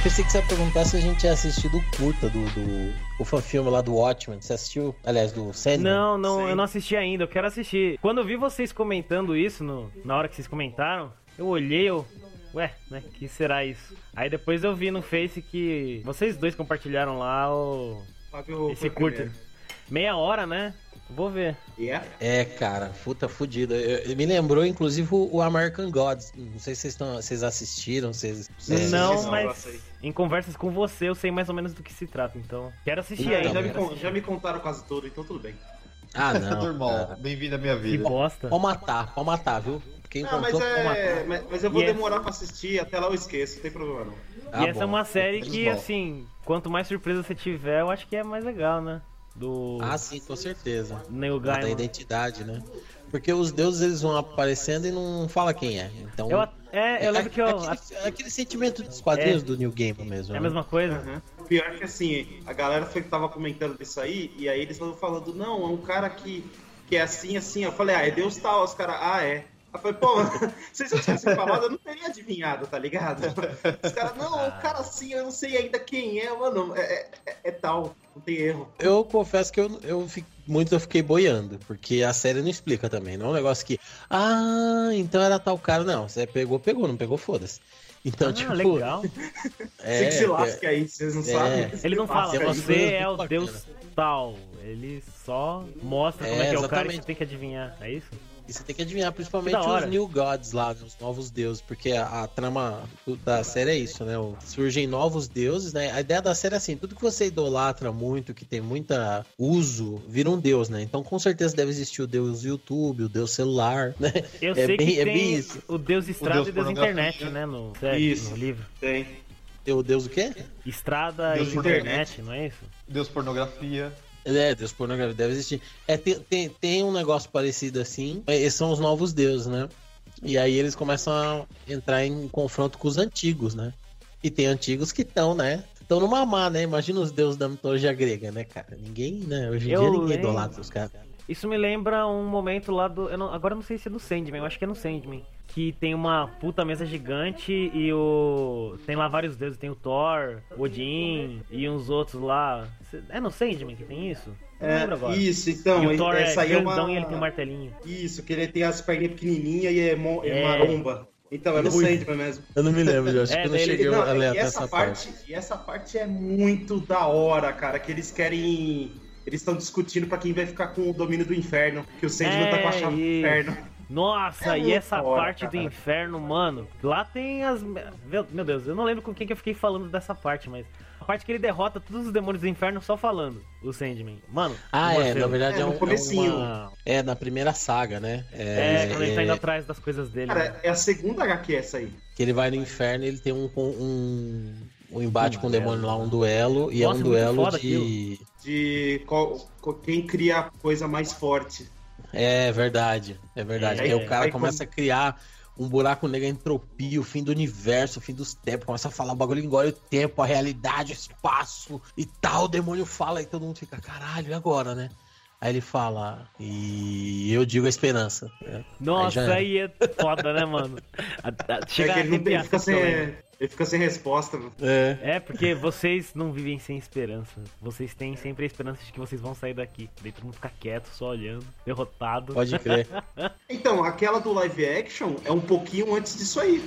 Pensei que você ia perguntar se a gente tinha assistido o curta do, do o filme lá do Watchmen. Você assistiu? Aliás, do Sandman? Não, não, eu não assisti ainda, eu quero assistir. Quando eu vi vocês comentando isso, no, na hora que vocês comentaram, eu olhei, eu. Ué, né? Que será isso? Aí depois eu vi no Face que vocês dois compartilharam lá o. Fábio Esse curta. primeiro. Meia hora, né? Vou ver. Yeah. É, cara, puta eu- me lembrou, inclusive, o o American Gods. Não sei se vocês, estão, vocês assistiram, vocês... vocês- não, mas em conversas com você eu sei mais ou menos do que se trata, então. Quero assistir Então, ainda. já, me, quero con- assistir. já me contaram quase tudo, então tudo bem. Ah, não. Normal, bem-vindo à minha Que vida. bosta. Pode matar, pode matar, viu? Quem Não, mas, contou, pode é, matar. mas, mas eu vou é- demorar pra assistir, até lá eu esqueço, não tem problema não. Ah, e essa é bom. uma série Menos que, assim, quanto mais surpresa você tiver, eu acho que é mais legal, né? Do Ah, sim, com certeza. Neil Da identidade, né? Porque os deuses eles vão aparecendo e não fala quem é. Então. Eu, é, eu lembro que eu. Aquele, aquele sentimento dos quadrinhos É. do New Game mesmo. É a né? mesma coisa? Uhum. Pior que assim, a galera foi que tava comentando disso aí, e aí eles estavam falando, não, é um cara que, que é assim, assim. Eu falei, ah, é Deus tal, os caras, ah, é. Eu falei, pô, se eu tivesse falado, eu não teria adivinhado, tá ligado? Os caras, não, o cara assim, eu não sei ainda quem é, mano, é, é- é- é tal, não tem erro. Eu confesso que eu, eu fi- muito eu fiquei boiando, porque a série não explica também. Não é um negócio que. Ah, então era tal cara. Não, você pegou, pegou, não pegou, foda-se. Então, Ah, tipo. legal. É, Você que se é- lasca aí, vocês não é. sabem. Ele não fala, você é muito o bacana. Deus tal. Ele só mostra como É, é que é o cara e você tem que adivinhar. É isso? E você tem que adivinhar, principalmente os New Gods lá, né, os novos deuses, porque a, a trama da série é isso, né? o- Surgem novos deuses, né? A ideia da série é assim, tudo que você idolatra muito, que tem muita uso, vira um deus, né? Então com certeza deve existir o deus YouTube, o deus celular, né? Eu É sei bem- que é tem bem isso. o Deus Estrada Deus e Deus. Internet, né? No, série, Isso. no livro. Tem. Tem o deus o quê? Estrada Deus e internet. internet, não é isso? Deus pornografia. É, deus pornografia, deve existir. É, tem, tem, tem um negócio parecido assim, é, esses são os novos deuses, né? E aí eles começam a entrar em confronto com os antigos, né? E tem antigos que estão, né? Estão no mamar, né? Imagina os deuses da mitologia grega, né, cara? Ninguém, né? Hoje em Eu dia ninguém lembro. idolatra os caras. Isso me lembra um momento lá do. eu não- agora eu não sei se é do Sandman, eu acho que é no Sandman. Que tem uma puta mesa gigante e o. Tem lá vários deuses, tem o Thor, o Odin e uns outros lá. É no Sandman que tem isso? É, isso, então, e o Thor é essa aí é grandão uma... e ele tem um martelinho. Isso, que ele tem as perninhas pequenininhas e é, mo... é É. maromba. Então, é no Ui. Sandman mesmo. Eu não me lembro, eu acho É, que eu não cheguei Não, a ler até essa essa parte, parte. e essa parte é muito da hora, cara, que eles querem... Eles estão discutindo pra quem vai ficar com o domínio do inferno, que o Sandman tá com a chave do inferno. Nossa, É e essa da hora, parte do cara. inferno, mano. Lá tem as. Meu, Deus, eu não lembro com quem que eu fiquei falando dessa parte, mas. A parte que ele derrota todos os demônios do inferno só falando, o Sandman. Mano, Ah, é, na verdade É, é, no um, é comecinho. uma... É, na primeira saga, né? É, quando ele tá indo é, atrás das coisas dele. né? Cara, é a segunda HQ essa aí. que ele vai no inferno e ele tem um, um, um embate Um com o demônio lá, um duelo, e Nossa, é um duelo de... De qual- qual- quem cria a coisa mais forte. É verdade, é verdade. É, Aí é, o cara aí começa a criar um buraco negro, a entropia, o fim do universo, o fim dos tempos, começa a falar o bagulho engole o tempo, a realidade, o espaço e tal. O demônio fala e todo mundo fica, caralho, e agora, né? Aí ele fala, e eu digo a esperança. né? Nossa, já era. aí é foda, né, mano? A- a- É Chega que a ele, ele, fica sem, ele fica sem resposta. mano. É. É, porque vocês não vivem sem esperança. Vocês têm sempre a esperança de que vocês vão sair daqui. Daí todo mundo fica quieto, só olhando, derrotado. Pode crer. Então, aquela do live action é um pouquinho antes disso aí.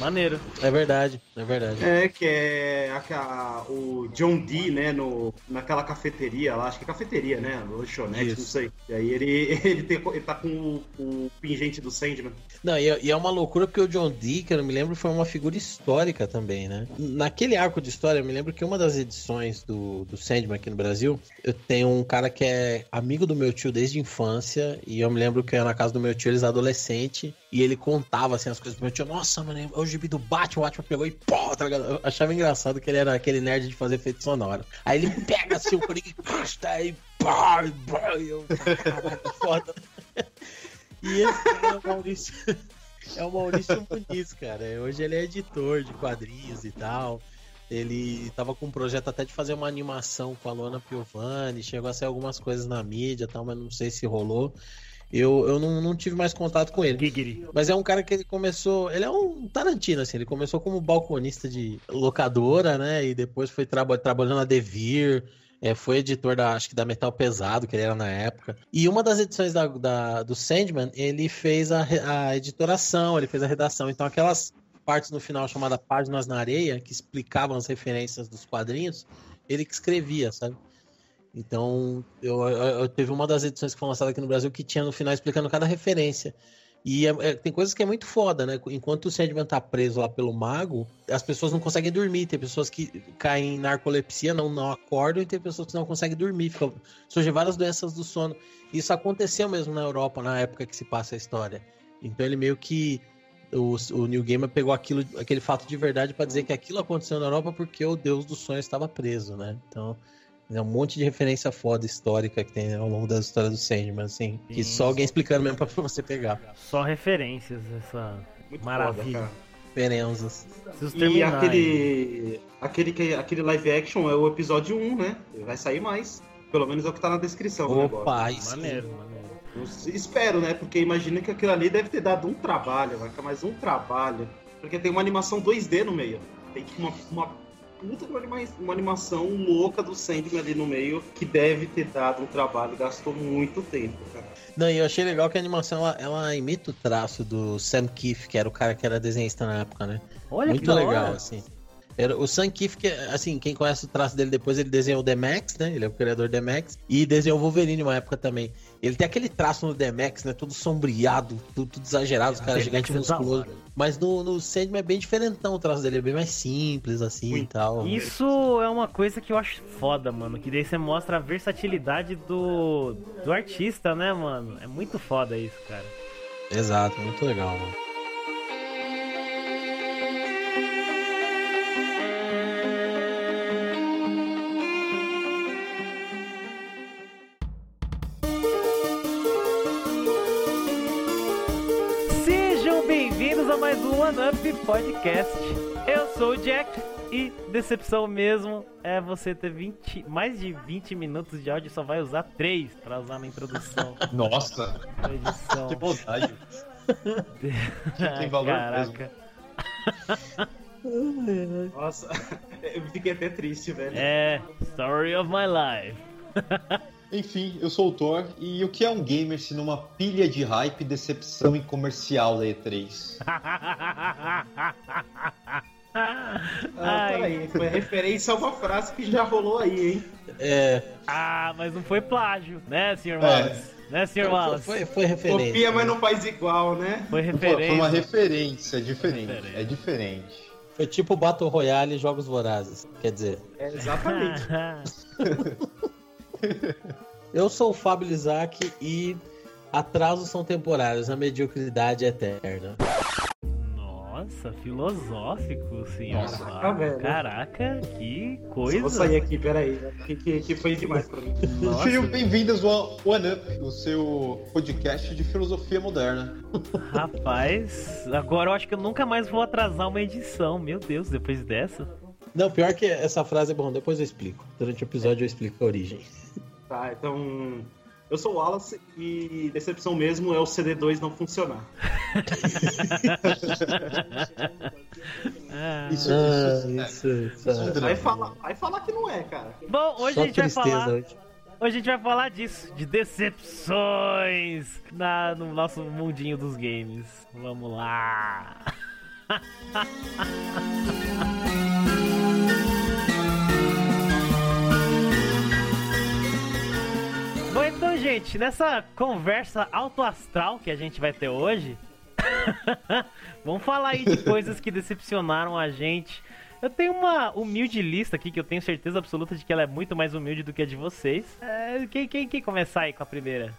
Maneiro. É verdade, é verdade. É, que é aquela, o John Dee, né, no, naquela cafeteria lá, acho que é cafeteria, né, lanchonete, não sei. E aí ele, ele, tem, ele tá com o, o pingente do Sandman. Não, e, é- e é uma loucura porque o John Dee, que eu não me lembro, foi uma figura histórica também, né? Naquele arco de história, eu me lembro que uma das edições do, do Sandman aqui no Brasil, eu tenho um cara que é amigo do meu tio desde a infância, e eu me lembro que eu ia na casa do meu tio, eles adolescente, e ele contava assim as coisas pro meu tio, nossa, mano, é o gibi do Batman, o Batman pegou e pô, tá ligado? Eu achava engraçado que ele era aquele nerd de fazer efeito sonoro. Aí ele pega assim o Coringa e custa e pá, e pá, e eu, foda. E esse é o Maurício. É o Maurício Muniz, cara. Hoje ele é editor de quadrinhos e tal. Ele tava com um projeto até de fazer uma animação com a Luana Piovani. Chegou a sair algumas coisas na mídia tal, mas não sei se rolou. Eu, eu não, não tive mais contato com ele. Gigiri. Mas é um cara que ele começou. Ele é um Tarantino, assim. Ele começou como balconista de locadora, né? E depois foi traba trabalhando na Devir. É, foi editor da, acho que da Metal Pesado, que ele era na época. E uma das edições da, da do Sandman, ele fez a, a editoração, ele fez a redação. Então, aquelas partes no final chamada Páginas na Areia, que explicavam as referências dos quadrinhos, ele que escrevia, sabe? Então, eu, eu, eu, teve uma das edições que foi lançada aqui no Brasil que tinha no final explicando cada referência. E é, é, tem coisas que é muito foda, né? Enquanto o Sandman tá preso lá pelo mago, as pessoas não conseguem dormir. Tem pessoas que caem em narcolepsia, não, não acordam, e tem pessoas que não conseguem dormir. Fica, surgem várias doenças do sono. Isso aconteceu mesmo na Europa, na época que se passa a história. Então ele meio que. O, o New Gamer pegou aquilo, aquele fato de verdade para dizer que aquilo aconteceu na Europa porque o deus do sonho estava preso, né? Então. É um monte de referência foda histórica que tem ao longo da história do Sandman, assim. Sim. Que só alguém explicando mesmo pra você pegar. Só referências, essa Muito maravilha. Foda. E aquele, aquele, aquele live action é o episódio 1, né? Vai sair mais. Pelo menos é o que tá na descrição. Opa, isso. Maneiro, maneiro. Eu espero, né? Porque imagina que aquilo ali deve ter dado um trabalho, vai ficar mais um trabalho. Porque tem uma animação 2D no meio. Tem uma, uma puta de uma, uma animação louca do Sandman ali no meio, que deve ter dado um trabalho, gastou muito tempo, cara. Não, e eu achei legal que a animação ela, ela imita o traço do Sam Keefe, que era o cara que era desenhista na época, né? Olha Muito legal, assim. Era, o Sam Kiff, assim, quem conhece o traço dele depois, ele desenhou o D-Max, né? Ele é o criador do D-Max. E desenhou o Wolverine uma época também. Ele tem aquele traço no D-Max, né? Tudo sombreado, tudo, tudo exagerado, os caras gigantes musculosos. Mas no, no Sandman é bem diferentão o traço dele, é bem mais simples, assim e tal. Isso é uma coisa que eu acho foda, mano. Que daí você mostra a versatilidade do, do artista, né, mano? É muito foda isso, cara. Exato, muito legal, mano. Um One Up Podcast. Eu sou o Jack e decepção mesmo é você ter 20, mais de 20 minutos de áudio e só vai usar 3 para usar na introdução. Nossa! Edição. Que vontade. tem valor Caraca. mesmo. Nossa, eu fiquei até triste, velho. É, story of my life. Enfim, eu sou o Thor, e o que é um gamer se numa pilha de hype, decepção e comercial da E3? ah, peraí, foi referência a uma frase que já rolou aí, hein? É. Ah, mas não foi plágio, né, senhor Wallace? É. Né, senhor Wallace? Foi, foi, referência. Copia, mas não faz igual, né? Foi referência. Foi uma referência, é diferente. É diferente. Foi tipo Battle Royale e Jogos Vorazes, quer dizer. É, exatamente. Eu sou o Fábio Lizak e atrasos são temporários, a mediocridade é eterna. Nossa, filosófico, senhor. Nossa, Fábio. Caraca, que coisa. Vou sair aqui, peraí. Que, que, que foi demais pra mim. Sejam bem-vindos ao One Up, o seu podcast de filosofia moderna. Rapaz, agora eu acho que eu nunca mais vou atrasar uma edição. Meu Deus, depois dessa. Não, pior que essa frase é bom, depois eu explico. Durante o episódio eu explico a origem. Tá, então. Eu sou o Wallace e decepção mesmo é o CD2 não funcionar. isso, ah, isso, isso, isso, é. Aí fala, aí fala que não é, cara. Bom, hoje Só a gente vai falar. Hoje. hoje. a gente vai falar disso, de decepções na, no nosso mundinho dos games. Vamos lá! Bom, então, gente, nessa conversa autoastral que a gente vai ter hoje, vamos falar aí de coisas que decepcionaram a gente. Eu tenho uma humilde lista aqui que eu tenho certeza absoluta de que ela é muito mais humilde do que a de vocês. É, quem, quem, quem começar aí com a primeira?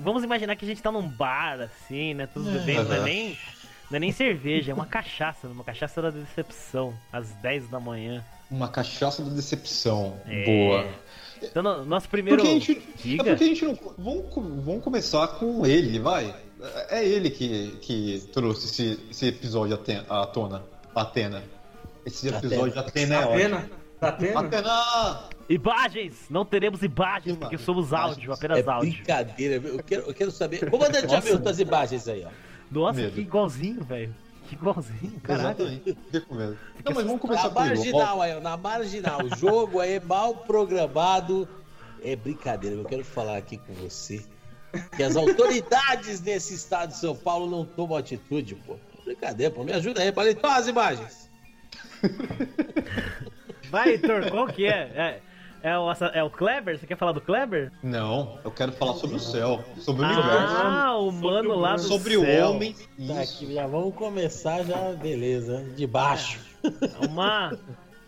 Vamos imaginar que a gente tá num bar, assim, né? Tudo bebendo, não é nem, não é nem cerveja, é uma cachaça, uma cachaça da decepção, às 10 da manhã. Uma cachaça da decepção. É... Boa. Então, no, nosso primeiro. Porque a gente, Diga. É porque a gente não. Vamos, vamos começar com ele, vai. É ele que, que trouxe esse, esse episódio à tona. Atena. Esse episódio Atena, Atena é ótimo. Atena? Atena! Imagens! Não teremos imagens, porque somos áudio, apenas é áudio. Brincadeira, eu quero, eu quero saber. Comandante Hamilton, as imagens aí, ó. Nossa, Medo. que igualzinho, velho. Que igualzinho, caralho. Exatamente. Fiquei com medo. Não, mas vamos Na começar ele. marginal aí, ó, na marginal. O jogo aí é mal programado. É brincadeira, eu quero falar aqui com você que as autoridades nesse estado de São Paulo não tomam atitude, pô. Brincadeira, pô. Me ajuda aí, Palito. As imagens. Vai, Heitor, qual que é? É, é, o, é o Kleber? Você quer falar do Kleber? Não, eu quero falar sobre o céu, sobre o universo, Ah, o mano lá do sobre o céu. homem. Tá aqui, já vamos começar já, beleza. De baixo. É uma,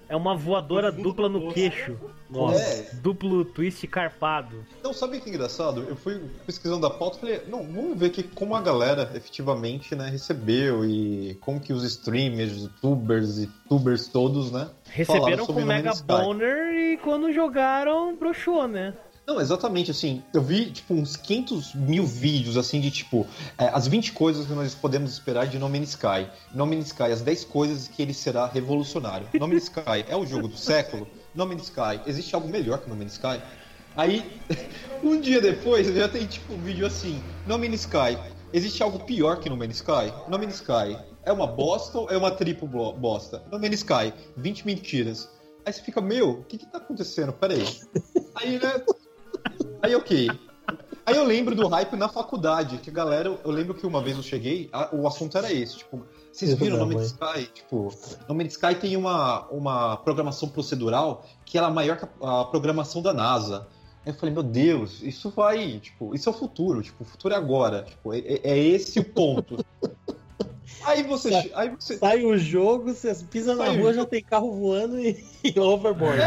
é uma voadora dupla no queixo. Nossa. É. Duplo twist carpado. Então, sabe o que é engraçado? Eu fui pesquisando a pauta e falei, não, vamos ver aqui como a galera efetivamente né, recebeu e como que os streamers, youtubers e tubers todos, né? Receberam com Mega. Boner e quando jogaram, broxou, né? Não, exatamente, assim, eu vi, tipo, uns 500 mil vídeos, assim, de, tipo, é, as 20 coisas que nós podemos esperar de No Man's Sky. No Man's Sky, as 10 coisas que ele será revolucionário. No Man's Sky é o jogo do século? No Man's Sky, existe algo melhor que No Man's Sky? Aí, um dia depois, já tem, tipo, um vídeo assim, No Man's Sky, existe algo pior que No Man's Sky? No Man's Sky, é uma bosta ou é uma triplo bo- bosta? No Man's Sky, 20 mentiras. Aí você fica, meu, o que que tá acontecendo? Peraí. Aí, né, Aí, ok. Aí eu lembro do hype na faculdade, que a galera, eu lembro que uma vez eu cheguei, a- o assunto era esse, tipo, vocês viram No Man's Sky? Tipo, No Man's Sky tem uma, uma programação procedural que ela é maior que a, a programação da NASA. Aí eu falei, meu Deus, isso vai, tipo, isso é o futuro, tipo, o futuro é agora, tipo, é, é- é esse o ponto. Aí você, aí você, Sai o jogo, você pisa na Sai o rua, já tem carro voando e, e overboard.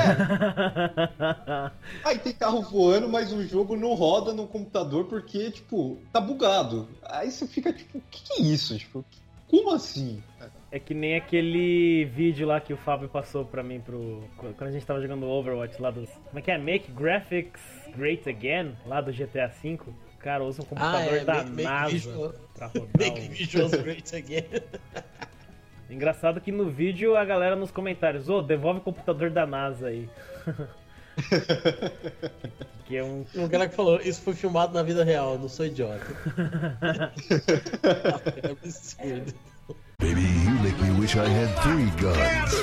Aí tem carro voando, mas o jogo não roda no computador porque, tipo, tá bugado. Aí você fica, tipo, o que, que é isso? Tipo, como assim? É que nem aquele vídeo lá que o Fábio passou pra mim pro. Quando a gente tava jogando Overwatch lá dos. Como é que é? Make Graphics Great Again, lá do GTA V. Cara usa um computador da Ah, é, make- make NASA visual- pra rodar. Make um- visuals great again. Engraçado que no vídeo a galera nos comentários, ô, devolve o computador da NASA aí. que é um. Um cara que falou, isso foi filmado na vida real, eu não sou idiota. é absurdo. Baby, you make me wish I had three guns.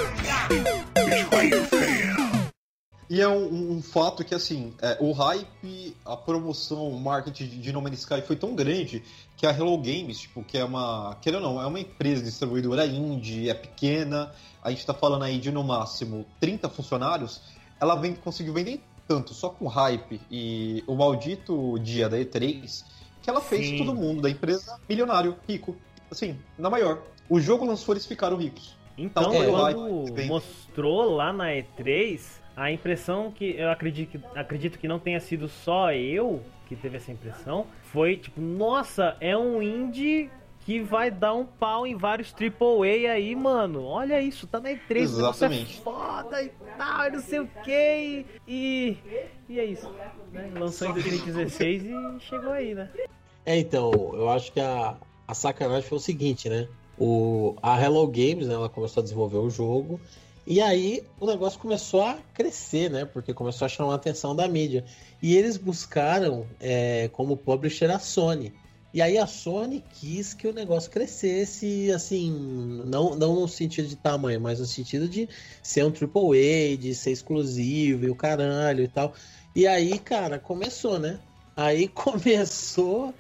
E é um, um fato que, assim, é, o hype, a promoção, o marketing de No Man's Sky foi tão grande que a Hello Games, tipo, que é uma, querendo ou não, é uma empresa distribuidora indie, é pequena, a gente tá falando aí de no máximo 30 funcionários, ela vem, conseguiu vender tanto, só com hype e o maldito dia da E3, que ela fez Sim. todo mundo da empresa milionário, rico, assim, na maior. O jogo lançou, eles ficaram ricos. Então, É, quando mostrou lá na E3, a impressão que eu acredito, que acredito que não tenha sido só eu que teve essa impressão, foi tipo, nossa, é um indie que vai dar um pau em vários AAA aí, mano. Olha isso, tá na E3, o negócio é Exatamente. foda e tal, e não sei o que. E, e é isso. Né? Lançou em 2016 e chegou aí, né? É, então, eu acho que a, a sacanagem foi o seguinte, né? O, a Hello Games, né, ela começou a desenvolver o jogo, e aí o negócio começou a crescer, né? Porque começou a chamar a atenção da mídia. E eles buscaram é, como publisher a Sony. E aí a Sony quis que o negócio crescesse, assim, não, não no sentido de tamanho, mas no sentido de ser um AAA, de ser exclusivo e o caralho e tal. E aí, cara, começou, né? Aí começou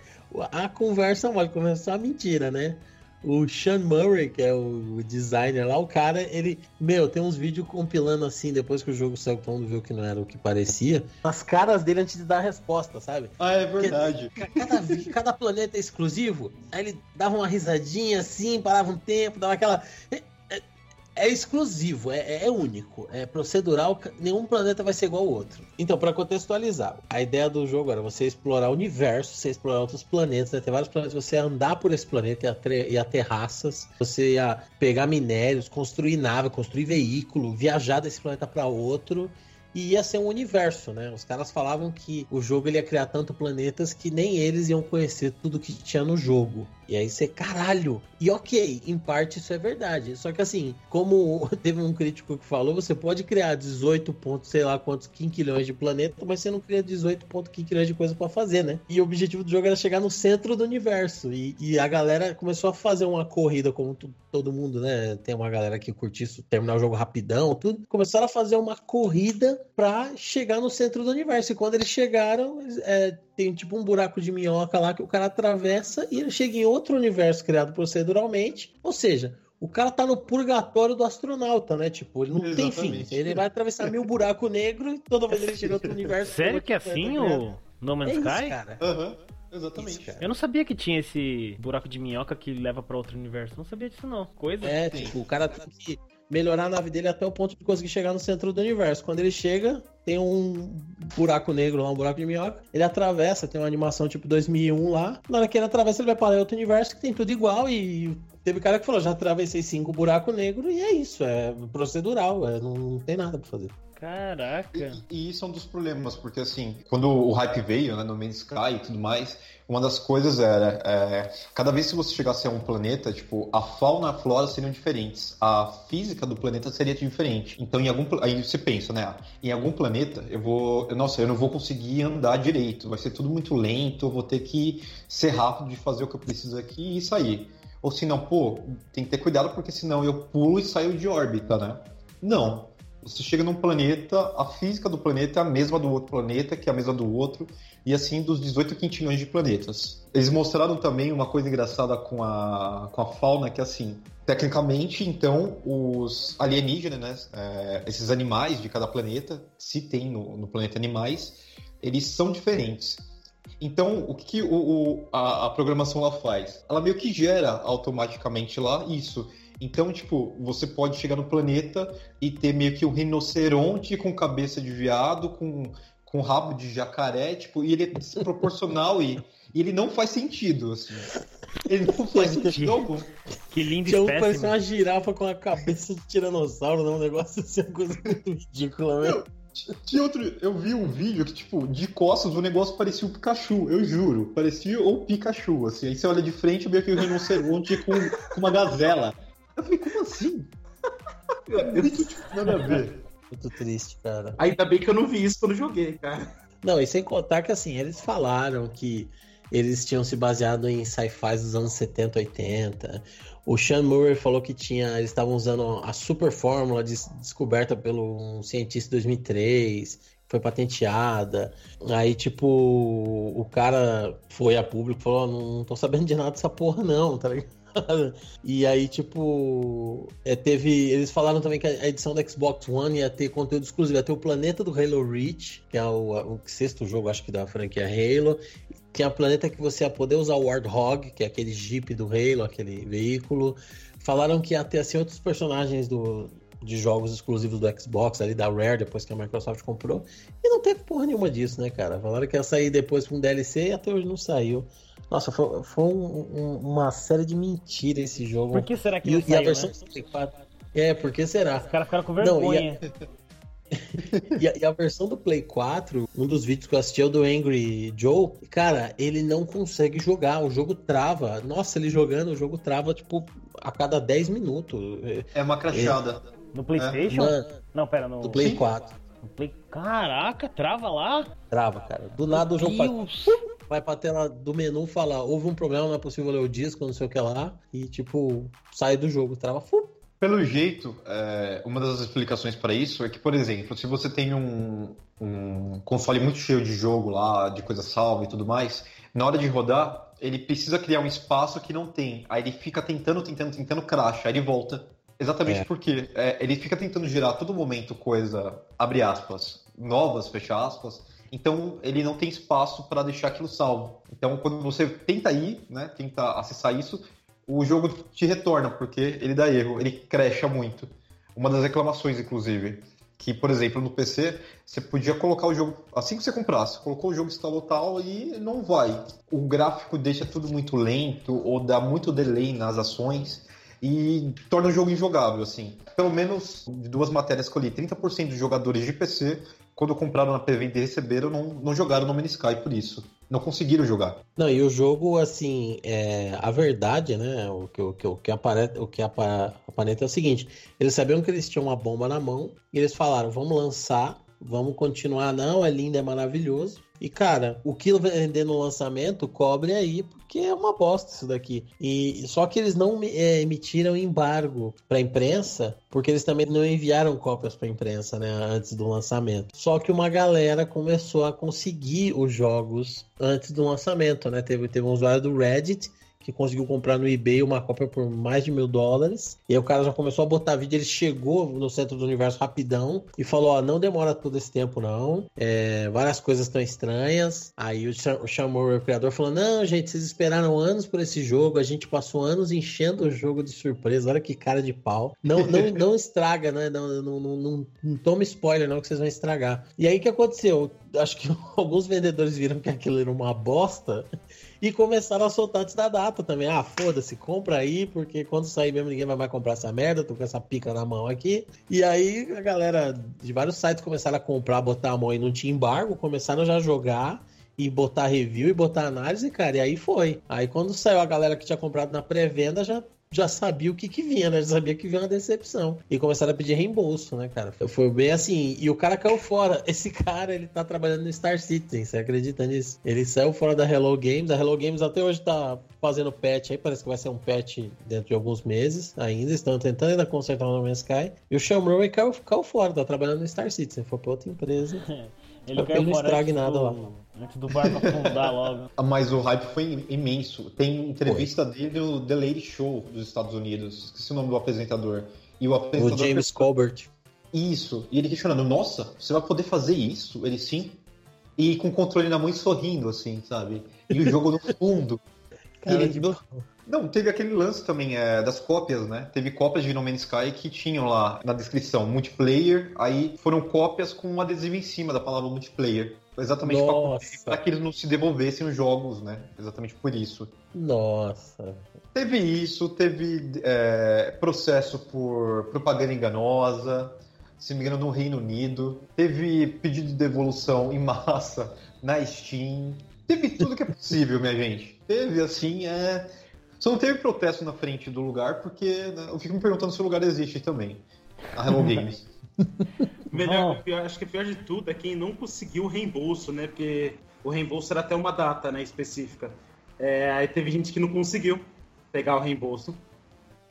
a conversa mole, começou a mentira, né? O Sean Murray, que é o designer lá, o cara, ele, meu, tem uns vídeos compilando assim, depois que o jogo saiu, todo mundo viu que não era o que parecia, as caras dele antes de dar a resposta, sabe? Ah, é verdade. Ca- Cada, cada planeta é exclusivo. Aí ele dava uma risadinha assim, parava um tempo, dava aquela. É, exclusivo, é, é único, é procedural, nenhum planeta vai ser igual ao outro. Então, para contextualizar, a ideia do jogo era você explorar o universo, você explorar outros planetas, né? ter vários planetas, você andar por esse planeta, ter, ia ter raças, você ia pegar minérios, construir nave, construir veículo, viajar desse planeta para outro. E ia ser um universo, né? Os caras falavam que o jogo ele ia criar tanto planetas que nem eles iam conhecer tudo que tinha no jogo. E aí você, caralho. E ok, em parte isso é verdade. Só que assim, como teve um crítico que falou, você pode criar 18 pontos, sei lá quantos quinquilhões de planetas, mas você não cria 18 pontos quinquilhões de coisa para fazer, né? E o objetivo do jogo era chegar no centro do universo. E, e a galera começou a fazer uma corrida, como todo mundo, né? Tem uma galera que curte isso, terminar o jogo rapidão, tudo. Começaram a fazer uma corrida pra chegar no centro do universo. E quando eles chegaram, é, tem tipo um buraco de minhoca lá que o cara atravessa e ele chega em outro universo criado proceduralmente. Ou seja, o cara tá no purgatório do astronauta, né? Tipo, ele não tem fim. Exatamente. Ele vai atravessar mil buracos negros e toda vez ele chega em outro universo. Sério que é tá assim o No Man's É isso, Sky? cara. Aham, exatamente. Isso, cara. Eu não sabia que tinha esse buraco de minhoca que leva pra outro universo. Não sabia disso não. Coisa. É, tipo, o cara tem que melhorar a nave dele até o ponto de conseguir chegar no centro do universo. Quando ele chega, tem um buraco negro lá, um buraco de minhoca. Ele atravessa, tem uma animação tipo 2001 lá. Na hora que ele atravessa, ele vai para outro universo que tem tudo igual. E teve cara que falou: já atravessei cinco buracos negros e é isso, é procedural, é, não, não tem nada pra fazer. Caraca. E, e isso é um dos problemas, porque assim, quando o hype veio, né, no Man's Sky e tudo mais, uma das coisas era, é, cada vez que você chegasse a um planeta, tipo, a fauna e a flora seriam diferentes, a física do planeta seria diferente. Então, em algum, aí você pensa, né, em algum planeta, eu vou, nossa, eu não vou conseguir andar direito, vai ser tudo muito lento, eu vou ter que ser rápido de fazer o que eu preciso aqui e sair. Ou se não, pô, tem que ter cuidado porque senão eu pulo e saio de órbita, né? Não. Você chega num planeta, a física do planeta é a mesma do outro planeta, que é a mesma do outro, e assim dos 18 quintilhões de planetas. Eles mostraram também uma coisa engraçada com a, com a fauna, que assim, tecnicamente, então, os alienígenas, né, é, esses animais de cada planeta, se tem no, no planeta animais, eles são diferentes. Então, o que, que o, o- a, a programação lá faz? Ela meio que gera automaticamente lá isso. Então, tipo, você pode chegar no planeta e ter meio que um rinoceronte com cabeça de viado, com, com rabo de jacaré, tipo, e ele é desproporcional e, e ele não faz sentido, assim. Ele não faz sentido algum. Que lindo Tinha um parecia espécime. uma girafa com a cabeça de tiranossauro, não, um negócio assim, uma coisa muito ridícula, né? Tinha outro, eu vi um vídeo que, tipo, de costas o negócio parecia o Pikachu, eu juro. Parecia o Pikachu, assim. Aí você olha de frente e vê que o rinoceronte com, com uma gazela. Eu falei, como assim? É muito, tipo, nada a ver. Muito triste, cara. Ainda bem que eu não vi isso quando joguei, cara. Não, e sem contar que assim, eles falaram que eles tinham se baseado em sci-fi dos anos 70, 80. O Sean Murray falou que tinha, eles estavam usando a super fórmula des- descoberta pelo um cientista em 2003, que foi patenteada. Aí, tipo, o cara foi a público e falou: "Ó, não, não tô sabendo de nada dessa porra, não, tá ligado? E aí, tipo, é, teve. Eles falaram também que a edição da Xbox One ia ter conteúdo exclusivo. Ia ter o planeta do Halo Reach, que é o, o sexto jogo, acho que da franquia Halo. Tinha planeta que você ia poder usar o Warthog, que é aquele jeep do Halo, aquele veículo. Falaram que ia ter assim, outros personagens do, de jogos exclusivos do Xbox, ali da Rare, depois que a Microsoft comprou. E não teve porra nenhuma disso, né, cara? Falaram que ia sair depois com DLC e até hoje não saiu. Nossa, foi, foi um- um- uma série de mentira esse jogo. Por que será que E, não e a saiu, versão né? do Play 4. É, por que será? Os caras ficaram com Não, e a- vergonha. E a, e a versão do Play 4, um dos vídeos que eu assisti é o do Angry Joe. Cara, ele não consegue jogar, o jogo trava. Nossa, ele jogando, o jogo trava, tipo, a cada 10 minutos. É uma crachada. No Playstation? Mano, Não, pera, no, do Play Sim. 4. no Play... Caraca, trava lá? Trava, cara. Do nada o jogo faz, Deus. Vai pra tela do menu fala, houve um problema, não é possível ler o disco, não sei o que lá. E, tipo, sai do jogo, trava. Fu, Pelo jeito, é, uma das explicações para isso é que, por exemplo, se você tem um, um console muito cheio de jogo lá, de coisa salva e tudo mais, na hora de rodar, ele precisa criar um espaço que não tem. Aí ele fica tentando, tentando, tentando, cracha, aí ele volta. Exatamente É. porque é, ele fica tentando gerar a todo momento coisa, abre aspas, novas, fecha aspas. Então ele não tem espaço para deixar aquilo salvo. Então quando você tenta ir, né, tenta acessar isso, o jogo te retorna, porque ele dá erro, ele crecha muito. Uma das reclamações, inclusive, que, por exemplo, no PC, você podia colocar o jogo, assim que você comprasse, colocou o jogo instalou tal e não vai. O gráfico deixa tudo muito lento, ou dá muito delay nas ações. e torna o jogo injogável, assim. Pelo menos, de duas matérias que eu li, 30% dos jogadores de PC, quando compraram na pré-venda e receberam, não, não jogaram No Man's Sky por isso. Não conseguiram jogar. Não, e o jogo, assim, é, a verdade, né? O que, o que, o que, aparenta, o que apa- aparenta é o seguinte: eles sabiam que eles tinham uma bomba na mão e eles falaram, vamos lançar, vamos continuar, não, é lindo, é maravilhoso. E, cara, o que vender no lançamento, cobre aí, porque é uma bosta isso daqui. E só que eles não é, emitiram embargo pra imprensa, porque eles também não enviaram cópias pra imprensa, né, antes do lançamento. Só que uma galera começou a conseguir os jogos antes do lançamento, né? Teve, teve um usuário do Reddit que conseguiu comprar no eBay uma cópia por mais de mil dólares. E aí o cara já começou a botar vídeo. Ele chegou no centro do universo rapidão e falou: Ó, não demora todo esse tempo, não. É, várias coisas estão estranhas. Aí o chamou o criador falou: Não, gente, vocês esperaram anos por esse jogo. A gente passou anos enchendo o jogo de surpresa. Olha que cara de pau. Não, não, não estraga, né? Não, não, não, não, não toma spoiler, não, que vocês vão estragar. E aí o que aconteceu? Acho que alguns vendedores viram que aquilo era uma bosta e começaram a soltar antes da data também. Ah, foda-se, compra aí, porque quando sair mesmo ninguém vai mais comprar essa merda, tô com essa pica na mão aqui. E aí a galera de vários sites começaram a comprar, botar a mão e não tinha embargo, começaram já a jogar e botar review e botar análise, cara, e aí foi. Aí quando saiu a galera que tinha comprado na pré-venda já já sabia o que que vinha, né? Já sabia que vinha uma decepção. E começaram a pedir reembolso, né, cara? Foi bem assim. E o cara caiu fora. Esse cara, ele tá trabalhando no Star Citizen, você acredita nisso? Ele saiu fora da Hello Games. A Hello Games até hoje tá fazendo patch aí. Parece que vai ser um patch dentro de alguns meses ainda. Estão tentando ainda consertar o No Man's Sky. E o Sean Murray caiu, caiu fora. Tá trabalhando no Star Citizen. Foi pra outra empresa. Ele ele não estrague nada do- lá. Antes do barco afundar logo. Mas o hype foi imenso. Tem entrevista dele no The Late Show dos Estados Unidos. Esqueci o nome do apresentador. E o O apresentador. James Colbert. Isso. E ele questionando: Nossa, você vai poder fazer isso? Ele sim. E com o controle na mão e sorrindo, assim, sabe? E o jogo no fundo. E Cara ele- de Não, teve aquele lance também é, das cópias, né? Teve cópias de No Man's Sky que tinham lá na descrição multiplayer, aí foram cópias com um adesivo em cima da palavra multiplayer. Exatamente pra que eles não se devolvessem os jogos, né? Exatamente por isso. Nossa. Teve isso, teve é, processo por propaganda enganosa, se não me engano, no Reino Unido. Teve pedido de devolução em massa na Steam. Teve tudo que é possível, minha gente. Teve, assim, é. Só não teve protesto na frente do lugar, porque né, eu fico me perguntando se o lugar existe também. A Hello Games. Melhor, pior- acho que o pior de tudo é quem não conseguiu o reembolso, né? Porque o reembolso era até uma data, né, específica. É, aí teve gente que não conseguiu pegar o reembolso.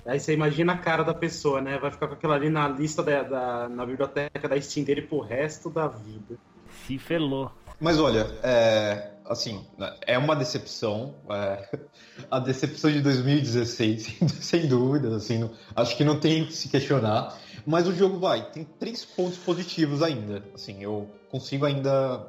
Aí você imagina a cara da pessoa, né? Vai ficar com aquilo ali na lista da, da- na biblioteca da Steam dele pro resto da vida. Se felou. Mas olha, é, assim, né, é uma decepção. é, a decepção de 2016, sem dúvidas, assim, não- acho que não tem que se questionar. Mas o jogo vai, tem três pontos positivos ainda. Assim, eu consigo ainda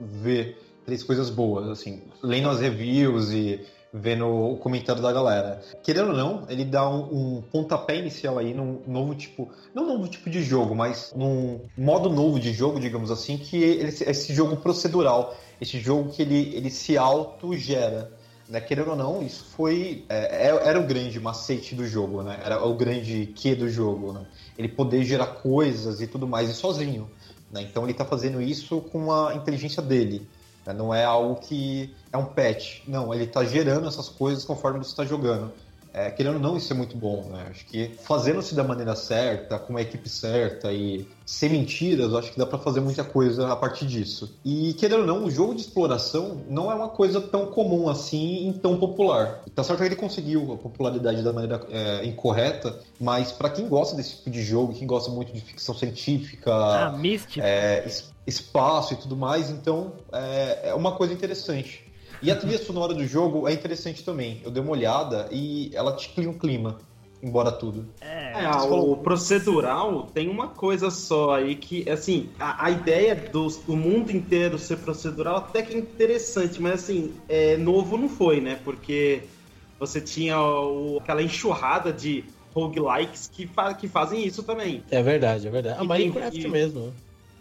ver três coisas boas, assim, lendo as reviews e vendo o comentário da galera. Querendo ou não, ele dá um, um pontapé inicial aí num novo tipo, não novo tipo de jogo, mas num modo novo de jogo, digamos assim, que ele, esse jogo procedural, esse jogo que ele, ele se autogera. Né? Querendo ou não, isso foi. é, é- era o grande macete do jogo, né? Era o grande que do jogo, né? Ele poder gerar coisas e tudo mais e sozinho. Né? Então ele está fazendo isso com a inteligência dele. Né? Não é algo que é um patch. Não, ele está gerando essas coisas conforme você está jogando. É, querendo ou não, isso é muito bom, né? Acho que fazendo-se da maneira certa, com a equipe certa e sem mentiras, eu acho que dá pra fazer muita coisa a partir disso. E querendo ou não, o jogo de exploração não é uma coisa tão comum assim e tão popular. Tá certo que ele conseguiu a popularidade da maneira é, incorreta, mas pra quem gosta desse tipo de jogo, quem gosta muito de ficção científica, Ah, é, espaço e tudo mais, então é, é uma coisa interessante. E a trilha sonora do jogo é interessante também. Eu dei uma olhada e ela te cria um clima, embora tudo. É, É, o procedural tem uma coisa só aí que, assim, a, a ideia do, do mundo inteiro ser procedural até que é interessante, mas assim, é, novo não foi, né? Porque você tinha o- aquela enxurrada de roguelikes que, fa- que fazem isso também. É verdade, é verdade. A Minecraft tem- e- mesmo.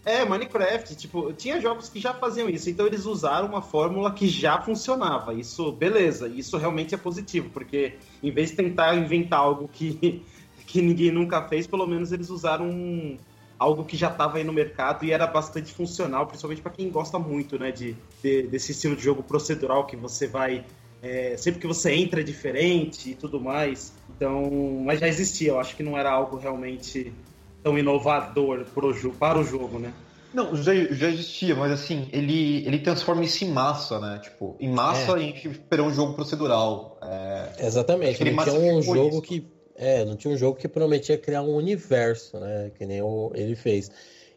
É, Minecraft, tipo, tinha jogos que já faziam isso, então eles usaram uma fórmula que já funcionava. Isso, beleza, isso realmente é positivo, porque em vez de tentar inventar algo que, que ninguém nunca fez, pelo menos eles usaram algo que já estava aí no mercado e era bastante funcional, principalmente para quem gosta muito, né, de, de, desse estilo de jogo procedural que você vai é, sempre que você entra é diferente e tudo mais. Então, mas já existia, eu acho que não era algo realmente tão inovador pro, para o jogo, né? Não, já, já existia, mas assim, ele, ele transforma isso em massa, né? Tipo, em massa É. a gente esperou um jogo procedural. É, Exatamente, Aquele não tinha um jogo isso. que. É, não tinha um jogo que prometia criar um universo, né? Que nem o, ele fez.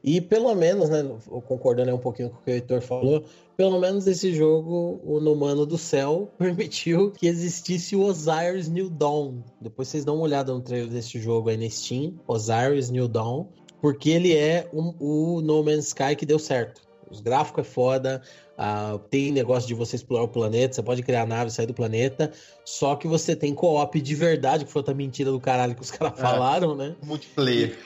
E pelo menos, né? Concordando um pouquinho com o que o Heitor falou, pelo menos esse jogo, o No Mano do Céu, permitiu que existisse o Osiris New Dawn. Depois vocês dão uma olhada no trailer desse jogo aí na Steam, Osiris New Dawn, porque ele é um- o No Man's Sky que deu certo. Os gráficos é foda, ah, tem negócio de você explorar o planeta, você pode criar nave, sair do planeta, só que você tem co-op de verdade, que foi outra mentira do caralho que os caras É. falaram, né? multiplayer.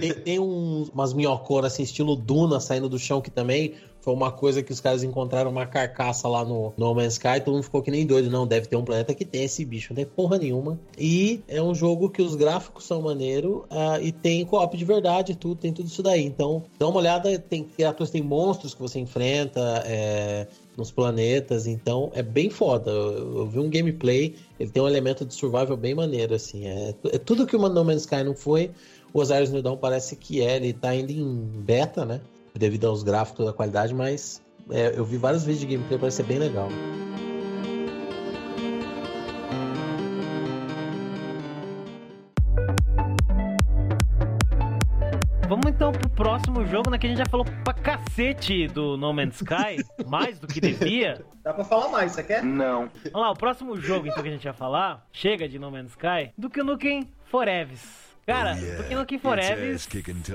Tem, tem uns- umas minhocoras assim, estilo Duna saindo do chão, que também foi uma coisa que os caras encontraram uma carcaça lá no No Man's Sky, todo mundo ficou que nem doido. Não, deve ter um planeta que tem esse bicho, não tem porra nenhuma. E é um jogo que os gráficos são maneiro ah, e tem co-op de verdade, tudo, tem tudo isso daí. Então, dá uma olhada, tem criaturas, tem monstros que você enfrenta, é, nos planetas, então é bem foda. Eu, eu vi um gameplay, ele tem um elemento de survival bem maneiro, assim. É, é tudo que o No Man's Sky não foi, o Osiris New Dawn parece que é, ele tá ainda em beta, né? Devido aos gráficos da qualidade, mas é, eu vi vários vídeos de gameplay, parece ser bem legal. Jogo, né? Que a gente já falou pra cacete do No Man's Sky, mais do que devia. Dá pra falar mais, você quer? Vamos lá, o próximo jogo então que a gente vai falar, chega de No Man's Sky, Duke Nukem Forever. Cara, Oh, yeah. Duke Nukem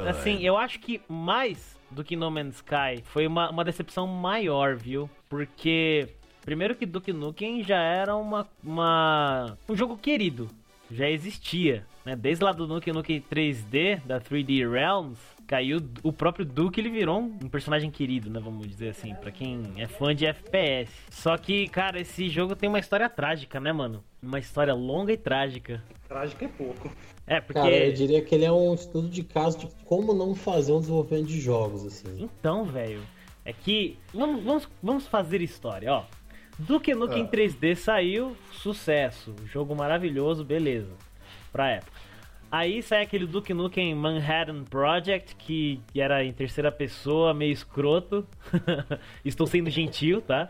assim, eu acho que mais do que No Man's Sky foi uma, uma decepção maior, viu? Porque, primeiro que Duke Nukem já era uma, uma um jogo querido, já existia, né? Desde lá do Nukem Nukem 3D, da 3D Realms, caiu o próprio Duke, ele virou um personagem querido, né? Vamos dizer assim, pra quem é fã de FPS. Só que, cara, esse jogo tem uma história trágica, né, mano? Uma história longa e trágica. Trágico é pouco. É, porque. Cara, eu diria que ele é um estudo de caso de como não fazer um desenvolvimento de jogos, assim. Então, velho, é que. Vamos, vamos, vamos fazer história, ó. Duke Nukem Ah. 3D saiu, sucesso. Jogo maravilhoso, beleza. Pra época. Aí sai aquele Duke Nukem Manhattan Project, que era em terceira pessoa, meio escroto. Estou sendo gentil, tá?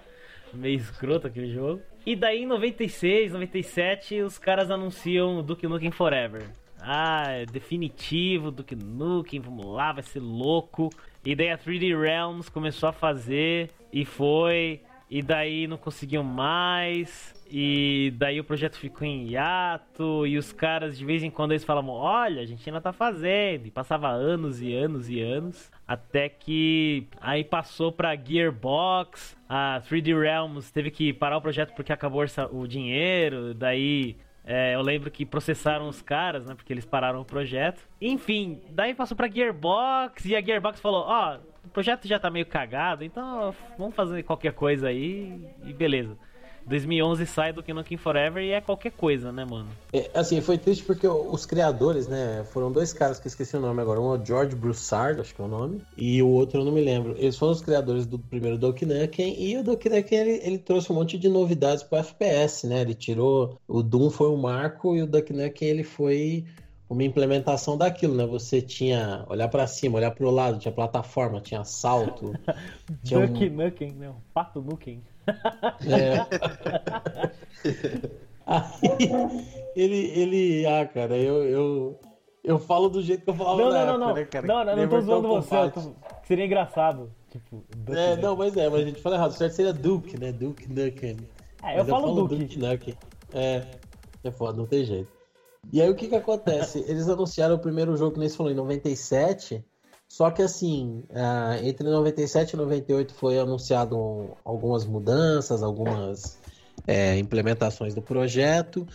Meio escroto aquele jogo. E daí em 96, 97, os caras anunciam o Duke Nukem Forever. Ah, é definitivo, Duke Nukem, vamos lá, vai ser louco. E daí a 3D Realms começou a fazer e foi. E daí não conseguiam mais. E daí o projeto ficou em hiato. E os caras de vez em quando eles falavam: Olha, a gente ainda tá fazendo. E passava anos e anos e anos. Até que aí passou pra Gearbox. A 3D Realms teve que parar o projeto porque acabou o dinheiro. Daí é, eu lembro que processaram os caras, né? Porque eles pararam o projeto. Enfim, daí passou pra Gearbox e a Gearbox falou: Ó, o projeto já tá meio cagado, então vamos fazer qualquer coisa aí e beleza. 2011 sai do Nukem Forever e é qualquer coisa, né, mano? É, assim, foi triste porque os criadores, né, foram dois caras que eu esqueci o nome agora. Um é o George Broussard, acho que é o nome, e o outro eu não me lembro. Eles foram os criadores do primeiro Nukem, e o Nukem, ele, ele trouxe um monte de novidades pro FPS, né? Ele tirou... O Doom foi um marco, e o Nukem, ele foi uma implementação daquilo, né? Você tinha olhar pra cima, olhar pro lado, tinha plataforma, tinha salto, tinha um- Duck Nukem, não, Pato Nukem. É. Aí, ele, ele, ah, cara, eu, eu, eu falo do jeito que eu falava Não, não, não, época, não. né, cara? Não, não, não tô zoando você, eu tô... seria engraçado. Tipo, Duck É, não, mas é, mas a gente fala errado. O certo seria Duke, né? Duke Nukem. É, eu Mas falo Duke. Nukem. É, é foda, não tem jeito. E aí o que que acontece? Eles anunciaram o primeiro jogo que nem você falou em 97, só que assim, ah, entre 97 e 98 foi anunciado um- algumas mudanças, algumas é, implementações do projeto.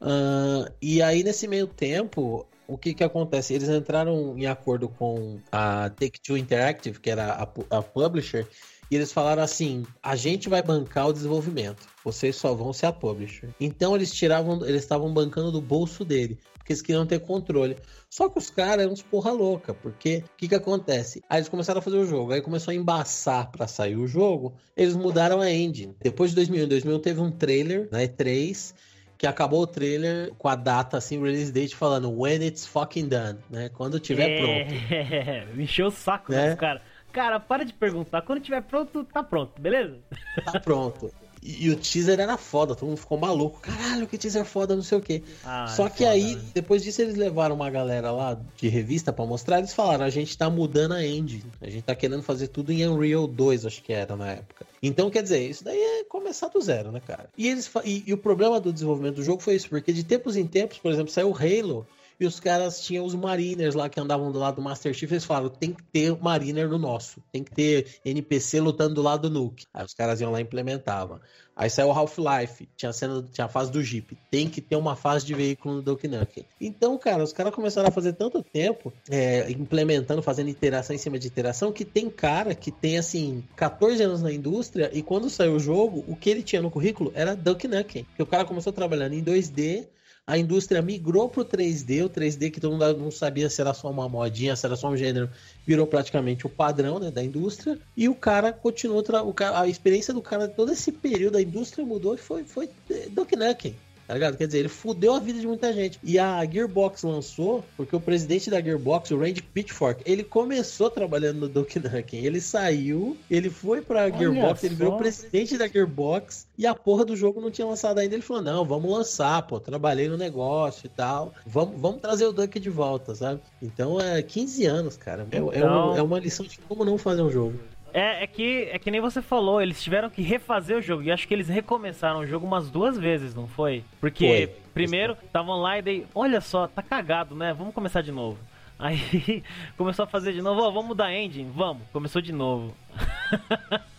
Ah, e aí nesse meio tempo, o que que acontece? Eles entraram em acordo com a Take-Two Interactive, que era a, a publisher, e eles falaram assim: a gente vai bancar o desenvolvimento, vocês só vão ser a publisher. Então eles tiravam, eles estavam bancando do bolso dele, porque eles queriam ter controle. Só que os caras eram uns porra louca, porque o que que acontece? Aí eles começaram a fazer o jogo, aí começou a embaçar pra sair o jogo, eles mudaram a engine. Depois de 2001, em 2001 teve um trailer na E3 que acabou o trailer com a data assim, release date falando when it's fucking done, né? Quando tiver pronto. É, me encheu o saco, Né? né, cara? Cara, para de perguntar. Quando tiver pronto, tá pronto, beleza? Tá pronto. E, e o teaser era foda, todo mundo ficou maluco. Caralho, que teaser foda, não sei o quê. Ah, Só é que foda, aí, né? depois disso, eles levaram uma galera lá de revista pra mostrar. Eles falaram: a gente tá mudando a engine. A gente tá querendo fazer tudo em Unreal 2, acho que era na época. Então, quer dizer, isso daí é começar do zero, né, cara? E, eles e, e o problema do desenvolvimento do jogo foi isso, porque de tempos em tempos, por exemplo, saiu o Halo. E os caras tinham os Mariners lá que andavam do lado do Master Chief. Eles falaram: tem que ter Mariner no nosso. Tem que ter NPC lutando do lado do Nuke. Aí os caras iam lá e implementavam. Aí saiu Half-Life, tinha, cena, tinha a fase do Jeep. Tem que ter uma fase de veículo no Duke Nukem. Então, cara, os caras começaram a fazer tanto tempo, é, implementando, fazendo iteração em cima de iteração, que tem cara que tem, assim, 14 anos na indústria e quando saiu o jogo, o que ele tinha no currículo era Duke Nukem. Porque o cara começou trabalhando em 2D, a indústria migrou pro 3D, o 3D que todo mundo não sabia se era só uma modinha, se era só um gênero, virou praticamente o padrão né, da indústria, e o cara continuou, o cara- a experiência do cara todo esse período, a indústria mudou e foi, foi eh, Duke Nukem. Tá ligado? Quer dizer, ele fudeu a vida de muita gente. E a Gearbox lançou, porque o presidente da Gearbox, o Randy Pitchfork, ele começou trabalhando no Duke Nukem. Ele saiu, ele foi pra Olha Gearbox, ele virou só. presidente da Gearbox e a porra do jogo não tinha lançado ainda. Ele falou: Não, vamos lançar, pô, trabalhei no negócio e tal. Vamos, vamos trazer o Duck de volta, sabe? Então é 15 anos, cara. É, é Então- um- é uma lição de como não fazer um jogo. É, é que é que nem você falou, eles tiveram que refazer o jogo. E acho que eles recomeçaram o jogo umas duas vezes, não foi? Porque Foi. primeiro estavam lá e daí, olha só, tá cagado, né? Vamos começar de novo. Aí começou a fazer de novo, ó, vamos mudar engine, vamos, começou de novo.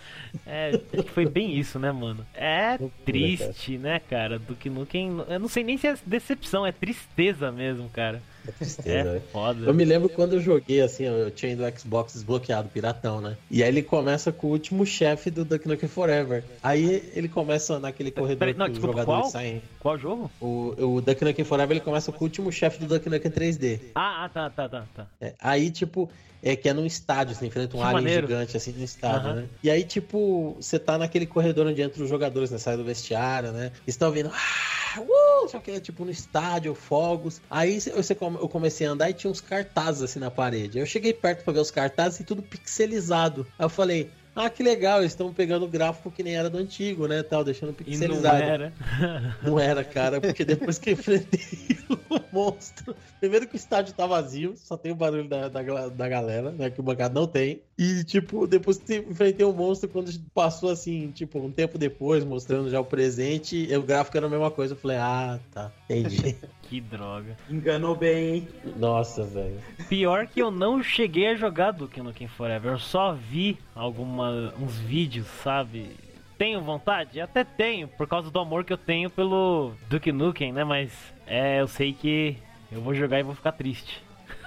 É, acho que foi bem isso, né, mano? É triste, né, cara? Do que Nukem. Eu não sei nem se é decepção, é tristeza mesmo, cara. É tristeza, É né? foda. Eu me lembro quando eu joguei, assim, eu tinha ido o Xbox desbloqueado, piratão, né? E aí ele começa com o último chefe do Duck Nukem Forever. Aí ele começa naquele corredor Peraí, não, que os jogadores qual? saem. Qual jogo? O, o Duck Nukem Forever ele começa com o último chefe do Duck Nukem 3D. Ah, ah, tá, tá, tá, tá. É, aí, tipo, é que é num estádio, você enfrenta um Que alien maneiro. gigante, assim, no estádio, Aham. né? E aí, tipo, você tá naquele corredor onde entram os jogadores, né? Sai do vestiário, né? Estão ouvindo. Ah, uh, só que é tipo no estádio, fogos. Aí cê- você come- eu comecei a andar e tinha uns cartazes assim na parede. Eu cheguei perto pra ver os cartazes e tudo pixelizado. Aí eu falei. Ah, que legal, eles estão pegando o gráfico que nem era do antigo, né? Tal, deixando E não pixelizado. era. Não era, cara, porque depois que eu enfrentei o monstro. Primeiro que o estádio tá vazio, só tem o barulho da, da, da galera, né? Que o bancado não tem. E, tipo, depois que enfrentei o monstro, quando passou assim, tipo, um tempo depois, mostrando já o presente, o gráfico era a mesma coisa. Eu falei, ah, tá, entendi. Que droga. Enganou bem, hein? Nossa, velho. Pior que eu não cheguei a jogar Duke Nukem Forever. Eu só vi alguma, uns vídeos, sabe? Tenho vontade? Até tenho, por causa do amor que eu tenho pelo Duke Nukem, né? Mas é, eu sei que eu vou jogar e vou ficar triste.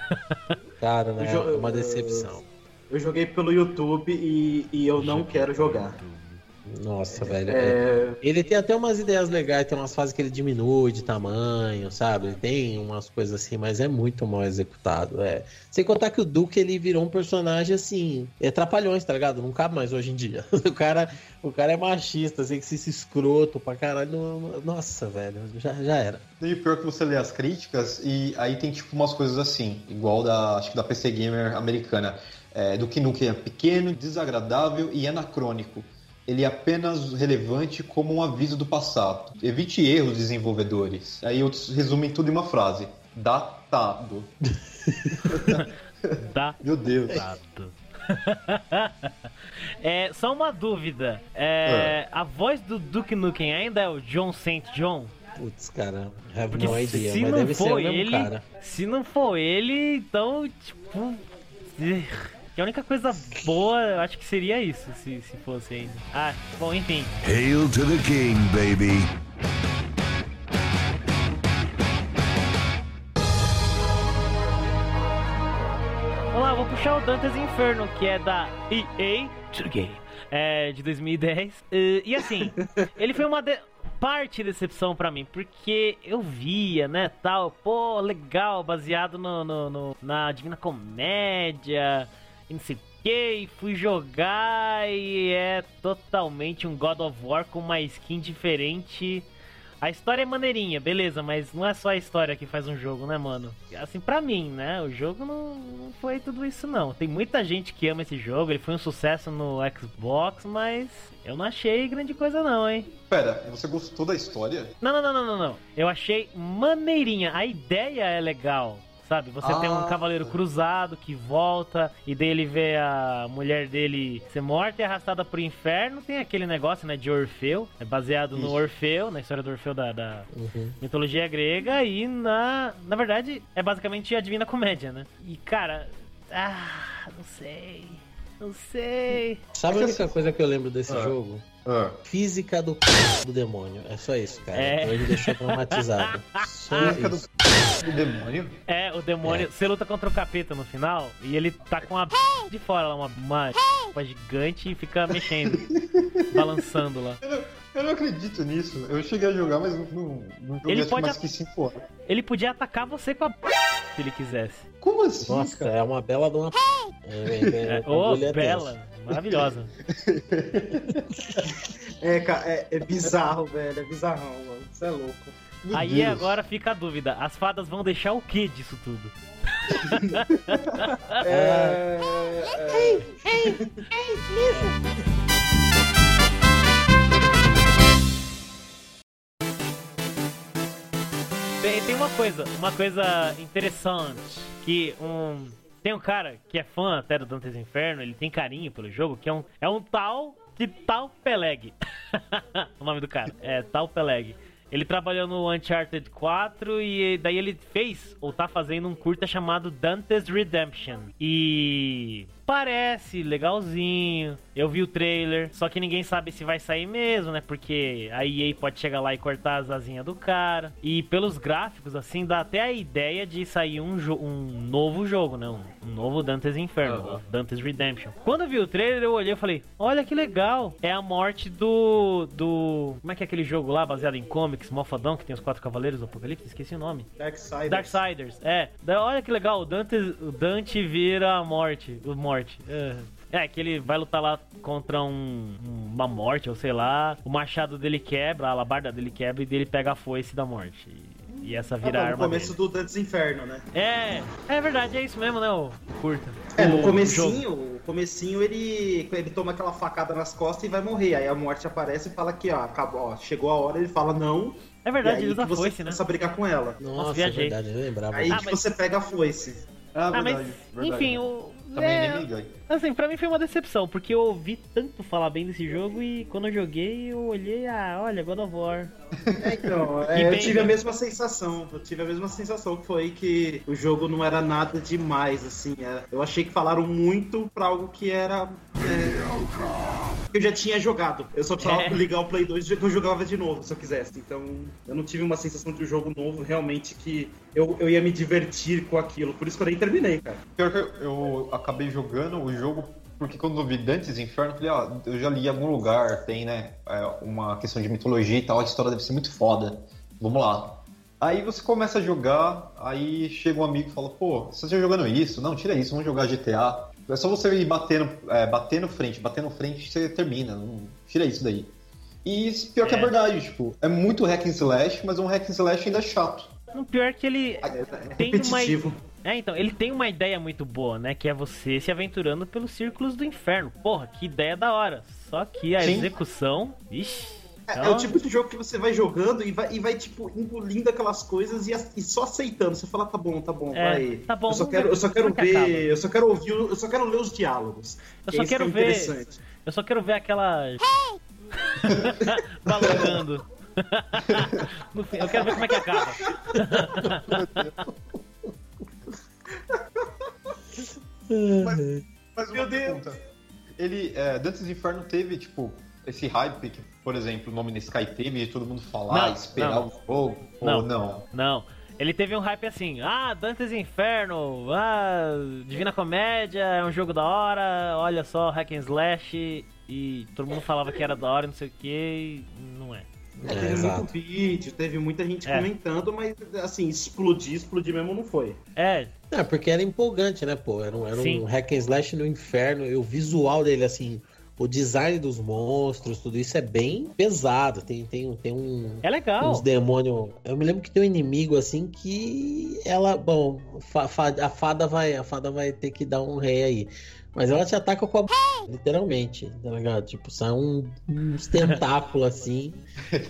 Cara, né? É uma decepção. Eu joguei pelo YouTube e, e eu não quero jogar. Nossa, velho. É, Ele tem até umas ideias legais, tem umas fases que ele diminui de tamanho, sabe? Ele tem umas coisas assim, mas é muito mal executado, é. Sem contar que o Duke, ele virou um personagem, assim, é trapalhões, tá ligado? Não cabe mais hoje em dia. O cara, o cara é machista, assim, que se escroto pra caralho. não- Nossa, velho, já, já era. E o pior é que você lê as críticas e aí tem tipo umas coisas assim, igual da, acho que da PC Gamer americana, é, do que Nukem é pequeno, desagradável e anacrônico. Ele é apenas relevante como um aviso do passado. Evite erros, desenvolvedores. Aí outros resumem tudo em uma frase: datado. Dá Meu Deus. dado. é, só uma dúvida. É, A voz do Duke Nukem ainda é o John St. John? Putz, cara, have Porque no idea, se mas não deve ser o for mesmo ele, cara. se não for ele, então, tipo, que a única coisa boa, eu acho que seria isso, se, se fosse ainda. Ah, bom, enfim. Hail to the king, baby. deixar o Dante's Inferno, que é da EA to the Game, é, de 2010. E, e assim, ele foi uma de- parte de decepção pra mim, porque eu via, né, tal, pô, legal, baseado no, no- no- na Divina Comédia, e não sei o que, e fui jogar e é totalmente um God of War com uma skin diferente. A história é maneirinha, beleza, mas não é só a história que faz um jogo, né, mano? Assim, pra mim, né? O jogo não, não foi tudo isso, não. Tem muita gente que ama esse jogo, ele foi um sucesso no Xbox, mas eu não achei grande coisa, não, hein? Pera, você gostou da história? Não, não, não, não, não, não. Eu achei maneirinha. A ideia é legal. Sabe, você tem um Ah. cavaleiro cruzado que volta e daí ele vê a mulher dele ser morta e arrastada pro inferno. Tem aquele negócio, né, de Orfeu. É baseado no. Orfeu, na história do Orfeu da, da Uhum. mitologia grega. E na. Na verdade, é basicamente a Divina Comédia, né? E cara. Ah, não sei. Não sei. Sabe a única coisa que eu lembro desse Ah. jogo? Ah. Física do do demônio. É só isso, cara. É. Ele me deixou traumatizado. Só Física do isso. do demônio? É, o demônio. Você luta contra o capeta no final e ele tá com a de fora lá, uma, uma, uma gigante e fica mexendo, balançando lá. Eu não, acredito nisso. Eu cheguei a jogar, mas não, não, não joguei Ele pode mais que 5 horas. Ele podia atacar você com a se ele quisesse. Como assim, Nossa, cara? é uma bela de uma. É, é, É, Ô, o bagulho é bela, maravilhosa. É, cara, é, é bizarro, velho. É bizarrão, mano. Isso é louco. Meu Aí Deus. agora fica a dúvida: as fadas vão deixar o que disso tudo? É. é... Tem, tem uma coisa, uma coisa interessante que um tem um cara que é fã até do Dante's Inferno, ele tem carinho pelo jogo, que é um é um tal de Tal Peleg. o nome do cara é Tal Peleg. Ele trabalhou no Uncharted 4 e daí ele fez ou tá fazendo um curta chamado Dante's Redemption. E parece legalzinho. Eu vi o trailer, só que ninguém sabe se vai sair mesmo, né? Porque a EA pode chegar lá e cortar as asinhas do cara. E pelos gráficos, assim, dá até a ideia de sair um, jo- um novo jogo, né? Um, um novo Dante's Inferno, Aham. Dante's Redemption. Quando eu vi o trailer, eu olhei e falei: Olha que legal! É a morte do. do. Como é que é aquele jogo lá, baseado em comics, Mofadão, que tem os quatro cavaleiros do Apocalipse? Esqueci o nome. Darksiders. Darksiders, é. Da- Olha que legal, o Dante, o Dante vira a morte. O morte. É. É, que ele vai lutar lá contra um, um- uma morte, ou sei lá. O machado dele quebra, a alabarda dele quebra e dele pega a foice da morte. E, e essa Ah, vira a tá, no arma começo dele. do Dantes Inferno, né? É, é verdade, é isso mesmo, né? O curta. É, no O comecinho, o comecinho ele, ele toma aquela facada nas costas e vai morrer. Aí a morte aparece e fala que, ó, acabou, ó, chegou a hora, ele fala não. É e verdade, aí ele usa que você foice, né? começa a brigar com ela. Nossa, é viajei. verdade, eu lembrava. Aí Ah, que mas- você pega a foice. Ah, Ah, verdade, mas, verdade. enfim, o. Também é, nem me ganho. Assim, pra mim foi uma decepção, porque eu ouvi tanto falar bem desse jogo e quando eu joguei, eu olhei, ah, olha, God of War. É, então, é, E eu bem- tive a mesma sensação. Eu tive a mesma sensação que foi que o jogo não era nada demais, assim. é, eu achei que falaram muito pra algo que era. é, eu já tinha jogado. Eu só precisava É. ligar o Play 2 e eu jogava de novo, se eu quisesse. Então, eu não tive uma sensação de um jogo novo, realmente, que eu, eu ia me divertir com aquilo. Por isso que eu nem terminei, cara. Pior que eu, eu acabei jogando o jogo porque quando eu vi Dantes Inferno, eu falei, ó, eu já li em algum lugar, tem, né, é, uma questão de mitologia e tal, a história deve ser muito foda. Vamos lá. Aí você começa a jogar, aí chega um amigo e fala, pô, você tá jogando isso? Não, tira isso, vamos jogar GTA. É só você ir batendo, é, batendo frente, batendo frente, você termina. Não, tira isso daí. E isso, pior que é É. verdade, tipo, é muito hack and slash, mas é um hack and slash ainda chato. O pior é que ele É, é tem uma. É, então, ele tem uma ideia muito boa, né? Que é você se aventurando pelos círculos do inferno. Porra, que ideia da hora. Só que a Sim. execução. Ixi. É, então- é o tipo de jogo que você vai jogando e vai, e vai tipo, engolindo aquelas coisas e, e só aceitando. Você fala, tá bom, tá bom, É, vai. tá bom, eu só quero, ver eu só quero é ver, acaba. eu só quero ouvir, eu só quero ler os diálogos. Eu que só é quero que é ver-. Eu só quero ver aquela. Balangando. No fim, eu quero ver como é que acaba. Mas Meu uma Deus. pergunta. Ele, é, Dantes Inferno teve, tipo, esse hype que, por exemplo, o nome Sky teve de todo mundo falar, Não, esperar não. o jogo, Não. ou não? Não. Ele teve um hype assim, ah, Dante's Inferno, ah, Divina Comédia, é um jogo da hora, olha só, hack and slash, e todo mundo falava que era da hora, não sei o que, não é. É, teve exato. muito vídeo, teve muita gente É. comentando, mas assim, explodir, explodir mesmo não foi. É, É, porque era empolgante, né, pô? Era um, era Sim. um hack and slash no inferno. E o visual dele, assim, o design dos monstros, tudo isso é bem pesado. Tem, tem, tem um, é legal. uns demônios. Eu me lembro que tem um inimigo assim que ela, bom, fa- fa- a fada vai, a fada vai ter que dar um rei aí. Mas ela te ataca com a b... literalmente, tá ligado? Tipo, sai um, uns tentáculos assim.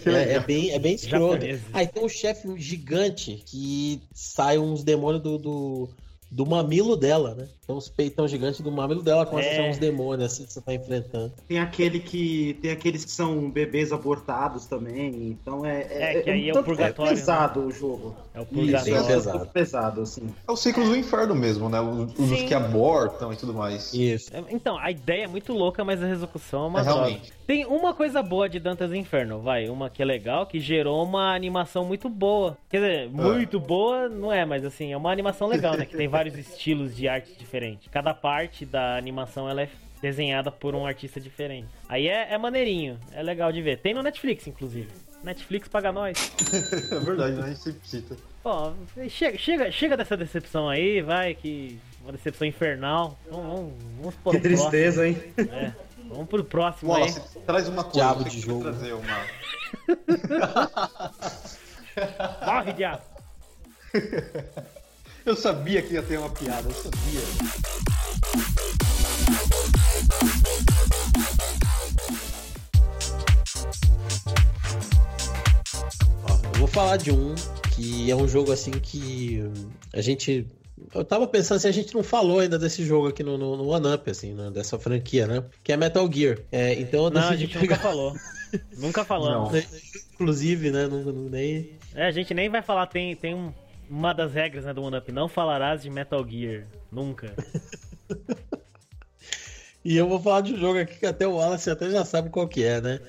É, é bem, é bem escroto. Aí tem um chefe gigante que sai uns demônios do, do, do mamilo dela, né? Tem uns peitão gigantes do mamilo dela, começa a É. ser uns demônios assim que você tá enfrentando. Tem aquele que. Tem aqueles que são bebês abortados também. Então é. É, que aí é o tanto purgatório, né? pesado o jogo. É o Isso, bem é purgatório. um pesado. pesado, assim. É o ciclo do inferno mesmo, né? Os, os que abortam e tudo mais. Isso. É, Então, a ideia é muito louca, mas a execução é uma É, realmente. Tem uma coisa boa de Dante's Inferno, vai, uma que é legal, que gerou uma animação muito boa. Quer dizer, muito boa não é, mas assim, é uma animação legal, né? Que tem vários estilos de arte diferentes. Cada parte da animação ela é desenhada por um artista diferente. Aí é, é maneirinho, é legal de ver. Tem no Netflix, inclusive. Netflix paga nós. É verdade, né? A gente sempre cita. Chega, chega, chega dessa decepção aí, vai, que uma decepção infernal. Vamos, vamos, vamos pro Que tristeza, hein? próximo. É, vamos pro próximo aí. Traz uma coisa. Diabo de jogo. trazer uma. Morre, diabo. Eu sabia que ia ter uma piada, eu sabia. Ó, eu vou falar de um que é um jogo assim que a gente. Eu tava pensando se a gente não falou ainda desse jogo aqui no, no, no One Up, assim, né, dessa franquia, né? Que é Metal Gear. É, então eu Não, a gente nunca pegar. falou. nunca falamos. Inclusive, né? Não, não- nem. É, a gente nem vai falar, tem, tem um- uma das regras né, do One Up, não falarás de Metal Gear. Nunca. E eu vou falar de um jogo aqui que até o Wallace até já sabe qual que é, né?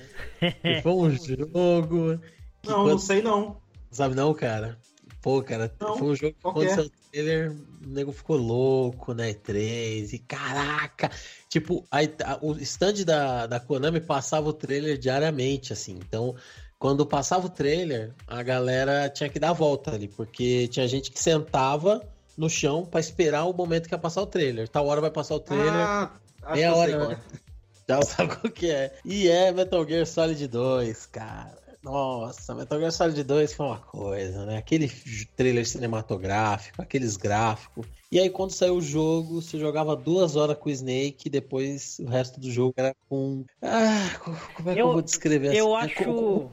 Que foi um jogo. Que Não, quando- não sei não. Sabe não, cara? Pô, cara, Não, foi um jogo que quando é? saiu o trailer, o nego ficou louco, né? E3, e caraca! Tipo, aí, a- o stand da, da Konami passava o trailer diariamente, assim. Então, quando passava o trailer, a galera tinha que dar a volta ali, porque tinha gente que sentava no chão pra esperar o momento que ia passar o trailer. Tal hora vai passar o trailer, Ah, meia hora, né? é. já sabe qual que é. E é Metal Gear Solid 2, cara. Nossa, Metal Gear Solid 2 foi uma coisa, né? Aquele trailer cinematográfico, aqueles gráficos. E aí, quando saiu o jogo, você jogava duas horas com o Snake e depois o resto do jogo era com. Ah, co- como é que eu, Eu- vou descrever Eu assim? É acho. com-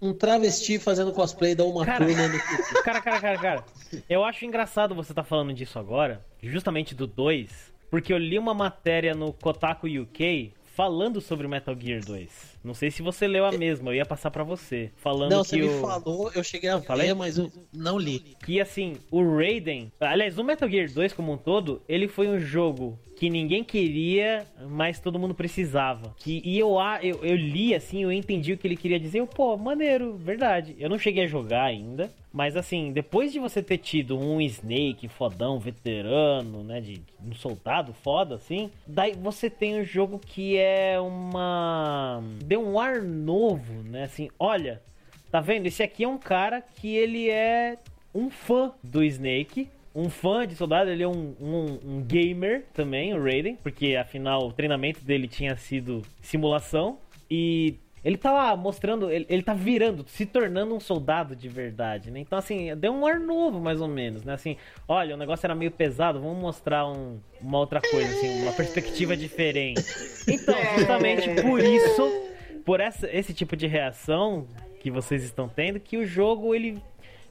Um travesti fazendo cosplay da uma Cara. turma no. Cara, cara, cara, cara. Eu acho engraçado você estar falando disso agora, justamente do 2, porque eu li uma matéria no Kotaku UK falando sobre o Metal Gear 2. Não sei se você leu a mesma, eu ia passar pra você. Falando Não, que você me o... falou, eu cheguei a Falei? ver, mas eu não li. que assim, o Raiden, aliás, o Metal Gear 2 como um todo, ele foi um jogo que ninguém queria, mas todo mundo precisava. Que, e eu, eu, eu li assim, eu entendi o que ele queria dizer. Eu, pô, maneiro, verdade. Eu não cheguei a jogar ainda, mas assim, depois de você ter tido um Snake fodão, veterano, né, de um soldado foda assim, daí você tem um jogo que é uma deu um ar novo, né? Assim, olha, Tá vendo? Esse aqui é um cara que ele é um fã do Snake. Um fã de soldado, ele é um, um- um gamer também, o Raiden, porque afinal o treinamento dele tinha sido simulação. E ele tá lá mostrando, ele, ele tá virando, se tornando um soldado de verdade, né? Então, assim, deu um ar novo, mais ou menos, né? Assim, olha, o negócio era meio pesado, vamos mostrar um- uma outra coisa, assim, uma perspectiva diferente. Então, justamente por isso, por essa, esse tipo de reação que vocês estão tendo, que o jogo ele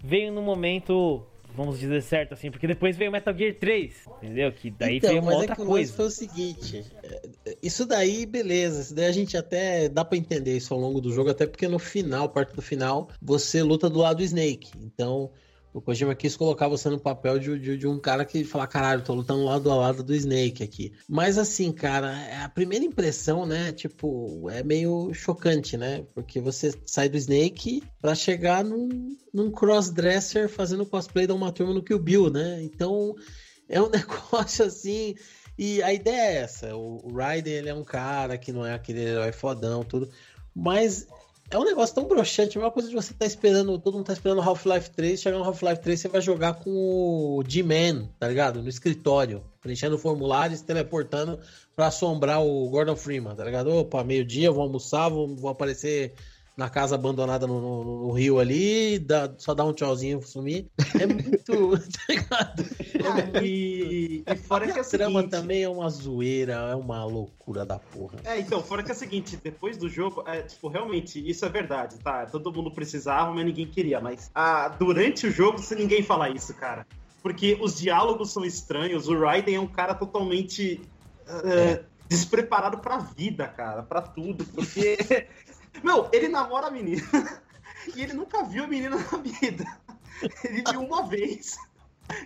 veio no momento, vamos dizer certo assim, porque depois veio Metal Gear 3, entendeu? Que daí então, veio uma mas outra é que coisa. foi o seguinte: é, é, isso daí, beleza, isso daí a gente até dá pra entender isso ao longo do jogo, até porque no final, perto do final, você luta do lado do Snake. Então, O Kojima quis colocar você no papel de, de, de um cara que fala, caralho, tô lutando lado a lado do Snake aqui. Mas assim, cara, a primeira impressão, né, tipo, é meio chocante, né? Porque você sai do Snake pra chegar num, num crossdresser fazendo cosplay da uma turma no Kill Bill, né? Então, é um negócio assim... E a ideia é essa, o, o Raiden, ele é um cara que não é aquele herói fodão, tudo, mas é um negócio tão broxante, a mesma coisa de você tá esperando, todo mundo tá esperando Half-Life 3, chegar no Half-Life 3 você vai jogar com o G-Man, tá ligado? No escritório, preenchendo formulários, teleportando para assombrar o Gordon Freeman, tá ligado? Opa, meio-dia, vou almoçar, vou, vou aparecer na casa abandonada no, no, no rio ali, dá, só dá um tchauzinho sumir. É muito. tá ligado? Ah, e, e fora que é a o trama seguinte, também é uma zoeira, é uma loucura da porra. É, então, fora que é o seguinte, depois do jogo, é, tipo, realmente, isso é verdade, tá? Todo mundo precisava, mas ninguém queria. Mas ah, durante o jogo, se ninguém fala isso, cara. Porque os diálogos são estranhos, o Raiden é um cara totalmente ah, despreparado pra vida, cara, pra tudo. Porque, meu, ele namora a menina e ele nunca viu a menina na vida. Ele viu uma vez.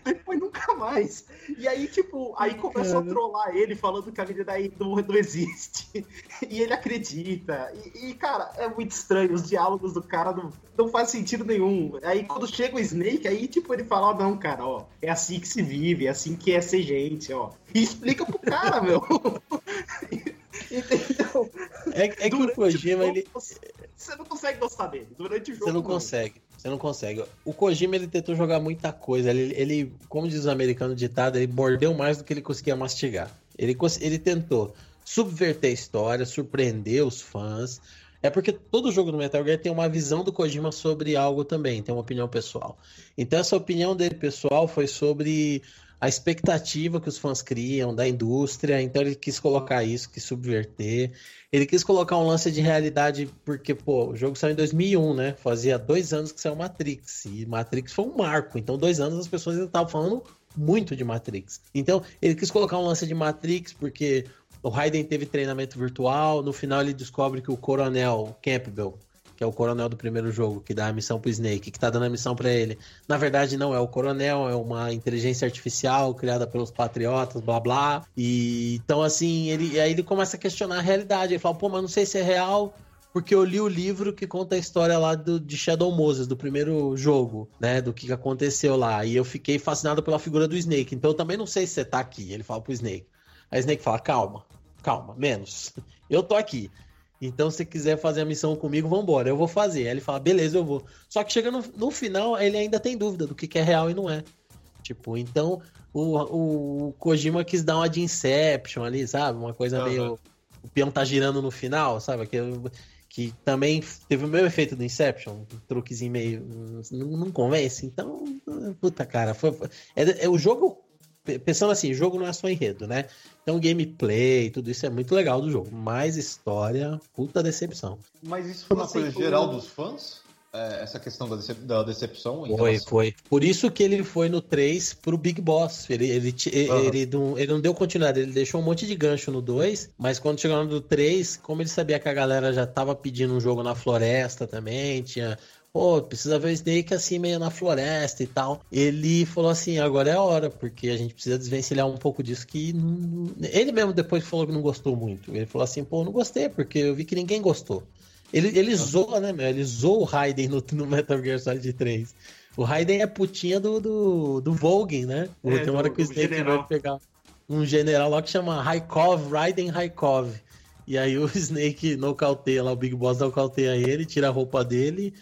Depois nunca mais. E aí, tipo, aí começam a trollar ele falando que a menina aí não, não existe. E ele acredita. E, e, cara, é muito estranho. Os diálogos do cara não, não faz sentido nenhum. Aí quando chega o Snake, aí, tipo, ele fala, ó, não, cara, ó, é assim que se vive, é assim que é ser gente, ó. E explica pro cara, meu. Entendeu? É, é que o Kojima, jogo, ele. Você não consegue gostar dele. Durante o jogo. Você não consegue. Você não consegue. O Kojima ele tentou jogar muita coisa. Ele, ele como diz o americano ditado, ele mordeu mais do que ele conseguia mastigar. Ele, ele tentou subverter a história, surpreender os fãs. É porque todo jogo do Metal Gear tem uma visão do Kojima sobre algo também, tem uma opinião pessoal. Então essa opinião dele pessoal foi sobre a expectativa que os fãs criam da indústria, então ele quis colocar isso, quis subverter. Ele quis colocar um lance de realidade, porque, pô, o jogo saiu em 2001, né? Fazia dois anos que saiu Matrix, e Matrix foi um marco, então dois anos as pessoas ainda estavam falando muito de Matrix. Então ele quis colocar um lance de Matrix, porque o Raiden teve treinamento virtual, no final ele descobre que o Coronel Campbell, que é o coronel do primeiro jogo, que dá a missão pro Snake, que tá dando a missão pra ele. Na verdade, não é o coronel, é uma inteligência artificial criada pelos patriotas, blá blá. E então, assim, ele aí ele começa a questionar a realidade. Ele fala, pô, mas não sei se é real. Porque eu li o livro que conta a história lá do, de Shadow Moses, do primeiro jogo, né? Do que aconteceu lá. E eu fiquei fascinado pela figura do Snake. Então eu também não sei se você tá aqui. Ele fala pro Snake. Aí o Snake fala, calma, calma, menos. Eu tô aqui. Então, se quiser fazer a missão comigo, vambora, eu vou fazer. Aí ele fala, beleza, eu vou. Só que chega no, no final, ele ainda tem dúvida do que, que é real e não é. Tipo, então o, o Kojima quis dar uma de Inception ali, sabe? Uma coisa Aham. meio. O peão tá girando no final, sabe? Que, que também teve o mesmo efeito do Inception, um truquezinho meio. Não, não convence. Então, puta cara, foi, foi- é, é o jogo. Pensando assim, o jogo não é só enredo, né? Então, gameplay, tudo isso é muito legal do jogo. Mas história, puta decepção. Mas isso foi uma Assim, coisa geral dos fãs? É, essa questão da, decep- da decepção? em Foi, relação- foi. Por isso que ele foi no 3 pro Big Boss. Ele, ele, ele, ele não, ele não deu continuidade, ele deixou um monte de gancho no 2, mas quando chegou no 3, como ele sabia que a galera já tava pedindo um jogo na floresta também, tinha. Pô, precisa ver o Snake assim meio na floresta e tal. Ele falou assim: agora é a hora, porque a gente precisa desvencilhar um pouco disso que. não- Ele mesmo depois falou que não gostou muito. Ele falou assim: pô, não gostei, porque eu vi que ninguém gostou. Ele, ele zoa, né, meu? Ele zoa o Raiden no, no Metal Gear Solid 3. O Raiden é putinha do, do, do Volgin, né? É, Tem uma hora que o Snake general. vai pegar um general lá que chama Raikov, Raiden Raikov. E aí o Snake nocauteia lá, o Big Boss nocauteia ele, tira a roupa dele,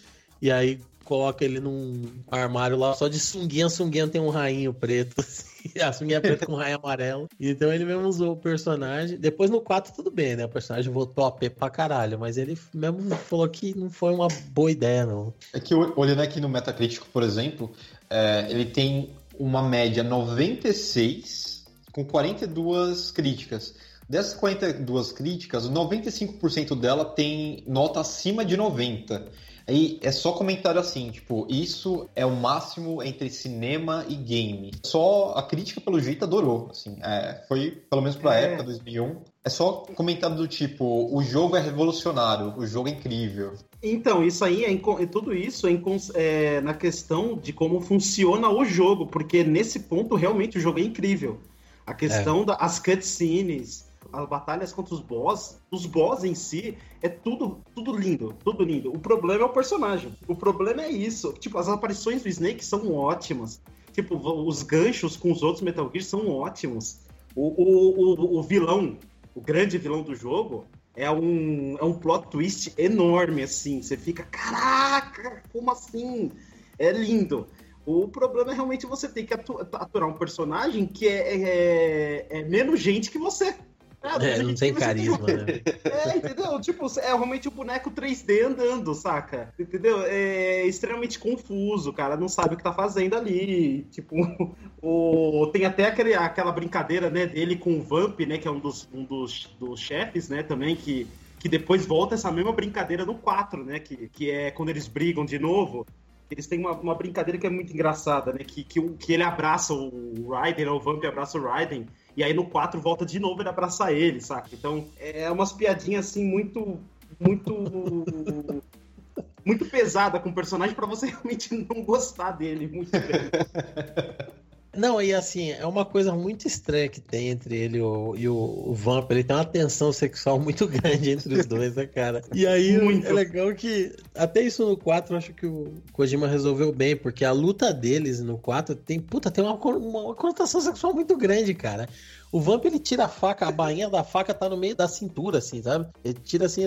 e aí coloca ele num armário lá só de sunguinha. Sunguinha tem um rainho preto, assim. A sunguinha preta com um raio amarelo. Então ele mesmo usou o personagem. Depois no 4 tudo bem, né? O personagem voltou a pé pra caralho, mas ele mesmo falou que não foi uma boa ideia, não. É que olhando aqui no Metacritic, por exemplo, é, ele tem uma média 96 com 42 críticas. Dessas 42 críticas, 95% dela tem nota acima de 90. Aí é só comentário assim, tipo, isso é o máximo entre cinema e game. Só a crítica, pelo jeito, adorou. Assim, é, foi, pelo menos pra É. época, 2001. É só comentário do tipo, o jogo é revolucionário, o jogo é incrível. Então, isso aí, é co- tudo isso é, é na questão de como funciona o jogo, porque nesse ponto realmente o jogo é incrível. A questão das cutscenes, as batalhas contra os boss, os boss em si, é tudo, tudo lindo, tudo lindo. O problema é o personagem. O problema é isso. Tipo, as aparições do Snake são ótimas. Tipo, os ganchos com os outros Metal Gear são ótimos. O, o, o, o vilão, o grande vilão do jogo, é um, é um plot twist enorme, assim. Você fica, caraca, como assim? É lindo. O problema é realmente você ter que atu- aturar um personagem que é, é, é menos gente que você. É, menos não tem você carisma, né? É, entendeu? Tipo, é realmente o boneco 3D andando, saca? Entendeu? É extremamente confuso, o cara não sabe o que tá fazendo ali. Tipo, o... tem até aquele, aquela brincadeira, né, dele com o Vamp, né, que é um dos, um dos, dos chefes, né, também, que, que depois volta essa mesma brincadeira no 4, né, que, que é quando eles brigam de novo. Eles têm uma, uma brincadeira que é muito engraçada, né? Que, que, que ele abraça o Raiden, né? o Vamp abraça o Raiden, e aí no 4 volta de novo ele abraçar ele, saca? Então é umas piadinhas assim muito. Muito. muito pesada com o personagem pra você realmente não gostar dele muito bem. Não, e assim, é uma coisa muito estranha que tem entre ele e o, e o, Vamp. Ele tem uma tensão sexual muito grande entre os dois, né, cara? E aí Muito. é legal que. Até isso no 4 eu acho que o Kojima resolveu bem, porque a luta deles no 4 tem. Puta, tem uma, co- uma conotação sexual muito grande, cara. O Vamp ele tira a faca, a bainha da faca tá no meio da cintura, assim, sabe? Ele tira assim,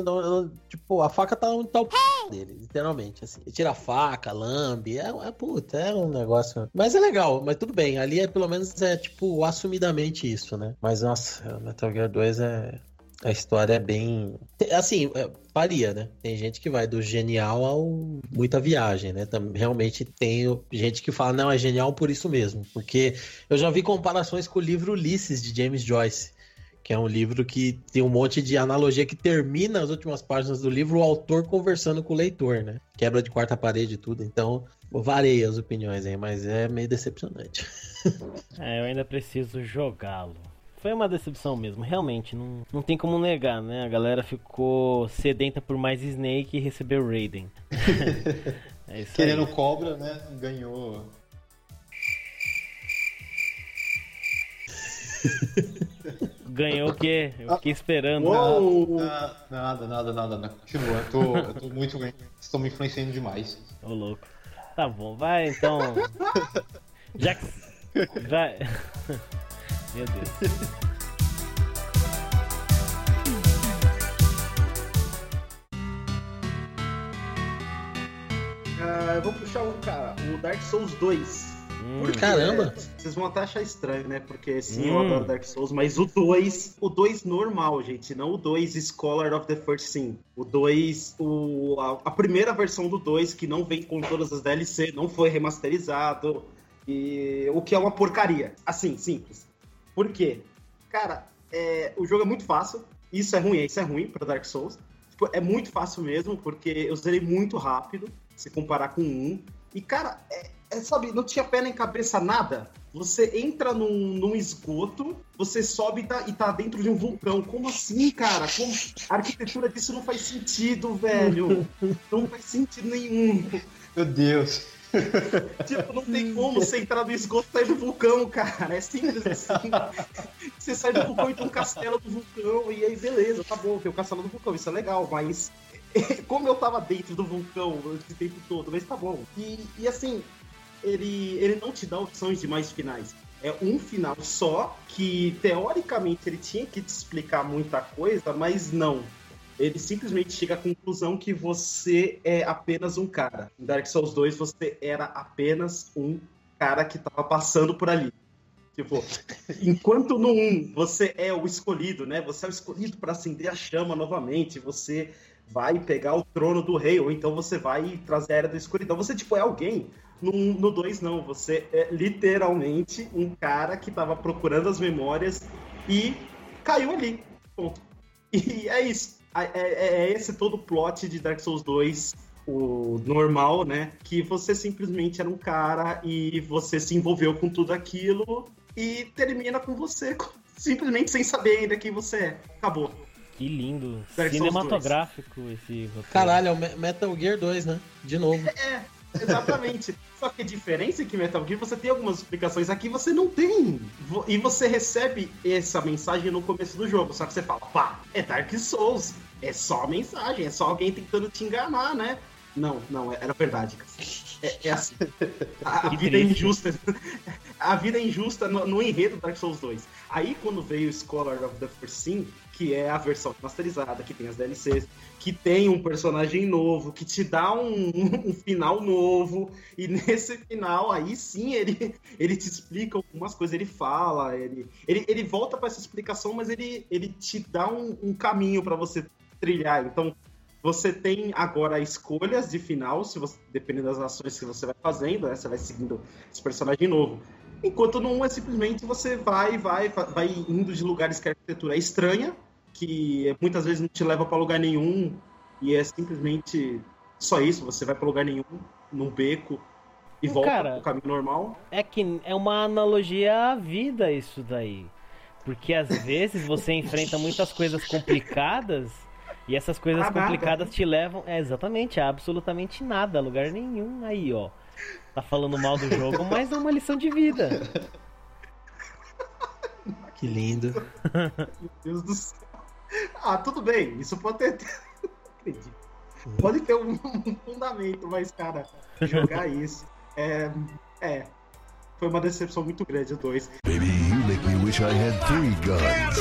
tipo, a faca tá onde tá o p dele, literalmente, assim. Ele tira a faca, lambe, é, é puta, é um negócio. Mas é legal, mas tudo bem. Ali é pelo menos é tipo assumidamente isso, né? Mas nossa, Metal Gear 2 é. A história é bem. Assim, é, varia, né? Tem gente que vai do genial ao muita viagem, né? Realmente tem gente que fala, não, é genial por isso mesmo. Porque eu já vi comparações com o livro Ulisses, de James Joyce. Que é um livro que tem um monte de analogia que termina as últimas páginas do livro, o autor conversando com o leitor, né? Quebra de quarta parede e tudo. Então, varia as opiniões aí, mas é meio decepcionante. É, eu ainda preciso jogá-lo. Foi uma decepção mesmo, realmente, não, não tem como negar, né? A galera ficou sedenta por mais Snake e recebeu Raiden. é Querendo aí. cobra, né? Ganhou. Ganhou o quê? Eu fiquei esperando. Uou! Ah, nada, nada, nada, nada. Continua. Eu tô, eu tô muito. Estão me influenciando demais. Ô louco. Tá bom, vai então. Já que. Vai. Meu Deus. Ah, eu vou puxar um, cara, o Dark Souls 2. Hum, Porque, Caramba! é, Vocês vão até achar estranho, né? Porque sim, eu Hum. adoro Dark Souls, mas o 2, o 2 normal, gente, não o 2 Scholar of the First Sin. O 2, o, a, a primeira versão do 2, que não vem com todas as DLC, não foi remasterizado, e o que é uma porcaria. Assim, simples. Por quê? Cara, é, o jogo é muito fácil, isso é ruim, isso é ruim pra Dark Souls. Tipo, é muito fácil mesmo, porque eu zerei muito rápido, se comparar com um. E, cara, é, é, sabe, não tinha pé nem cabeça nada. Você entra num, num esgoto, você sobe e tá, e tá dentro de um vulcão. Como assim, cara? Como... A arquitetura disso não faz sentido, velho. Não faz sentido nenhum. Meu Deus. Tipo, não tem como você entrar no esgoto e sair do vulcão, cara. É simples assim. Você sai do vulcão e tem um castelo do vulcão, e aí beleza, tá bom, tem o castelo do vulcão, isso é legal, mas como eu tava dentro do vulcão esse tempo todo, mas tá bom. E, e assim, ele, ele não te dá opções de mais finais. É um final só, que teoricamente ele tinha que te explicar muita coisa, mas não. Ele simplesmente chega à conclusão que você é apenas um cara. Em Dark Souls 2, você era apenas um cara que tava passando por ali. Tipo, enquanto no 1 você é o escolhido, né? Você é o escolhido para acender a chama novamente, você vai pegar o trono do rei, ou então você vai trazer a era da escuridão. Você, tipo, é alguém. No, no 2, não. Você é literalmente um cara que tava procurando as memórias e caiu ali. Ponto. E é isso. É, é- é esse todo o plot de Dark Souls 2, o normal, né? Que você simplesmente era um cara e você se envolveu com tudo aquilo e termina com você simplesmente sem saber ainda quem você é. Acabou. Que lindo. Cinematográfico esse roteiro. Caralho, é o Me- Metal Gear 2, né? De novo. É, exatamente. Só que a diferença é que Metal Gear você tem algumas explicações, aqui você não tem. E você recebe essa mensagem no começo do jogo, só que você fala, pá, é Dark Souls, é só a mensagem, é só alguém tentando te enganar, né? Não, não, era verdade. É, é assim. A, a vida é injusta. A vida é injusta no, no enredo Dark Souls 2. Aí quando veio Scholar of the Foreseen, que é a versão masterizada, que tem as DLCs, que tem um personagem novo, que te dá um, um final novo, e nesse final, aí sim, ele, ele te explica algumas coisas, ele fala, ele, ele, ele volta para essa explicação, mas ele, ele te dá um, um caminho para você trilhar. Então, você tem agora escolhas de final, se você, dependendo das ações que você vai fazendo, né, você vai seguindo esse personagem novo. Enquanto não é simplesmente você vai, vai, vai indo de lugares que a arquitetura é estranha, que muitas vezes não te leva para lugar nenhum, e é simplesmente só isso, você vai para lugar nenhum, num beco, e volta Cara, pro caminho normal. É que é uma analogia à vida isso daí. Porque às vezes você enfrenta muitas coisas complicadas e essas coisas Ah, nada. complicadas te levam, é exatamente, a absolutamente nada, a lugar nenhum. Aí, ó. Tá falando mal do jogo, mas é uma lição de vida. Que lindo. Meu Deus do céu. Ah, tudo bem, isso pode ter. Acredito. Pode ter um, fundamento, mas, cara, jogar isso é. É. Foi uma decepção muito grande, o 2. Baby, you make me wish I had three guns.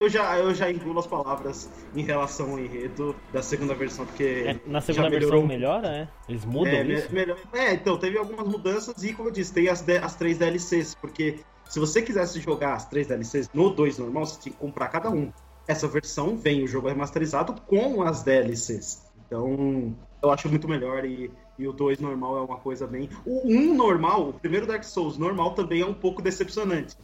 Eu já, eu já engulo as palavras em relação ao enredo da segunda versão, porque. É, na segunda melhorou versão melhora, é? Eles mudam É, me- isso? melhor- é, então, teve algumas mudanças e, como eu disse, tem as, de- as três DLCs, porque se você quisesse jogar as três DLCs no 2 normal, você tinha que comprar cada um. Essa versão vem o jogo remasterizado com as DLCs. Então, eu acho muito melhor e, e o 2 normal é uma coisa bem. O 1 normal, o primeiro Dark Souls normal também é um pouco decepcionante,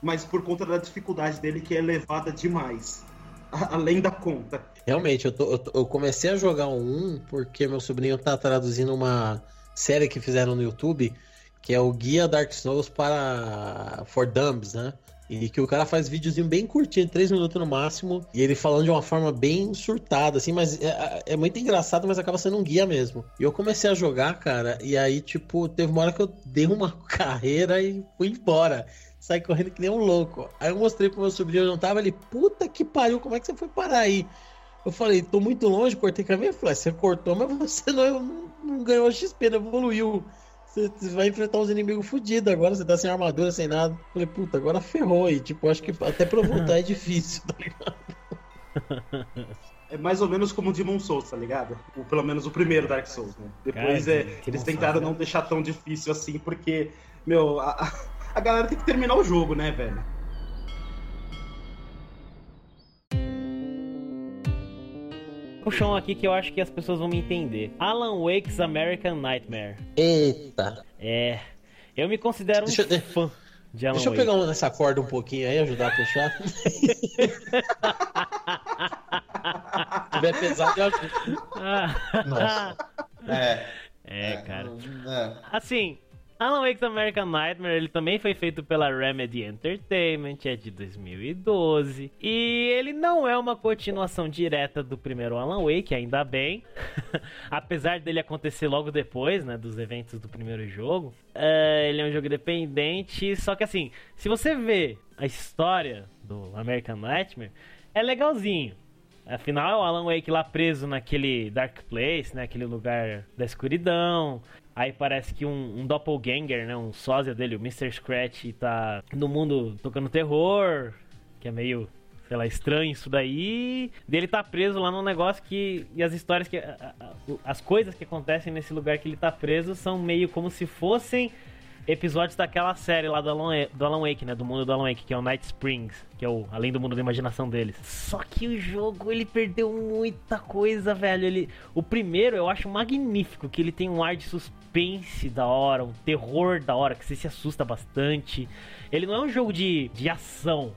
mas por conta da dificuldade dele que é elevada demais. Além da conta. Realmente, eu, tô- eu tô- eu comecei a jogar o 1 porque meu sobrinho tá traduzindo uma série que fizeram no YouTube, que é o Guia Dark Souls para For Dummies, né? E que o cara faz videozinho bem curtinho, 3 minutos no máximo, e ele falando de uma forma bem surtada, assim, mas é, é muito engraçado, mas acaba sendo um guia mesmo. E eu comecei a jogar, cara, e aí, tipo, teve uma hora que eu dei uma carreira e fui embora. Saí correndo que nem um louco. Aí eu mostrei pro meu sobrinho, eu não tava ali, puta que pariu, como é que você foi parar aí? Eu falei, tô muito longe, cortei caminho. Ele falou, "É, você cortou, mas você não, não, não ganhou XP, não evoluiu. Você, vai enfrentar uns inimigos fodidos agora, você tá sem armadura, sem nada. Eu falei, puta, agora ferrou. E tipo, acho que até pra voltar é difícil, tá ligado? É mais ou menos como o Demon Souls, tá ligado? O, pelo menos o primeiro Dark Souls, né? Depois Cara, é, Demon eles Souls, tentaram né? não deixar tão difícil assim, porque, meu, a- a galera tem que terminar o jogo, né, velho? Puxão aqui que eu acho que as pessoas vão me entender. Alan Wake's American Nightmare. Eita. É. Eu me considero um Deixa eu- fã de Alan Deixa eu pegar um nessa corda um pouquinho aí, ajudar a puxar. Se tiver pesado, eu ajudo. Ah, Nossa. É. é, cara. É. Assim, Alan Wake's American Nightmare, ele também foi feito pela Remedy Entertainment, é de 2012. E ele não é uma continuação direta do primeiro Alan Wake, ainda bem. Apesar dele acontecer logo depois, né, dos eventos do primeiro jogo. É, ele é um jogo independente, só que assim, se você vê a história do American Nightmare, é legalzinho. Afinal, é o Alan Wake lá preso naquele Dark Place, né? Aquele lugar da escuridão. Aí parece que um, um doppelganger, né? Um sósia dele, o Mr. Scratch, tá no mundo tocando terror. Que é meio, sei lá, estranho isso daí. E ele tá preso lá num negócio que... E as histórias que... As coisas que acontecem nesse lugar que ele tá preso são meio como se fossem episódios daquela série lá do Alan, do Alan Wake, né? Do mundo do Alan Wake, que é o Night Springs, que é o além do mundo da imaginação deles. Só que o jogo ele perdeu muita coisa, velho. Ele, o primeiro eu acho magnífico, que ele tem um ar de suspense da hora, um terror da hora, que você se assusta bastante. Ele não é um jogo de, de ação.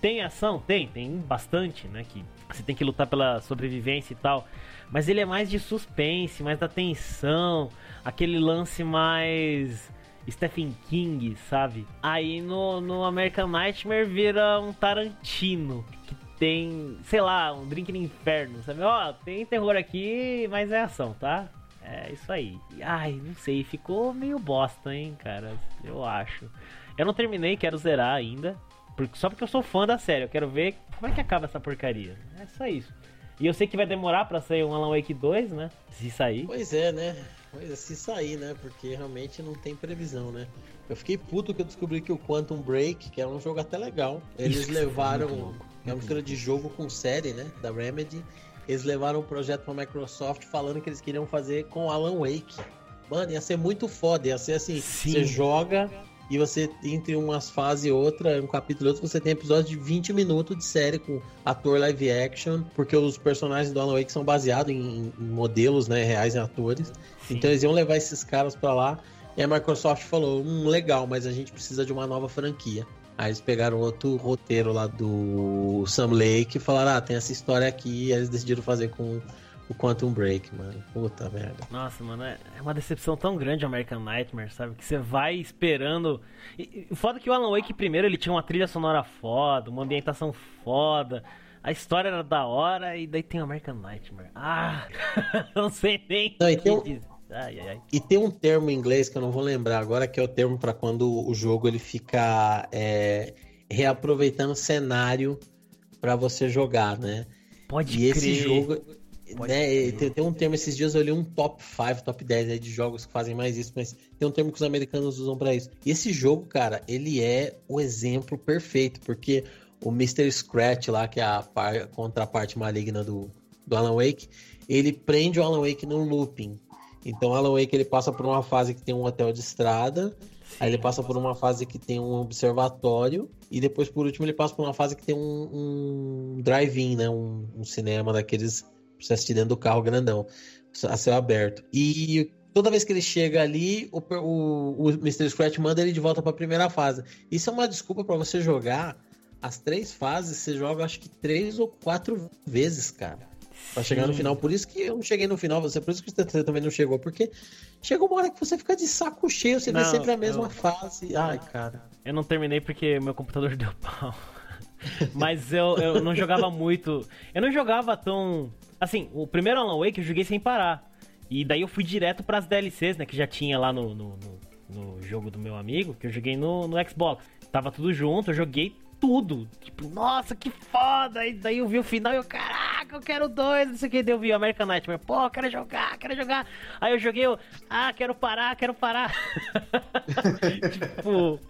Tem ação? Tem, tem bastante, né? Que você tem que lutar pela sobrevivência e tal. Mas ele é mais de suspense, mais da tensão, aquele lance mais Stephen King, sabe? Aí no, no American Nightmare vira um Tarantino. Que tem, sei lá, um drink no inferno, sabe? Ó, tem terror aqui, mas é ação, tá? É isso aí. Ai, não sei, ficou meio bosta, hein, cara? Eu acho. Eu não terminei, quero zerar ainda. Porque, só porque eu sou fã da série, eu quero ver como é que acaba essa porcaria. É só isso. E eu sei que vai demorar pra sair um Alan Wake 2, né? Se sair. Pois é, né? Pois é, se sair, né? Porque realmente não tem previsão, né? Eu fiquei puto que eu descobri que o Quantum Break, que é um jogo até legal, eles Isso, levaram. É uma mistura de jogo com série, né? Da Remedy. Eles levaram um projeto pra Microsoft falando que eles queriam fazer com Alan Wake. Mano, ia ser muito foda. Ia ser assim: Sim. você joga e você, entre umas fases e outra, um capítulo e outro, você tem episódio de 20 minutos de série com ator live action, porque os personagens do Alan Wake são baseados em, em modelos né, reais em atores. Sim. Então eles iam levar esses caras pra lá. E a Microsoft falou: hum, legal, mas a gente precisa de uma nova franquia. Aí eles pegaram outro roteiro lá do Sam Lake e falaram: ah, tem essa história aqui. E eles decidiram fazer com o Quantum Break, mano. Puta merda. Nossa, mano, é é uma decepção tão grande o American Nightmare, sabe? Que você vai esperando. E, e foda é que o Alan Wake, primeiro, ele tinha uma trilha sonora foda, uma ambientação foda. A história era da hora e daí tem o American Nightmare. Ah, não sei nem Não, e o que tem um- dizer. Ai, ai, ai. E tem um termo em inglês que eu não vou lembrar agora, que é o termo pra quando o jogo ele fica é, reaproveitando cenário pra você jogar, né? Pode E crer. esse jogo, Pode né, tem, tem um termo, esses dias eu li um top 5, top 10 aí de jogos que fazem mais isso, mas tem um termo que os americanos usam pra isso. E esse jogo, cara, ele é o exemplo perfeito, porque o Mr. Scratch lá, que é a par- contraparte maligna do, do Alan Wake, ele prende o Alan Wake num looping. Então o Alan Wake ele passa por uma fase que tem um hotel de estrada, Aí ele passa por uma fase que tem um observatório. E depois, por último, ele passa por uma fase que tem um, um drive-in, né? Um, um cinema daqueles você assistir dentro do carro grandão, a céu aberto. E toda vez que ele chega ali, o, o, o Mr. Scratch manda ele de volta pra primeira fase. Isso é uma desculpa pra você jogar as três fases. Você joga, acho que três ou quatro vezes, cara. Pra chegar no Sim. final. Por isso que eu não cheguei no final, você, por isso que você também não chegou. Porque chega uma hora que você fica de saco cheio, você vê Não, sempre a mesma eu- fase. Ai, cara. Eu não terminei porque meu computador deu pau. Mas eu, eu não jogava muito. Eu não jogava tão. Assim, o primeiro Alan Wake eu joguei sem parar. E daí eu fui direto pras DLCs, né? Que já tinha lá no, no, no- no jogo do meu amigo, que eu joguei no, no Xbox. Tava tudo junto, eu joguei tudo. Tipo, nossa, que foda! E daí eu vi o final e eu, caraca, eu quero dois, não sei o que. Daí eu vi o American Nightmare, pô, quero jogar, quero jogar. Aí eu joguei, eu, ah, quero parar, quero parar. tipo,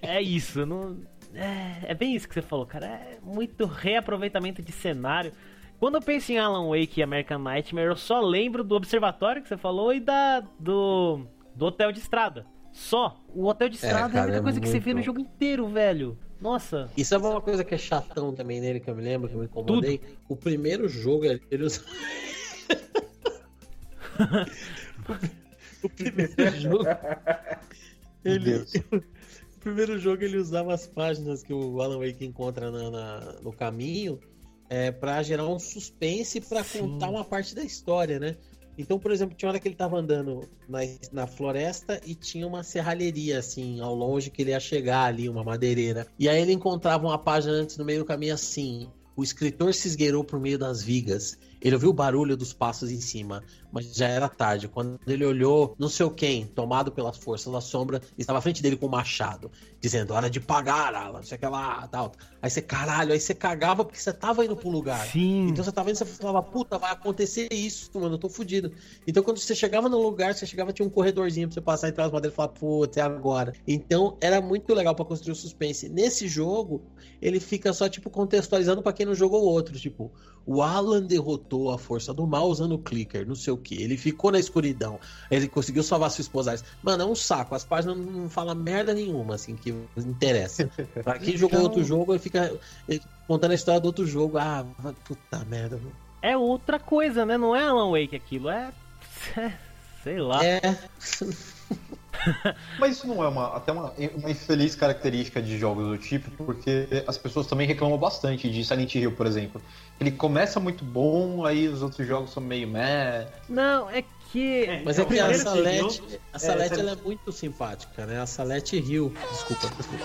é isso, não. É, é bem isso que você falou, cara. É muito reaproveitamento de cenário. Quando eu penso em Alan Wake e American Nightmare, eu só lembro do observatório que você falou e da do, do hotel de estrada. Só. O hotel de estrada é, cara, a única é coisa que você vê no jogo inteiro, velho. Nossa. E sabe uma coisa que é chatão também nele, que eu me lembro, que eu me incomodei? O primeiro jogo, ele usa... o primeiro jogo... Ele... O primeiro jogo ele usava as páginas que o Alan Wake encontra na- na- no caminho é, para gerar um suspense para contar uma parte da história, né? Então, por exemplo, tinha hora que ele tava andando na, na floresta e tinha uma serralheria, assim, ao longe que ele ia chegar ali, uma madeireira. E aí ele encontrava uma página antes no meio do caminho assim: o escritor se esgueirou por meio das vigas. Ele ouviu o barulho dos passos em cima, mas já era tarde. Quando ele olhou, não sei o quem, tomado pelas forças da sombra, estava à frente dele com um machado, dizendo: hora de pagar, Alan, não sei o que lá, tal. Aí você, caralho, aí você cagava porque você tava indo pro lugar. Sim. Então você tava indo, você falava, puta, vai acontecer isso, mano, eu tô fudido. Então quando você chegava no lugar, você chegava, tinha um corredorzinho pra você passar entre as madeiras e falar, putz, é agora. Então era muito legal pra construir o suspense. Nesse jogo, ele fica só, tipo, contextualizando pra quem não jogou o outro. Tipo, o Alan derrotou a força do mal usando o clicker, não sei o que. Ele ficou na escuridão. Ele conseguiu salvar sua esposa. Mano, é um saco. As páginas não falam merda nenhuma, assim, que interessa. Pra quem jogou Então- outro jogo, ele fica contando a história do outro jogo. Ah, puta merda. mano. É outra coisa, né? Não é Alan Wake aquilo, é. Sei lá. É. Mas isso não é uma, até uma, uma infeliz característica de jogos do tipo, porque as pessoas também reclamam bastante de Silent Hill, por exemplo. Ele começa muito bom, aí os outros jogos são meio meh. Não, é que. É, Mas É, é que a primeiro Salete, Hill- a Salete é, ela é muito simpática, né? A Salete Hill. Desculpa, desculpa.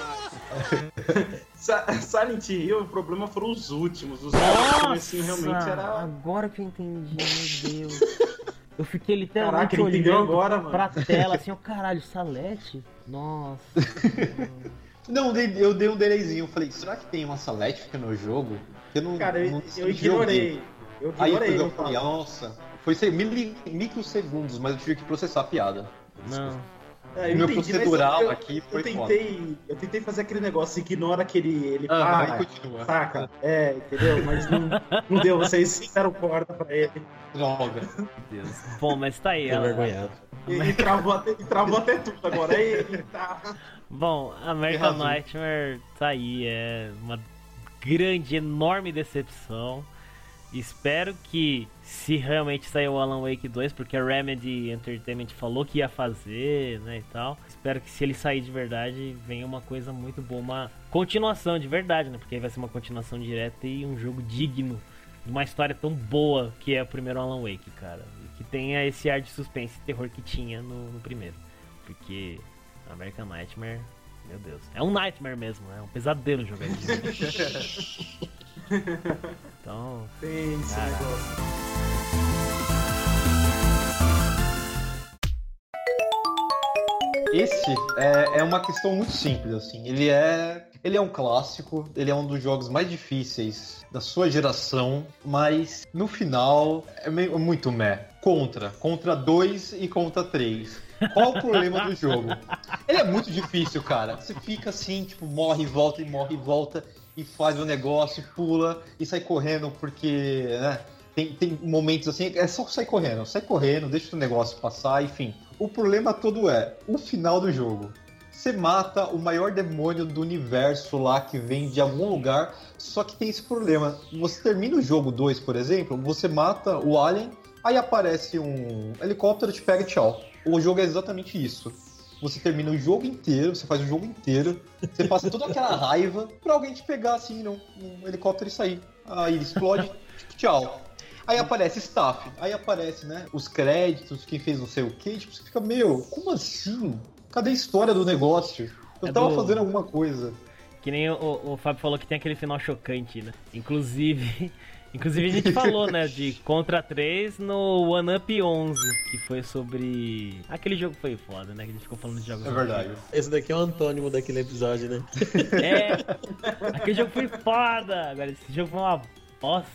Silent Hill, o problema foram os últimos. Os últimos comecinho realmente era. Agora que eu entendi, meu Deus. Eu fiquei literalmente Caraca, olhando agora, mano. pra tela, assim, ó, caralho, Salete? Nossa. Não, eu dei- eu dei um delayzinho, eu falei, será que tem uma Salética no jogo? Eu não, Cara, eu, não eu joguei. ignorei. Eu Aí ignorei. depois eu falei, nossa, foi microsegundos, mas eu tive que processar a piada. Não. É, eu meu entendi, procedural eu- aqui eu foi tentei, eu tentei fazer aquele negócio, ignora aquele. Ele Ah, para, continua. saca? É, entendeu? Mas não, não deu, vocês fizeram corda pra ele. Droga. Meu Deus. Bom, mas tá aí. Ela- envergonhado. E, e travou, até, e travou até tudo agora. Aí, ele tá. Bom, American. Nightmare tá aí, é uma grande, enorme decepção. Espero que, se realmente sair o Alan Wake 2, porque a Remedy Entertainment falou que ia fazer, né, e tal. Espero que se ele sair de verdade, venha uma coisa muito boa, uma continuação de verdade, né, porque aí vai ser uma continuação direta e um jogo digno de uma história tão boa que é o primeiro Alan Wake, cara. E que tenha esse ar de suspense e terror que tinha no, no primeiro. Porque American Nightmare, meu Deus. É um nightmare mesmo, é um pesadelo jogar isso. então, Tem esse negócio. Esse é, é uma questão muito simples, assim. Ele é, ele é um clássico, ele é um dos jogos mais difíceis da sua geração, mas no final é meio, muito meh. Contra, contra 2 e contra 3. Qual o problema do jogo? Ele é muito difícil, cara. Você fica assim, tipo, morre, volta e morre, e volta e faz o negócio, pula e sai correndo porque, né? Tem, tem momentos assim, é só sair correndo, sai correndo, deixa o negócio passar, enfim. O problema todo é o final do jogo. Você mata o maior demônio do universo lá que vem de algum lugar, só que tem esse problema. Você termina o jogo 2, por exemplo, você mata o alien, aí aparece um helicóptero, te pega e tchau. O jogo é exatamente isso. Você termina o jogo inteiro, você faz o jogo inteiro, você passa toda aquela raiva pra alguém te pegar assim num, num helicóptero e sair. Aí explode, tipo, tchau. Aí aparece staff, aí aparece, né, os créditos, quem fez não sei o que, tipo, você fica, meu, como assim? Cadê a história do negócio? Eu É tava do- fazendo alguma coisa. que nem o, o Fábio falou que tem aquele final chocante, né? Inclusive, inclusive a gente falou, né, de Contra 3 no One Up 11, que foi sobre aquele jogo que foi foda, né? Que a gente ficou falando de jogos É verdade. antigos. Esse daqui é o antônimo daquele episódio, né? É. Aquele jogo foi foda. Agora esse jogo foi uma bosta.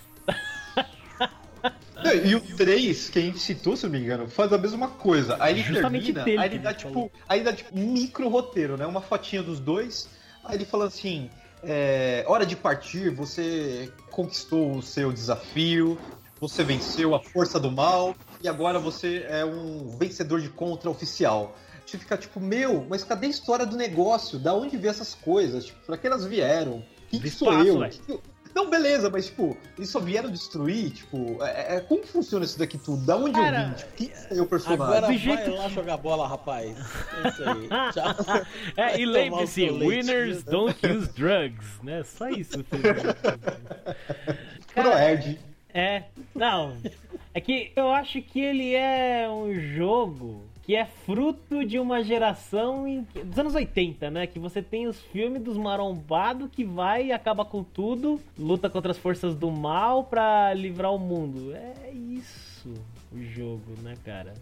Não, E o 3, que a gente citou, se eu não me engano, faz a mesma coisa. Aí ele Justamente termina, dele aí ele dá tipo, falou. aí dá tipo um micro roteiro, né? Uma fotinha dos dois. Aí ele fala assim: é, hora de partir, você conquistou o seu desafio, você venceu a força do mal e agora você é um vencedor de contra oficial. Você fica tipo, meu, mas cadê a história do negócio? Da onde veio essas coisas? Tipo, pra que elas vieram? Quem que sou eu? ué. Não, beleza, mas tipo, eles só vieram destruir, tipo, é, é- como funciona isso daqui tudo? Da onde Cara, eu vim? Tipo, quem é o personagem? Agora vai jeito lá jogar bola, rapaz. É isso aí. Tchau. É, Vai e lembre-se, winners don't use drugs, né? Só isso. Proerd. É, não. É que eu acho que ele é um jogo que é fruto de uma geração em- dos anos 80, né? Que você tem os filmes dos marombados que vai e acaba com tudo, luta contra as forças do mal pra livrar o mundo. É isso o jogo, né, cara?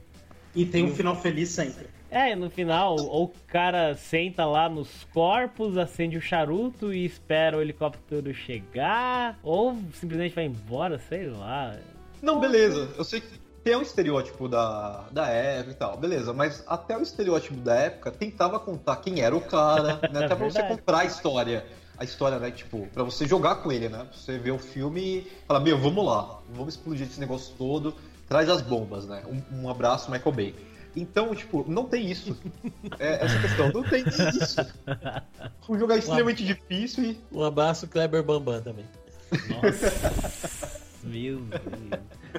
E tem um final feliz sempre. É, no final, ou o cara senta lá nos corpos, acende o charuto e espera o helicóptero chegar, ou simplesmente vai embora, sei lá. Não, beleza. Eu sei que tem um estereótipo da, da época e tal, beleza. Mas até o estereótipo da época tentava contar quem era o cara, né? Até pra você comprar a história. A história, né? Tipo, pra você jogar com ele, né? Pra você ver o filme e falar, meu, vamos lá. Vamos explodir esse negócio todo. Traz as bombas, né? Um, um abraço, Michael Bay. Então, tipo, não tem isso. É, essa questão, não tem isso. O jogo é extremamente difícil e Um abraço, Kleber Bambam também. Nossa Meu Deus.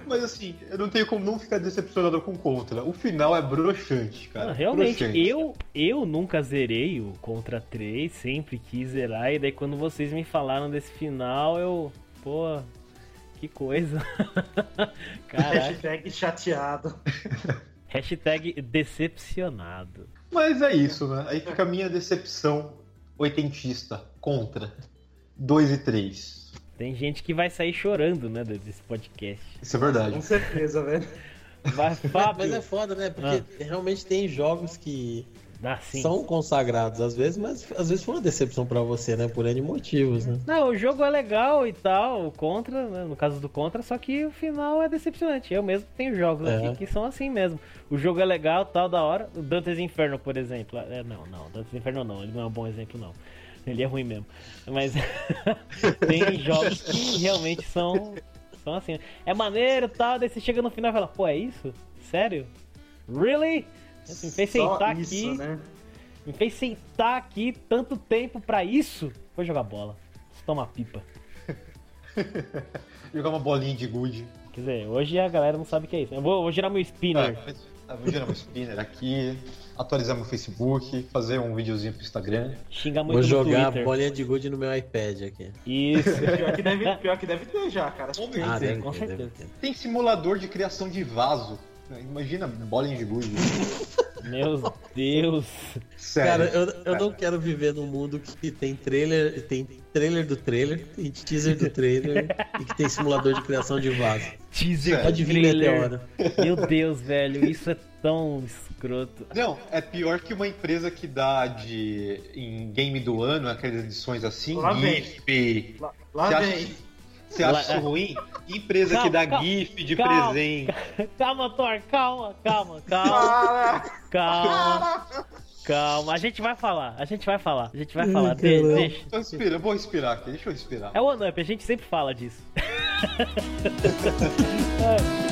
Mas assim, eu não tenho como não ficar decepcionado com o Contra. O final é broxante, cara. Ah, realmente, Broxante. eu, eu nunca zerei o Contra 3, sempre quis zerar, e daí quando vocês me falaram desse final, eu. Pô, que coisa. Caraca. Hashtag chateado. Hashtag decepcionado. Mas é isso, né? Aí fica a minha decepção oitentista contra 2 e 3. Tem gente que vai sair chorando, né, desse podcast. Isso é verdade. Com certeza, velho. Vai, Fábio. Mas é foda, né? Porque realmente tem jogos que Ah, são consagrados às vezes, mas às vezes foi uma decepção pra você, né? Por N motivos, né? Não, o jogo é legal e tal, o Contra, né, no caso do Contra, só que o final é decepcionante. Eu mesmo tenho jogos É. aqui que são assim mesmo. O jogo é legal, tal, da hora. O Dante's Inferno, por exemplo. É, não, não, Dante's Inferno não, ele não é um bom exemplo, não. Ele é ruim mesmo. Mas tem jogos que realmente são, são assim. É maneiro e tal, daí você chega no final e fala, pô, é isso? Sério? Really? Assim, me fez Só sentar isso, aqui. né? Me fez sentar aqui tanto tempo pra isso. Vou jogar bola. Toma pipa. Jogar uma bolinha de good. Quer dizer, hoje a galera não sabe o que é isso. Eu vou, vou girar meu spinner. Ah, mas- vou gerar meu spinner aqui, atualizar meu Facebook, fazer um videozinho pro Instagram. Xingar muito Vou no jogar Twitter. bolinha de gude no meu iPad aqui. Isso. Pior que, deve, pior que deve ter já, cara. Ah, deve com certeza. deve ter. Tem simulador de criação de vaso. Imagina bolinha de good. Meu Deus. Sério. Cara, eu, eu não quero viver num mundo que tem trailer, tem trailer do trailer, tem teaser do trailer e que tem simulador de criação de vaso. Teaser Pode vir meteoro. Meu Deus, velho, isso é tão escroto. Não, é pior que uma empresa que dá de em game do ano, aquelas edições assim, Lá vem. Lá, lá vem. Você acha isso ruim? Empresa Calma, que dá calma, GIF de calma. presente. Calma, Thor, calma, calma, calma, calma, calma. A gente vai falar, a gente vai falar, a gente vai falar. De- deixa. Tô respirando, eu vou respirar aqui, deixa eu respirar. É o One Up, a gente sempre fala disso.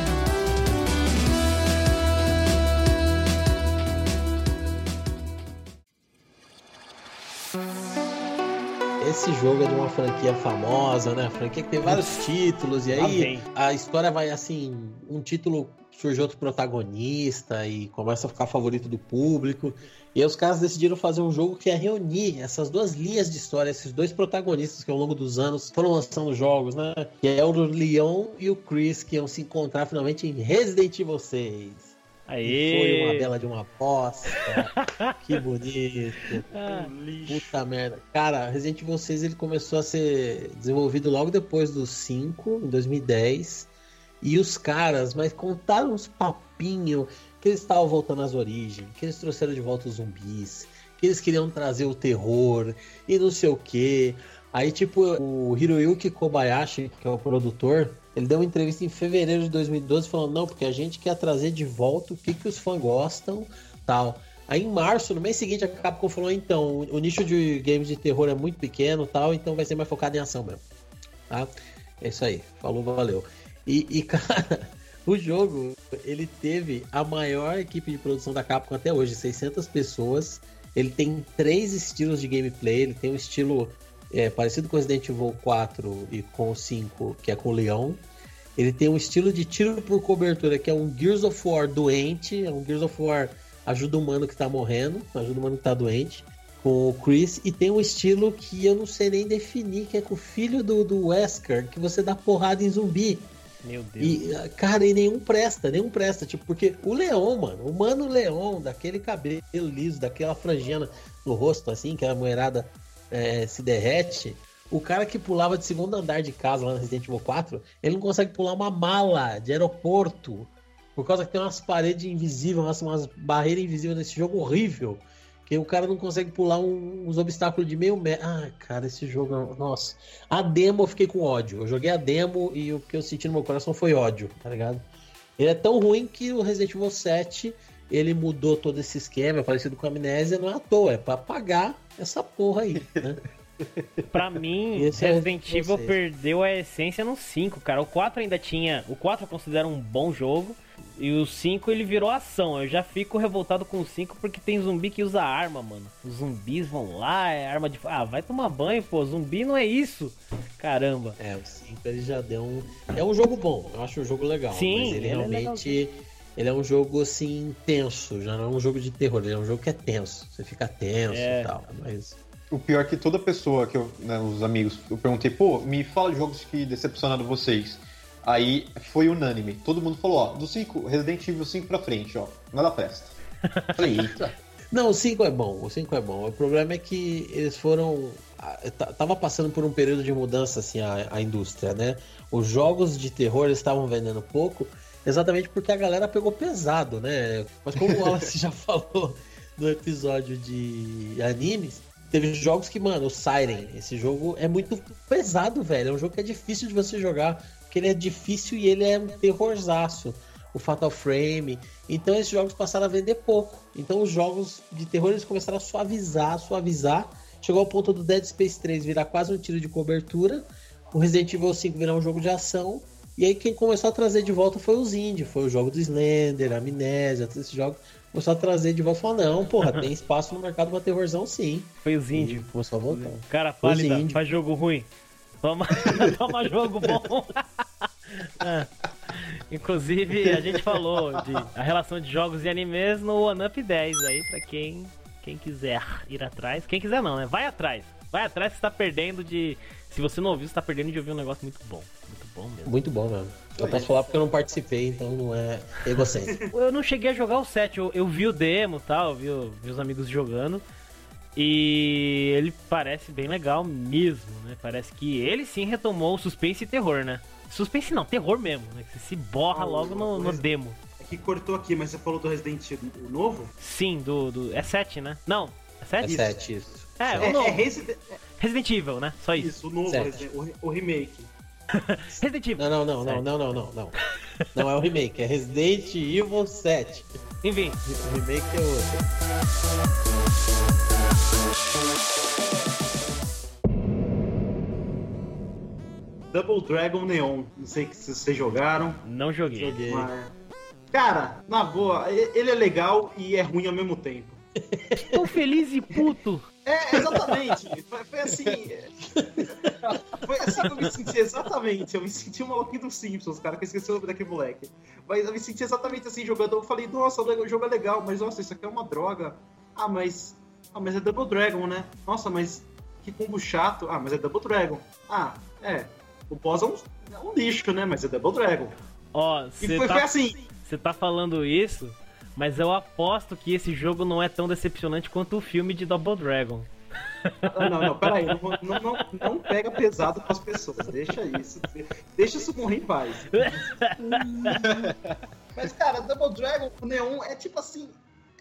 Esse jogo é de uma franquia famosa, né? Franquia que tem vários títulos, e aí a história vai assim: um título surge outro protagonista e começa a ficar favorito do público. E aí os caras decidiram fazer um jogo que é reunir essas duas linhas de história, esses dois protagonistas que ao longo dos anos foram lançando jogos, né? Que é o Leon e o Chris, que iam se encontrar finalmente em Resident Evil 6. E foi uma Aê! bela de uma bosta. que bonito. Ah, Puta merda. Cara, Resident Evil 6 ele começou a ser desenvolvido logo depois do 5, em 2010. E os caras, mas contaram uns papinhos que eles estavam voltando às origens, que eles trouxeram de volta os zumbis, que eles queriam trazer o terror e não sei o que. Aí, tipo, o Hiroyuki Kobayashi, que é o produtor, ele deu uma entrevista em fevereiro de 2012 falando: não, porque a gente quer trazer de volta o que, que os fãs gostam, tal. Aí em março, no mês seguinte, a Capcom falou: então, o nicho de games de terror é muito pequeno, tal, então vai ser mais focado em ação mesmo. Tá? É isso aí. Falou, valeu. E, e, cara, o jogo, ele teve a maior equipe de produção da Capcom até hoje, 600 pessoas. Ele tem três estilos de gameplay. Ele tem um estilo é, parecido com Resident Evil 4 e com o 5, que é com o Leon. Ele tem um estilo de tiro por cobertura, que é um Gears of War doente. É um Gears of War ajuda o humano que tá morrendo, ajuda o humano que tá doente. Com o Chris. E tem um estilo que eu não sei nem definir, que é com o filho do, do Wesker, que você dá porrada em zumbi. meu Deus. E, cara, e nenhum presta, nenhum presta. Tipo, porque o Leon, mano, o mano Leon, daquele cabelo liso, daquela franjinha no rosto, assim, que a moerada é, se derrete. O cara que pulava de segundo andar de casa lá no Resident Evil 4, ele não consegue pular uma mala de aeroporto. Por causa que tem umas paredes invisíveis, umas, umas barreiras invisíveis nesse jogo horrível. Que o cara não consegue pular um- uns obstáculos de meio metro. Ah, cara, esse jogo. Nossa. A demo eu fiquei com ódio. Eu joguei a demo e o que eu senti no meu coração foi ódio, tá ligado? Ele é tão ruim que o Resident Evil 7 ele mudou todo esse esquema, é parecido com a amnésia, não é à toa, é pra pagar essa porra aí, né? Pra mim, Esse é Resident de Evil perdeu a essência no 5, cara. O 4 ainda tinha. O 4 eu considero um bom jogo. E o 5 ele virou ação. Eu já fico revoltado com o 5 porque tem zumbi que usa arma, mano. Os zumbis vão lá, é arma de. Ah, vai tomar banho, pô. Zumbi não é isso. Caramba. É, o 5 ele já deu um. É um jogo bom, eu acho um jogo legal. Sim, mas ele, ele é realmente. Ele é um jogo assim, tenso. Já não é um jogo de terror, ele é um jogo que é tenso. Você fica tenso É. e tal. Mas. O pior é que toda pessoa que eu, né, os amigos, eu perguntei, pô, me fala de jogos que decepcionaram vocês. Aí foi unânime. Todo mundo falou, ó, do 5, Resident Evil 5 pra frente, ó, nada presta. Falei, eita. Não, o 5 é bom, o 5 é bom. O problema é que eles foram. ta- Tava passando por um período de mudança, assim, a, a indústria, né? Os jogos de terror eles estavam vendendo pouco, exatamente porque a galera pegou pesado, né? Mas como o Wallace já falou no episódio de animes, teve jogos que, mano, o Siren, esse jogo é muito pesado, velho. É um jogo que é difícil de você jogar, porque ele é difícil e ele é um terrorzaço. O Fatal Frame. Então esses jogos passaram a vender pouco. Então os jogos de terror eles começaram a suavizar, suavizar. Chegou ao ponto do Dead Space 3 virar quase um tiro de cobertura. O Resident Evil 5 virar um jogo de ação. E aí quem começou a trazer de volta foi os indie. Foi o jogo do Slender, Amnésia, todos esses jogos. Começou a trazer de volta e falou, não, porra, tem espaço no mercado pra terrorzão sim. Foi os índios. começou a voltar. Cara pálida, faz jogo ruim. Toma, toma jogo bom. Ah. Inclusive, a gente falou de a relação de jogos e animes no One Up 10 aí, pra quem, quem quiser ir atrás. Quem quiser não, né? Vai atrás. Vai atrás você tá perdendo de. Se você não ouviu, você tá perdendo de ouvir um negócio muito bom. Muito bom mesmo. Muito bom mesmo. Eu posso falar porque eu não participei, então não é egocêntrico. Eu não cheguei a jogar o 7, eu, eu vi o demo e tal, eu vi, o- os amigos jogando. E ele parece bem legal mesmo, né? Parece que ele sim retomou o suspense e terror, né? Suspense não, terror mesmo, né? Que você se borra Ah, logo no, no demo. É que cortou aqui, mas você falou do Resident Evil o novo? Sim, do, do. É 7, né? Não, é 7? É 7 isso. É, É, o novo. é Resident... Resident Evil, né? Só isso. Isso, o novo, o, o remake. Resident Evil. Não, não, não, não, não, não, não, não. Não é o remake, é Resident Evil 7. Enfim, O remake é outro. Double Dragon Neon. Não sei se vocês jogaram. não joguei. Joguei. Mas... Cara, na boa, ele é legal e é ruim ao mesmo tempo. Tô feliz e puto. É, exatamente. Foi, foi assim. é, Foi assim que eu me senti exatamente. Eu me senti um maluquinho dos Simpsons, cara, que eu esqueci o nome daquele moleque. Mas eu me senti exatamente assim, jogando. Eu falei, nossa, o jogo é legal, mas nossa, isso aqui é uma droga. Ah, mas. Ah, mas é Double Dragon, né? Nossa, mas que combo chato. Ah, mas é Double Dragon. Ah, é. O boss é um, é um lixo, né? Mas é Double Dragon. Ó, E você foi, tá foi assim. Você tá falando isso, mas eu aposto que esse jogo não é tão decepcionante quanto o filme de Double Dragon. Ah, não, não, peraí. Não, não, não, não pega pesado com as pessoas. Deixa isso. Deixa isso morrer em paz. Mas, cara, Double Dragon, o Neon é tipo assim.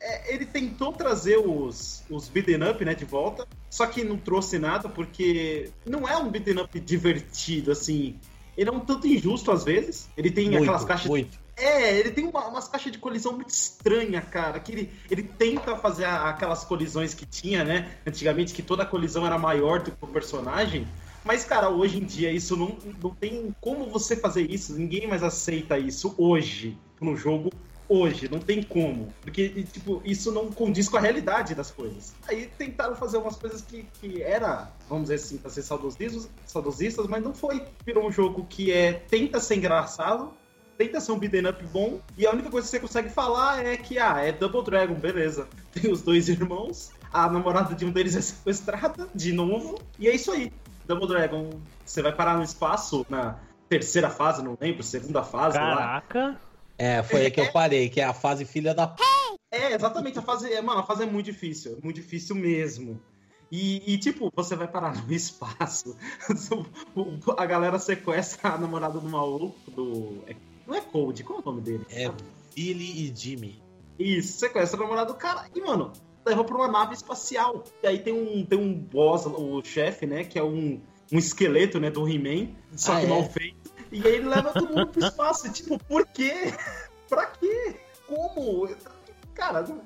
é, ele tentou trazer os, os beaten up, né, de volta. Só que não trouxe nada, porque não é um beaten up divertido, assim. Ele é um tanto injusto às vezes. Ele tem Muito, aquelas caixas muito. É, ele tem uma- umas caixas de colisão muito estranha, cara. Que ele, ele tenta fazer a- aquelas colisões que tinha, né? Antigamente, que toda colisão era maior do que o personagem. Mas, cara, hoje em dia isso não, não tem como você fazer isso. Ninguém mais aceita isso hoje, no jogo hoje. Não tem como. Porque, tipo, isso não condiz com a realidade das coisas. Aí tentaram fazer umas coisas que, que era, vamos dizer assim, pra ser saudosistas, saudosistas, mas não foi. Virou um jogo que é tenta ser engraçado, tenta ser um beat'em up bom, e a única coisa que você consegue falar é que, ah, é Double Dragon, beleza. Tem os dois irmãos, a namorada de um deles é sequestrada, de novo, e é isso aí. Double Dragon, você vai parar no espaço na terceira fase, não lembro, segunda fase lá. Caraca. É, foi aí que eu parei, que é a fase filha da p. É, exatamente, a fase, é, mano, a fase é muito difícil, muito difícil mesmo. E, e, tipo, você vai parar no espaço, a galera sequestra a namorada do maluco, do... não é Cold, qual é o nome dele? É Billy e Jimmy. Isso, sequestra a namorada do cara e, mano, leva pra uma nave espacial. E aí tem um, tem um boss, o chefe, né, que é um, um esqueleto, né, do He-Man, só Ah, que é? mal feito. E aí ele leva todo mundo pro espaço. tipo, por quê? pra quê? Como? Cara, não,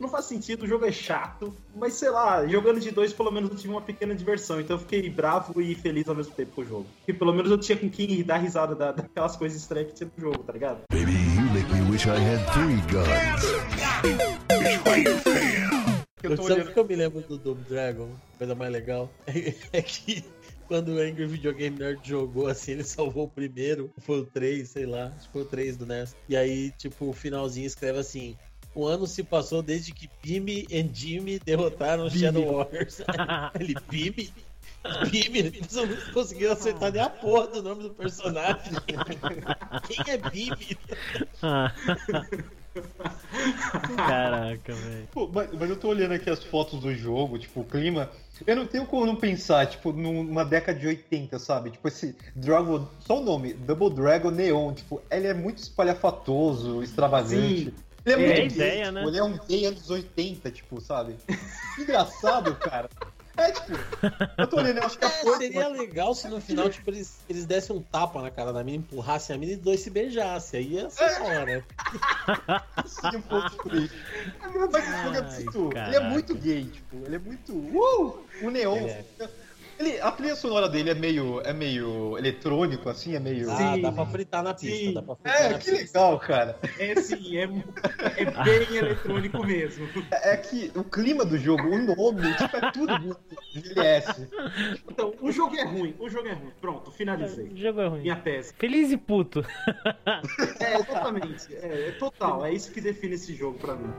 não- faz sentido, o jogo é chato, mas sei lá, jogando de dois, pelo menos eu tive uma pequena diversão, então eu fiquei bravo e feliz ao mesmo tempo com o jogo. Porque pelo menos eu tinha com quem dar risada da- daquelas coisas estranhas que tinha no jogo, tá ligado? Baby, you make me wish I had three guns. Eu tô Sabe o olhando. que eu me lembro do Double Dragon? Coisa mais legal. É que quando o Angry Video Game Nerd jogou assim, ele salvou o primeiro. Foi o 3, sei lá. Acho que foi o 3 do NES. E aí, tipo, o finalzinho escreve assim. O ano se passou desde que Pime e Jimmy derrotaram Shadow Warriors. Ele, Pime? Pime? Eles não conseguiram acertar nem a porra do nome do personagem. Quem é Pime? Caraca, velho. Mas, mas eu tô olhando aqui as fotos do jogo, tipo, o clima. Eu não tenho como não pensar, tipo, numa década de 80, sabe? Tipo, esse Dragon. Só o nome, Double Dragon Neon, tipo, ele é muito espalhafatoso, extravagante. Sim. Ele é, É muito a gay, ideia, tipo, né? Ele é um gay anos 80, tipo, sabe? Engraçado, cara. É, tipo, eu tô olhando, eu acho que a É, porra. seria legal se no final, tipo, eles, eles dessem um tapa na cara da mina, empurrassem a mina e os dois se beijassem. Aí ia ser da hora. Não fosse por isso. Mas esse jogo é muito. Ele é muito gay, tipo, ele é muito. Uh! O neon. Ele é. Ele, a trilha sonora dele é meio, é meio eletrônico, assim, é meio. Ah, Sim. dá pra fritar na pista. Sim. Dá pra fritar É, na que pista. legal, cara. É sim, é, é bem eletrônico mesmo. É que o clima do jogo, o nome, tipo, é tudo muito envelhece. Então, o jogo é ruim, o jogo é ruim. Pronto, finalizei. O jogo é ruim. Minha tese. Feliz e puto. É, exatamente. É, é total. É isso que define esse jogo pra mim.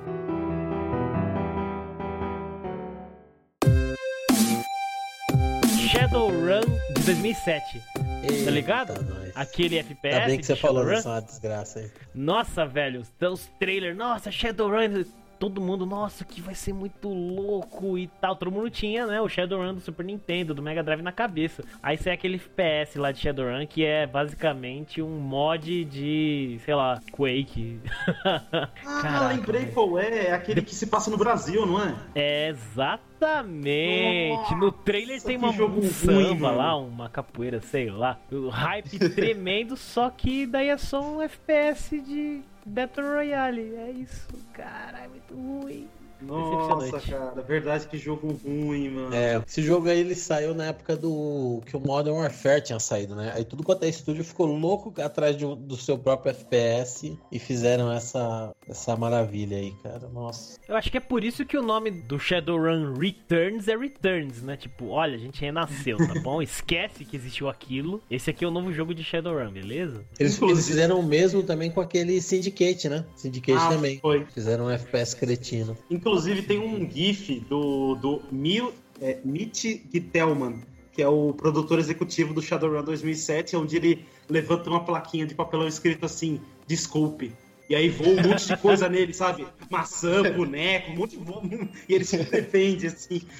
Shadowrun de 2007. Eita, Tá ligado? nós. Aquele FPS. Ainda bem que você falou, isso é uma desgraça aí. Nossa, velho, os trailers, nossa, Shadowrun, todo mundo, nossa, que vai ser muito louco e tal. Todo mundo tinha, né, o Shadowrun do Super Nintendo, do Mega Drive na cabeça. Aí sai aquele FPS lá de Shadowrun que é basicamente um mod de, sei lá, Quake. Ah, Caraca, lembrei qual é. É aquele que se passa no Brasil, não é? É, exatamente. No trailer Nossa, tem uma jogo um ruim, samba mano. lá, uma capoeira, sei lá. O hype tremendo, só que daí é só um FPS de Battle Royale. É isso, cara, é muito ruim. Nossa, cara. Verdade, que jogo ruim, mano. É, esse jogo aí ele saiu na época do que o Modern Warfare tinha saído, né? Aí tudo quanto é estúdio ficou louco atrás de- do seu próprio FPS e fizeram essa, essa maravilha aí, cara. Nossa. Eu acho que é por isso que o nome do Shadowrun Returns é Returns, né? Tipo, olha, a gente renasceu, tá bom? Esquece que existiu aquilo. Esse aqui é o novo jogo de Shadowrun, beleza? Eles, eles fizeram o mesmo também com aquele Syndicate, né? Syndicate Ah, também. foi. Fizeram um FPS cretino. Inclusive, tem um GIF do, do Mil, é, Mitch Gitelman, que é o produtor executivo do Shadowrun 2007, onde ele levanta uma plaquinha de papelão escrito assim: desculpe. E aí voa um monte de coisa nele, sabe? Maçã, boneco, um monte de. E ele se defende, assim.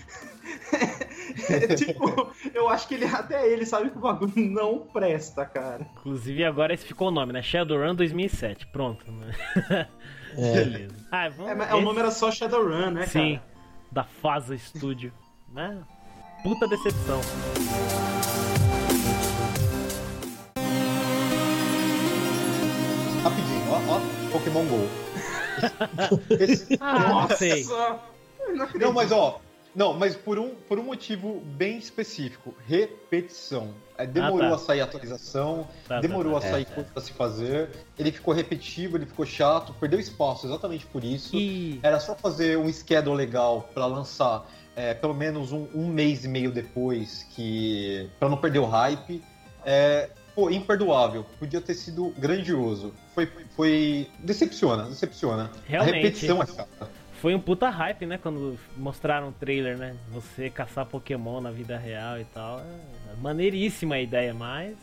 É, tipo, eu acho que ele até ele sabe que o bagulho não presta, cara. Inclusive agora esse ficou o nome, né? Shadowrun 2007. Pronto, né? É. Beleza. Ah, vamos É, é, o nome era só Shadowrun, né, Sim, cara? da Faza Studio. Né? Puta decepção. Rapidinho, ó, ó, Pokémon GO. Esse- Ah, não Nossa! não. Não, mas ó. Não, mas por um, por um motivo bem específico. Repetição. É, demorou Ah, tá. a sair atualização, Tá, tá, demorou tá. a sair coisa pra se fazer. Ele ficou repetitivo, ele ficou chato, perdeu espaço exatamente por isso. E Era só fazer um schedule legal pra lançar é, pelo menos um, um mês e meio depois, que para não perder o hype. É, pô, imperdoável. Podia ter sido grandioso. Foi, foi decepciona, decepciona. Realmente. A repetição é chata. Foi um puta hype, né? Quando mostraram o trailer, né? Você caçar Pokémon na vida real e tal. É maneiríssima a ideia, mas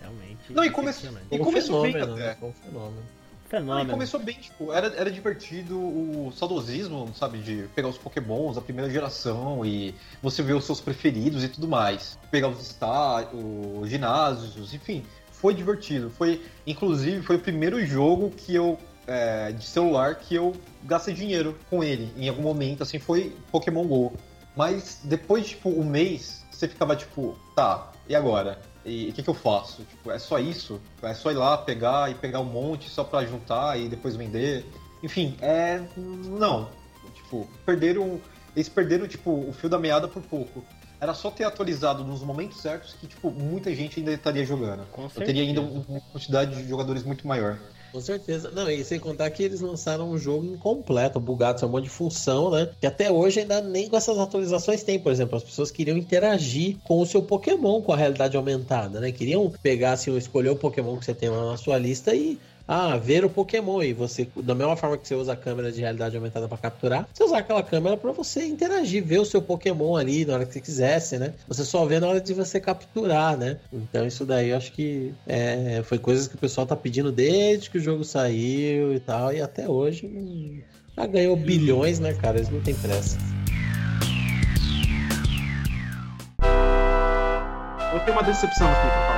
realmente. Não, e come- decepcionante. E começou bem fenômeno, até. né? Foi um fenômeno. Não, e Fenômeno. começou bem, tipo, era, era divertido o saudosismo, sabe, de pegar os pokémons da primeira geração e você ver os seus preferidos e tudo mais. Pegar os estádios, os ginásios, enfim. Foi divertido. Foi, inclusive, foi o primeiro jogo que eu, é, de celular, que eu gastei dinheiro com ele. Em algum momento, assim, foi Pokémon GO. Mas depois de, tipo, um mês, você ficava, tipo, tá, e agora? E o que, que eu faço? Tipo, é só isso? É só ir lá pegar e pegar um monte só pra juntar e depois vender? Enfim, é. Não. Tipo, perderam. Eles perderam, tipo, o fio da meada por pouco. Era só ter atualizado nos momentos certos que, tipo, muita gente ainda estaria jogando. Eu teria ainda uma quantidade de jogadores muito maior. Com certeza. Não, e sem contar que eles lançaram um jogo incompleto, bugado, sem um monte de função, né? Que até hoje ainda nem com essas atualizações tem. Por exemplo, as pessoas queriam interagir com o seu Pokémon com a realidade aumentada, né? Queriam pegar, assim, escolher o Pokémon que você tem lá na sua lista e ah, ver o Pokémon e você, da mesma forma que você usa a câmera de realidade aumentada para capturar, você usar aquela câmera para você interagir, ver o seu Pokémon ali na hora que você quisesse, né? Você só vê na hora de você capturar, né? Então isso daí eu acho que é, foi coisas que o pessoal tá pedindo desde que o jogo saiu e tal, e até hoje já ganhou bilhões, né, cara? Eles não tem pressa. Eu tenho uma decepção aqui falar.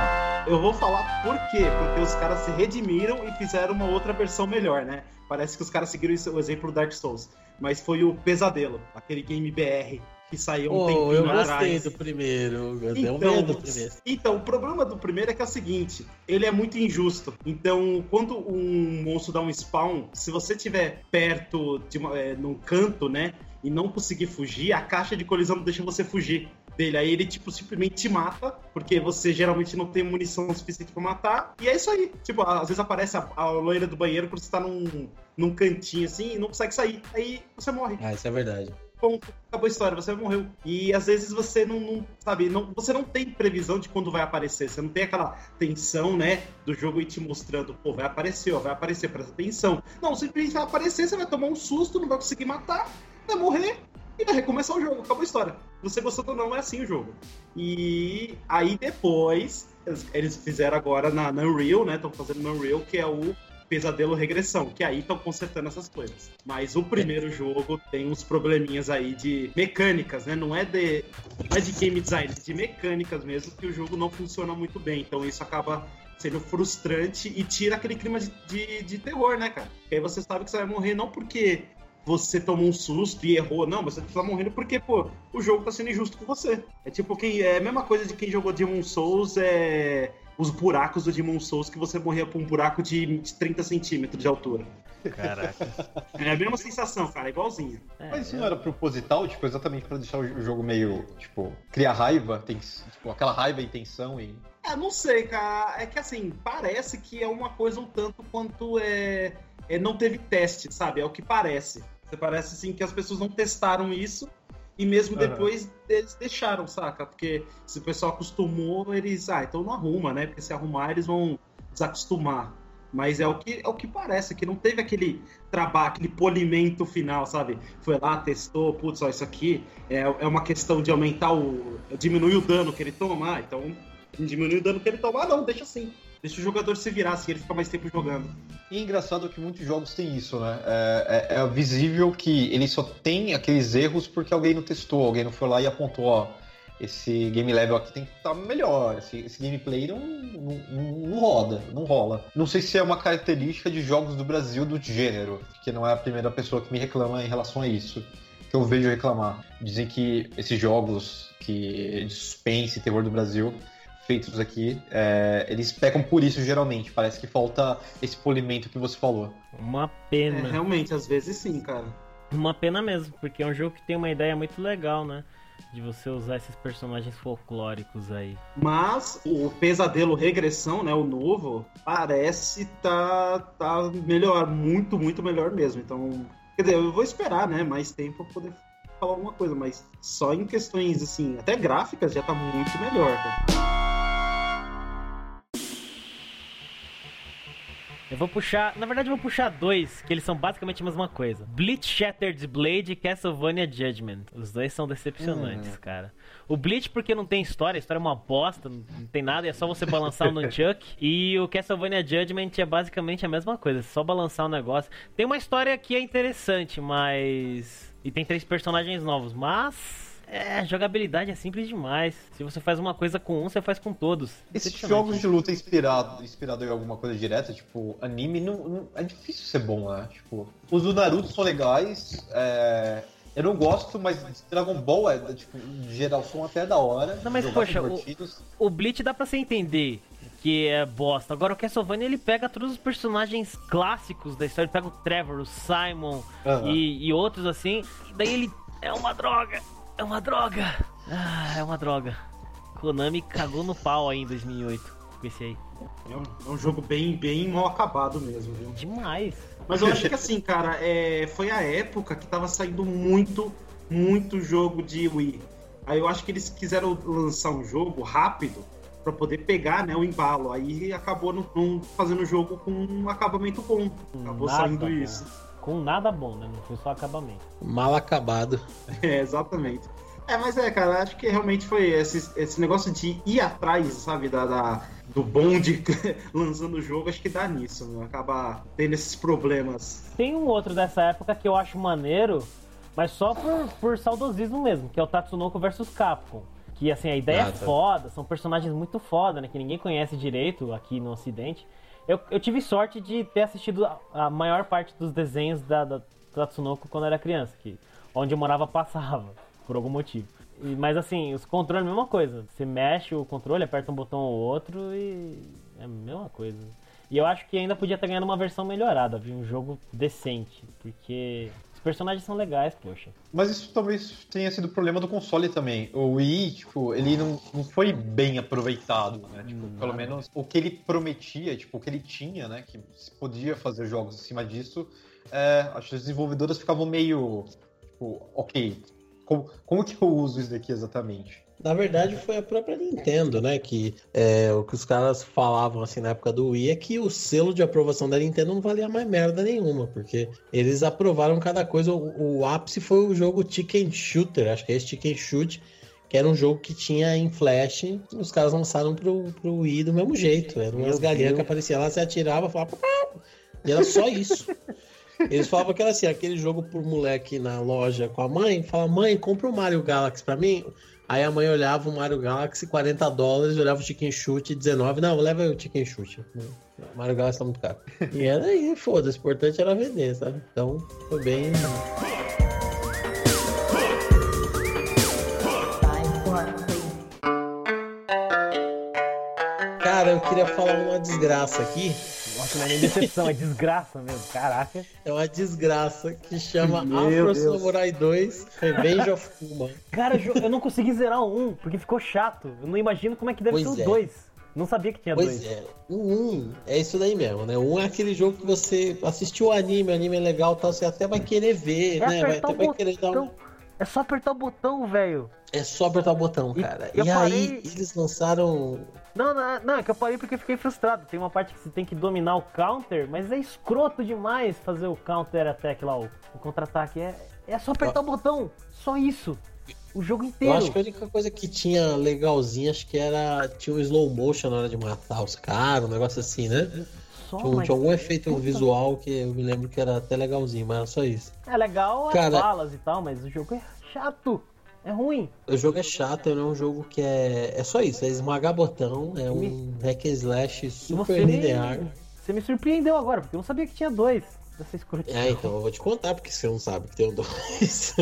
Eu vou falar por quê? Porque os caras se redimiram e fizeram uma outra versão melhor, né? Parece que os caras seguiram o exemplo do Dark Souls. Mas foi o Pesadelo, aquele game BR que saiu um Oh, tempinho eu gostei atrás. do primeiro, eu um Então, medo do primeiro. então, o problema do primeiro é que é o seguinte, ele é muito injusto. Então, quando um monstro dá um spawn, se você estiver perto de uma, é, num canto, né, e não conseguir fugir, a caixa de colisão não deixa você fugir dele. Aí ele, tipo, simplesmente te mata, porque você geralmente não tem munição suficiente pra matar. E é isso aí. Tipo, às vezes aparece a, a loira do banheiro quando você tá num, num cantinho assim e não consegue sair. Aí você morre Ah, isso é verdade. ponto, acabou a história, você morreu. E às vezes você não, não- sabe, não, você não tem previsão de quando vai aparecer, você não tem aquela tensão, né, do jogo ir te mostrando, pô, vai aparecer, ó, vai aparecer, presta atenção. Não, simplesmente vai aparecer, você vai tomar um susto, não vai conseguir matar, vai morrer e vai recomeçar o jogo, acabou a história. Você gostou ou não, é assim o jogo. E aí depois, eles- fizeram agora na, na Unreal, né, estão fazendo na Unreal, que é o Pesadelo Regressão, que aí estão consertando essas coisas. Mas o primeiro jogo tem uns probleminhas aí de mecânicas, né? Não é de, não é de game design, é de mecânicas mesmo, que o jogo não funciona muito bem. Então isso acaba sendo frustrante e tira aquele clima de, de, de terror, né, cara? Porque aí você sabe que você vai morrer não porque você tomou um susto e errou, não, você tá morrendo porque, pô, o jogo tá sendo injusto com você. É tipo quem. É a mesma coisa de quem jogou Demon Souls, é. Os buracos do Demon Souls que você morria por um buraco de de 30 centímetros de altura. Caraca. É a mesma sensação, cara, igualzinho. É, Mas isso não era proposital, tipo, exatamente pra deixar o jogo meio, tipo, criar raiva, tem, tipo, aquela raiva e tensão e... É, não sei, cara. É que assim, parece que é uma coisa um tanto quanto é não teve teste, sabe? É o que parece. Você parece assim que as pessoas não testaram isso e mesmo Aham. depois eles deixaram, saca? Porque se o pessoal acostumou, eles, ah, então não arruma, né? Porque se arrumar eles vão desacostumar. Mas é o que é o que parece, que não teve aquele trabalho, aquele polimento final, sabe? Foi lá, testou, putz, ó, isso aqui é, é uma questão de aumentar o. diminuir o dano que ele toma, ah, então diminuir o dano que ele toma. Ah, não, deixa assim. Deixa o jogador se virar, assim, ele fica mais tempo jogando. E é engraçado que muitos jogos têm isso, né? É, é- é visível que ele só tem aqueles erros porque alguém não testou, alguém não foi lá e apontou, ó, esse game level aqui tem que estar melhor, esse, esse gameplay não, não, não- roda, não rola. Não sei se é uma característica de jogos do Brasil do gênero, que não é a primeira pessoa que me reclama em relação a isso. Que eu vejo reclamar. Dizem que esses jogos que suspense e terror do Brasil feitos aqui, é, eles pecam por isso geralmente. Parece que falta esse polimento que você falou. Uma É, pena. realmente, às vezes sim, cara. Uma pena mesmo, porque é um jogo que tem uma ideia muito legal, né? De você usar esses personagens folclóricos aí. Mas o pesadelo regressão, né? O novo, parece tá, tá melhor, muito, muito melhor mesmo. Então, quer dizer, eu vou esperar, né? Mais tempo pra poder falar alguma coisa, mas só em questões assim, até gráficas já tá muito melhor, cara. Eu vou puxar, na verdade eu vou puxar dois, que eles são basicamente a mesma coisa. Bleach Shattered Blade e Castlevania Judgment. Os dois são decepcionantes, cara. O Bleach porque não tem história, a história é uma bosta, não não tem nada, é só você balançar o Nunchuck. E o Castlevania Judgment é basicamente a mesma coisa, é só balançar o negócio. Tem uma história que é interessante, mas... E tem três personagens novos, mas... É, jogabilidade é simples demais. Se você faz uma coisa com um, você faz com todos. Esses jogos de luta inspirado, inspirado em alguma coisa direta, tipo anime, não, não- é difícil ser bom, né? Tipo, os do Naruto são legais, é, eu não gosto, mas Dragon Ball é, tipo, em geral, são até da hora. Não, mas, poxa, o-. O Bleach dá pra você entender que é bosta. Agora o Castlevania ele pega todos os personagens clássicos da história. Ele pega o Trevor, o Simon Aham. e, e outros assim. Daí ele é uma droga. É uma droga. Ah, é uma droga. Konami cagou no pau aí em 2008 com esse aí. É um, é um jogo bem, bem mal acabado mesmo, viu? Demais. Mas eu acho que assim, cara, é, foi a época que tava saindo muito, muito jogo de Wii. Aí eu acho que eles quiseram lançar um jogo rápido para poder pegar né, o embalo. Aí acabou não, não fazendo o jogo com um acabamento bom. Acabou Nada saindo bom. isso. Com nada bom, né? Não foi só acabamento. Mal acabado. É, exatamente. É, mas é, cara, acho que realmente foi esse, esse negócio de ir atrás, sabe, da, da- do bonde lançando o jogo, acho que dá nisso, né? Acaba tendo esses problemas. Tem um outro dessa época que eu acho maneiro, mas só por, por saudosismo mesmo, que é o Tatsunoko vs Capcom. Que assim, a ideia Ah, é tá. foda, são personagens muito foda, né? Que ninguém conhece direito aqui no ocidente. Eu, eu tive sorte de ter assistido a, maior parte dos desenhos da, da Tatsunoko quando eu era criança, que onde eu morava passava, por algum motivo. E- mas assim, os controles é a mesma coisa. Você mexe o controle, aperta um botão ou outro e é a mesma coisa. E eu acho que ainda podia estar ganhando uma versão melhorada, viu? Um jogo decente. Porque os personagens são legais, poxa. Mas isso talvez tenha sido problema do console também. O Wii, tipo, ele não, não foi bem aproveitado, né? Tipo, pelo menos o que ele prometia, tipo, o que ele tinha, né? Que se podia fazer jogos acima disso, é, acho que as desenvolvedoras ficavam meio, tipo, ok, como, como que eu uso isso daqui exatamente? Na verdade, foi a própria Nintendo, né? Que é, o que os caras falavam assim na época do Wii é que o selo de aprovação da Nintendo não valia mais merda nenhuma, porque eles aprovaram cada coisa. O, o ápice foi o jogo Chicken Shooter, acho que é esse Chicken Shoot, que era um jogo que tinha em flash. Os caras lançaram pro, pro Wii do mesmo jeito. Eram umas galinhas que apareciam lá, você atirava, falava. E era só isso. Eles falavam que era assim, aquele jogo por moleque na loja com a mãe, fala, mãe, compra o Mario Galaxy pra mim. Aí a mãe olhava o Mario Galaxy, 40 dólares, olhava o Chicken Shoot, 19, não, leva o Chicken Shoot. O Mario Galaxy tá muito caro. E era aí, foda-se, o importante era vender, sabe? Então, foi bem... Cara, eu queria falar uma desgraça aqui. Nossa, não é nem decepção, é desgraça mesmo. Caraca. É uma desgraça que chama Meu Afro Deus. Samurai 2 Revenge of Kuma. Cara, eu não consegui zerar um, porque ficou chato. Eu não imagino como é que deve Pois ser é. o dois. Não sabia que tinha Pois dois. é, o 1 é isso daí mesmo, né? O 1 é aquele jogo que você assistiu o anime, o anime é legal e tal, você até vai querer ver, É né? Vai, até o vai querer dar um... É só apertar o botão, velho. É só apertar o botão, E- cara. eu E, aí, parei- eles lançaram. Não, não, não, é que eu parei porque eu fiquei frustrado. Tem uma parte que você tem que dominar o counter, mas é escroto demais fazer o counter attack lá, o, o contra-ataque. É, é só apertar o botão. Só isso. O jogo Eu inteiro. acho que a única coisa que tinha legalzinha, acho que era. Tinha um slow motion na hora de matar os caras, um negócio assim, né? Só, Tinha, mas- tinha algum efeito puta- visual que eu me lembro que era até legalzinho, mas era só isso. É legal as Cara- balas e tal, mas o jogo é chato. É ruim. O jogo é chato, ele é um jogo que é. É só isso, é esmagar botão, é um hack and slash super linear. me, você me surpreendeu agora, porque eu não sabia que tinha dois dessa escrotice. É, então eu vou te contar porque você não sabe que tem um dois.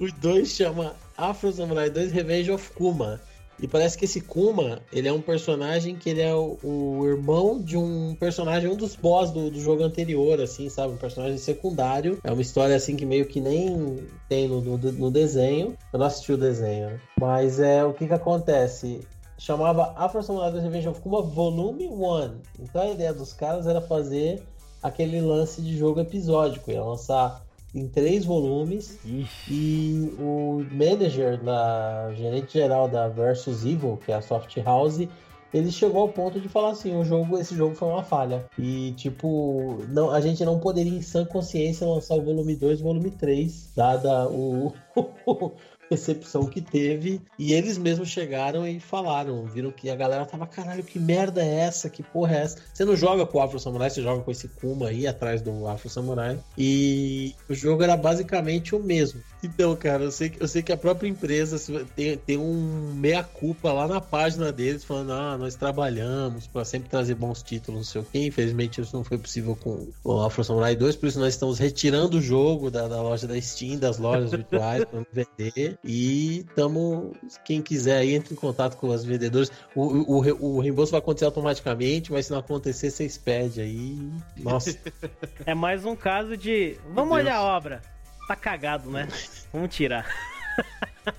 o dois chama Afro Samurai 2 Revenge of Kuma. E parece que esse Kuma, ele é um personagem que ele é o, o irmão de um personagem, um dos boss do, do jogo anterior, assim, sabe? Um personagem secundário. É uma história, assim, que meio que nem tem no, no, no desenho. Eu não assisti o desenho, né? Mas é o que que acontece? Chamava Afro Samurai 2 Revenge of Kuma Volume 1. Então a ideia dos caras era fazer aquele lance de jogo episódico. Ia lançar em três volumes. Ixi. E o manager, da gerente geral da Versus Evil, que é a Soft House, ele chegou ao ponto de falar assim, o jogo, esse jogo foi uma falha. E tipo, não, a gente não poderia em sã consciência lançar o volume 2 e o volume 3, dada o recepção que teve. E eles mesmos chegaram e falaram, viram que a galera tava, caralho, que merda é essa? Que porra é essa? Você não joga com o Afro Samurai, você joga com esse Kuma aí atrás do Afro Samurai. E o jogo era basicamente o mesmo. Então, cara, eu sei, que- eu sei que a própria empresa tem, tem um meia-culpa lá na página deles, falando: ah, nós trabalhamos para sempre trazer bons títulos, não sei o quê. Infelizmente, isso não foi possível com o Afro Samurai 2, por isso nós estamos retirando o jogo da, da loja da Steam, das lojas virtuais, para vender. E estamos. Quem quiser aí, entre em contato com os vendedores. O, o, o re- o reembolso vai acontecer automaticamente, mas se não acontecer, vocês pedem aí. Nossa. É mais um caso de. Vamos Deus. olhar a obra. Tá cagado, né? Vamos tirar.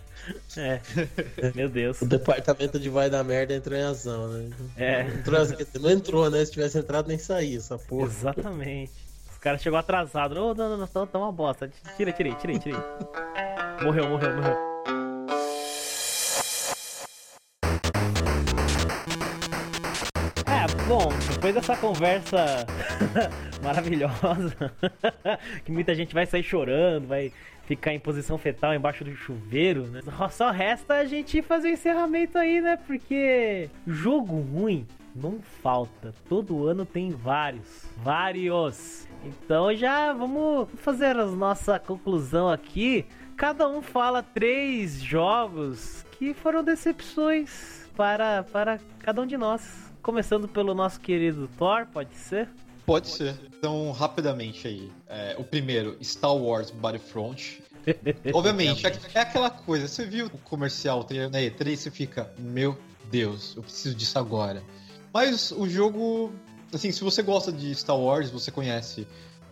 É. Meu Deus. O departamento de vai da merda entrou em ação, né? É. Entrou, não entrou, né? Se tivesse entrado, nem saía essa porra. Exatamente. Os caras chegou atrasado. Ô, não, não, não, tá, tá uma bosta. Tira, tirei, tirei, tirei. Morreu, morreu, morreu. É, bom, depois dessa conversa maravilhosa, que muita gente vai sair chorando, vai ficar em posição fetal embaixo do chuveiro, né? Só resta a gente fazer o encerramento aí, né? Porque jogo ruim não falta. Todo ano tem vários. Vários. Então já vamos fazer a nossa conclusão aqui. Cada um fala três jogos que foram decepções para, para cada um de nós. Começando pelo nosso querido Thor, pode ser? Pode ser. Então, rapidamente aí. É, o primeiro, Star Wars Battlefront. Obviamente, é, é aquela coisa. Você viu o comercial na E3 você fica, meu Deus, eu preciso disso agora. Mas o jogo, assim, se você gosta de Star Wars, você conhece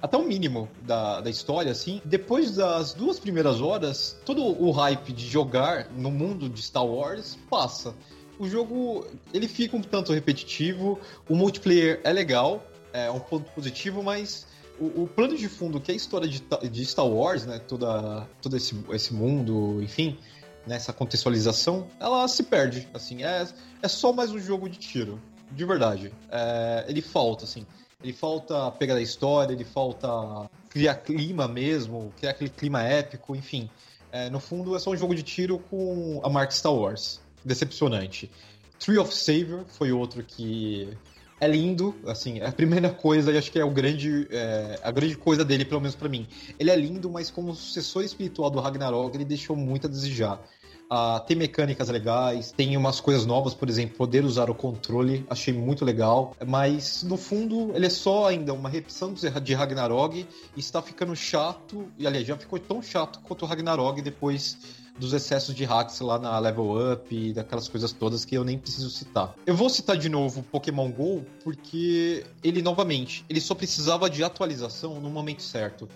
até o mínimo da, da história, assim. Depois das duas primeiras horas, todo o hype de jogar no mundo de Star Wars passa. O jogo, ele fica um tanto repetitivo, o multiplayer é legal, é um ponto positivo, mas o, o plano de fundo, que é a história de, de Star Wars, né, toda, todo esse, esse mundo, enfim, nessa contextualização, ela se perde, assim, é, é só mais um jogo de tiro, de verdade. É, ele falta, assim, ele falta pegar a história, ele falta criar clima mesmo, criar aquele clima épico, enfim. É, no fundo, é só um jogo de tiro com a marca Star Wars decepcionante. Tree of Savior foi outro que é lindo, assim, é a primeira coisa e acho que é o grande, é, a grande coisa dele, pelo menos para mim. Ele é lindo, mas como sucessor espiritual do Ragnarok, ele deixou muito a desejar. Uh, tem mecânicas legais, tem umas coisas novas, por exemplo, poder usar o controle, achei muito legal, mas no fundo ele é só ainda uma repetição de Ragnarok e está ficando chato, e aliás, já ficou tão chato quanto o Ragnarok depois dos excessos de hacks lá na Level Up e daquelas coisas todas que eu nem preciso citar. Eu vou citar de novo Pokémon GO porque ele, novamente, ele só precisava de atualização no momento certo.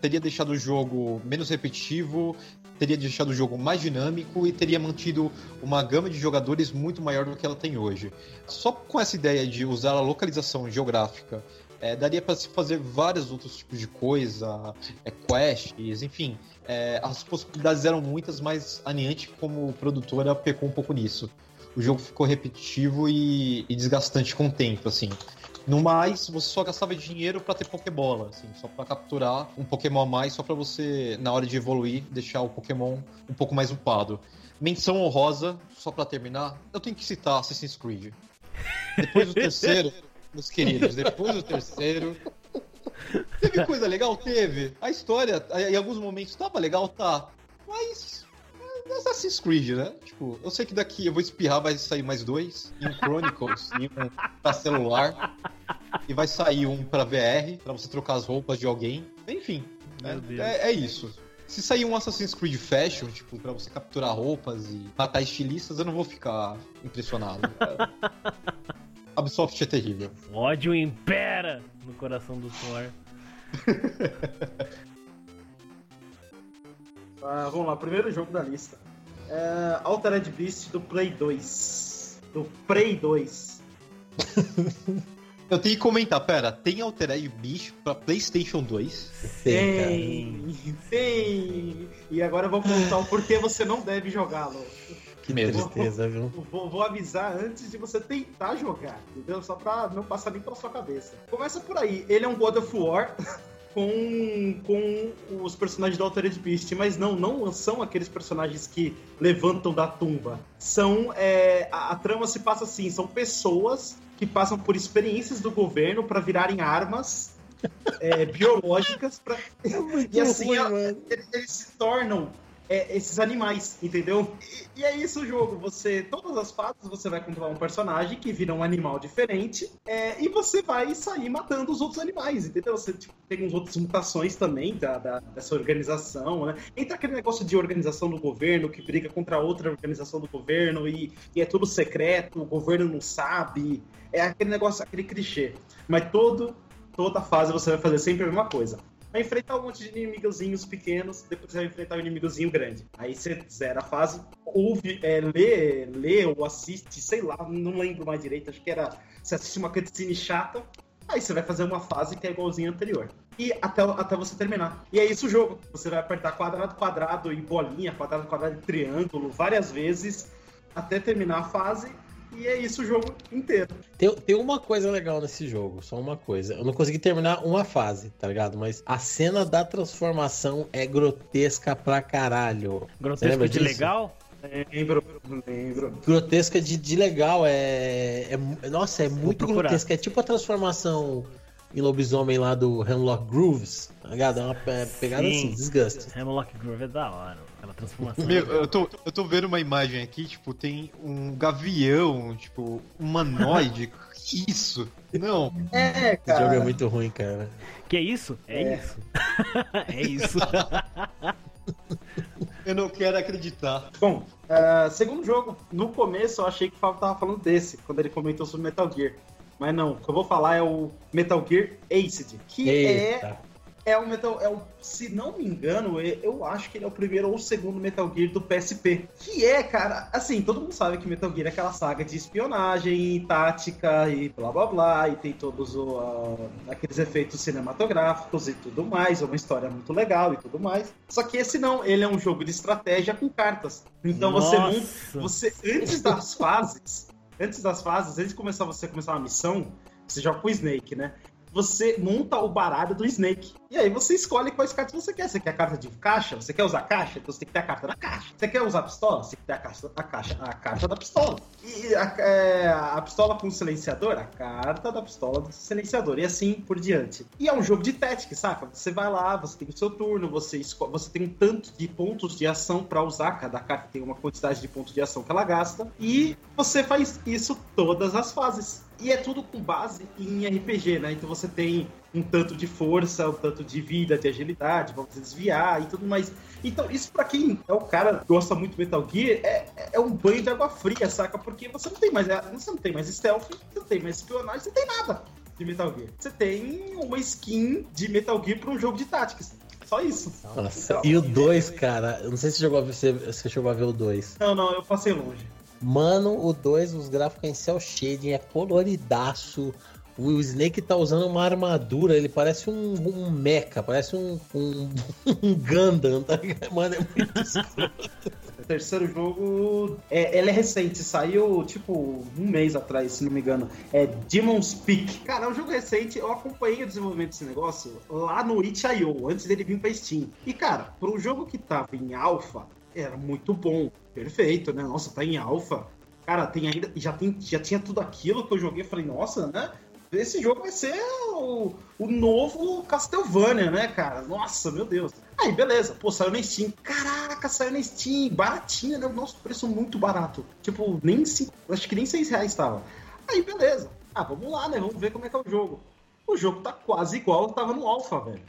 Teria deixado o jogo menos repetitivo, teria deixado o jogo mais dinâmico e teria mantido uma gama de jogadores muito maior do que ela tem hoje. Só com essa ideia de usar a localização geográfica é, daria para se fazer vários outros tipos de coisa, é, quests, enfim. É, as possibilidades eram muitas, mas a Niantic, como produtora, pecou um pouco nisso. O jogo ficou repetitivo e, e desgastante com o tempo, assim. No mais, você só gastava dinheiro para ter Pokébola, assim, só para capturar um Pokémon a mais, só para você, na hora de evoluir, deixar o Pokémon um pouco mais upado. Menção honrosa, só para terminar, eu tenho que citar Assassin's Creed. Depois do terceiro, meus queridos, depois do terceiro. Teve coisa legal? Teve. A história, em alguns momentos, tava legal, tá. Mas. É Assassin's Creed, né? Tipo, eu sei que daqui eu vou espirrar, vai sair mais dois. E um Chronicles, e um pra celular. E vai sair um pra VR, pra você trocar as roupas de alguém. Enfim, né? é, é isso. Se sair um Assassin's Creed Fashion, tipo, pra você capturar roupas e matar estilistas, eu não vou ficar impressionado. Ubisoft é terrível. O ódio impera no coração do Thor. ah, vamos lá, primeiro jogo da lista. É Altered Beast do Play 2. Do Play 2. Eu tenho que comentar, pera, tem Altered Beast pra PlayStation 2? Tem, tem. E agora eu vou contar o porquê você não deve jogá-lo. Que tristeza, viu? Vou, vou, avisar antes de você tentar jogar, entendeu? Só pra não passar nem pela sua cabeça. Começa por aí. Ele é um God of War com, com os personagens do Altered Beast, mas não, não são aqueles personagens que levantam da tumba. São. É, a, a trama se passa assim: são pessoas que passam por experiências do governo para virarem armas é, biológicas pra... é e assim ruim, eles, eles, se tornam é, esses animais, entendeu? E, e, é isso o jogo. Você, todas as fases, você vai controlar um personagem que vira um animal diferente é, e você vai sair matando os outros animais, entendeu? Você tipo, tem uns outras mutações também da, da, dessa organização, né? Entra aquele negócio de organização do governo que briga contra outra organização do governo e, e é tudo secreto, o governo não sabe. É aquele negócio, aquele clichê. Mas todo, toda fase você vai fazer sempre a mesma coisa vai enfrentar um monte de inimigozinhos pequenos, depois você vai enfrentar um inimigozinho grande. Aí você zera a fase, ouve, é, lê, lê ou assiste, sei lá, não lembro mais direito, acho que era. Você assiste uma cutscene chata, aí você vai fazer uma fase que é igualzinha à anterior. E até, até você terminar. E é isso o jogo. Você vai apertar quadrado, quadrado e bolinha, quadrado, quadrado e triângulo várias vezes até terminar a fase. E é isso o jogo inteiro. Tem, tem uma coisa legal nesse jogo, só uma coisa. Eu não consegui terminar uma fase, tá ligado? Mas a cena da transformação é grotesca pra caralho. Lembra de disso? legal? Lembro, lembro. Grotesca de, de legal, é, é Nossa, é muito grotesca. É tipo a transformação em lobisomem lá do Hemlock Grooves, tá ligado? É uma pe- pegada Sim. assim, desgaste. Hemlock Grove é da hora, aquela transformação. Meu, eu tô, eu tô vendo uma imagem aqui, tipo, tem um gavião, tipo, humanoide. Que Isso! Não, É, Esse jogo é cara. muito ruim, cara. Que isso? É, É. isso. é isso. eu não quero acreditar. Bom, ah, segundo jogo. No começo eu achei que o Fábio tava falando desse, quando ele comentou sobre Metal Gear. Mas não, o que eu vou falar é o Metal Gear Acid, que é Eita. é o Metal. É o, se não me engano, eu- acho que ele é o primeiro ou o segundo Metal Gear do PSP. Que é, cara, assim, todo mundo sabe que Metal Gear é aquela saga de espionagem, tática e blá blá blá, e tem todos o, ah, aqueles efeitos cinematográficos e tudo mais, é uma história muito legal e tudo mais. Só que esse não, ele é um jogo de estratégia com cartas. Então você. Nossa. Você, antes das fases, antes das fases, antes de começar você começar uma missão, você joga com o Snake, né? Você monta o baralho do Snake. E aí você escolhe quais cartas você quer. Você quer a carta de caixa? Você quer usar caixa? Então você tem que ter a carta da caixa. Você quer usar a pistola? Você tem que ter a caixa, a caixa, a carta da pistola. E a, é, a pistola com o silenciador? A carta da pistola do silenciador. E assim por diante. E é um jogo de tática, saca? Você vai lá, você tem o seu turno, você, você tem um tanto de pontos de ação pra usar. Cada carta tem uma quantidade de pontos de ação que ela gasta. E você faz isso todas as fases. E é tudo com base em RPG, né? Então você tem um tanto de força, um tanto de vida, de agilidade, vamos desviar e tudo mais. Então, isso pra quem é o cara que gosta muito de Metal Gear, é, é um banho de água fria, saca? Porque você não tem mais, você não tem mais stealth, você não tem mais espionagem, você não tem nada de Metal Gear. Você tem uma skin de Metal Gear pra um jogo de táticas. Só isso. Nossa, e o 2, cara, eu não sei se você chegou a ver, você, você chegou a ver o 2. Não, não, eu passei longe. Mano, o 2, os gráficos em cel shading, é coloridaço. O Snake tá usando uma armadura, ele parece um, um mecha, parece um, um, um Gundam, tá? Mano, é muito. O terceiro jogo, é, ele é recente, saiu tipo um mês atrás, se não me engano. É Demon's Peak. Cara, é um jogo recente, eu acompanhei o desenvolvimento desse negócio lá no itch.io, antes dele vir pra Steam. E cara, um jogo que tava em alpha, era muito bom, perfeito, né? Nossa, tá em alpha. Cara, tem ainda, já, tem, já tinha tudo aquilo que eu joguei, falei, nossa, né? Esse jogo vai ser o, o novo Castlevania, né, cara? Nossa, meu Deus. Aí, beleza. Pô, saiu na Steam. Caraca, saiu na Steam. Baratinho, né? Nossa, preço muito barato. Tipo, nem cinco, acho que nem 6 reais tava. Aí, beleza. Ah, vamos lá, né? Vamos ver como é que é o jogo. O jogo tá quase igual tava no Alpha, velho.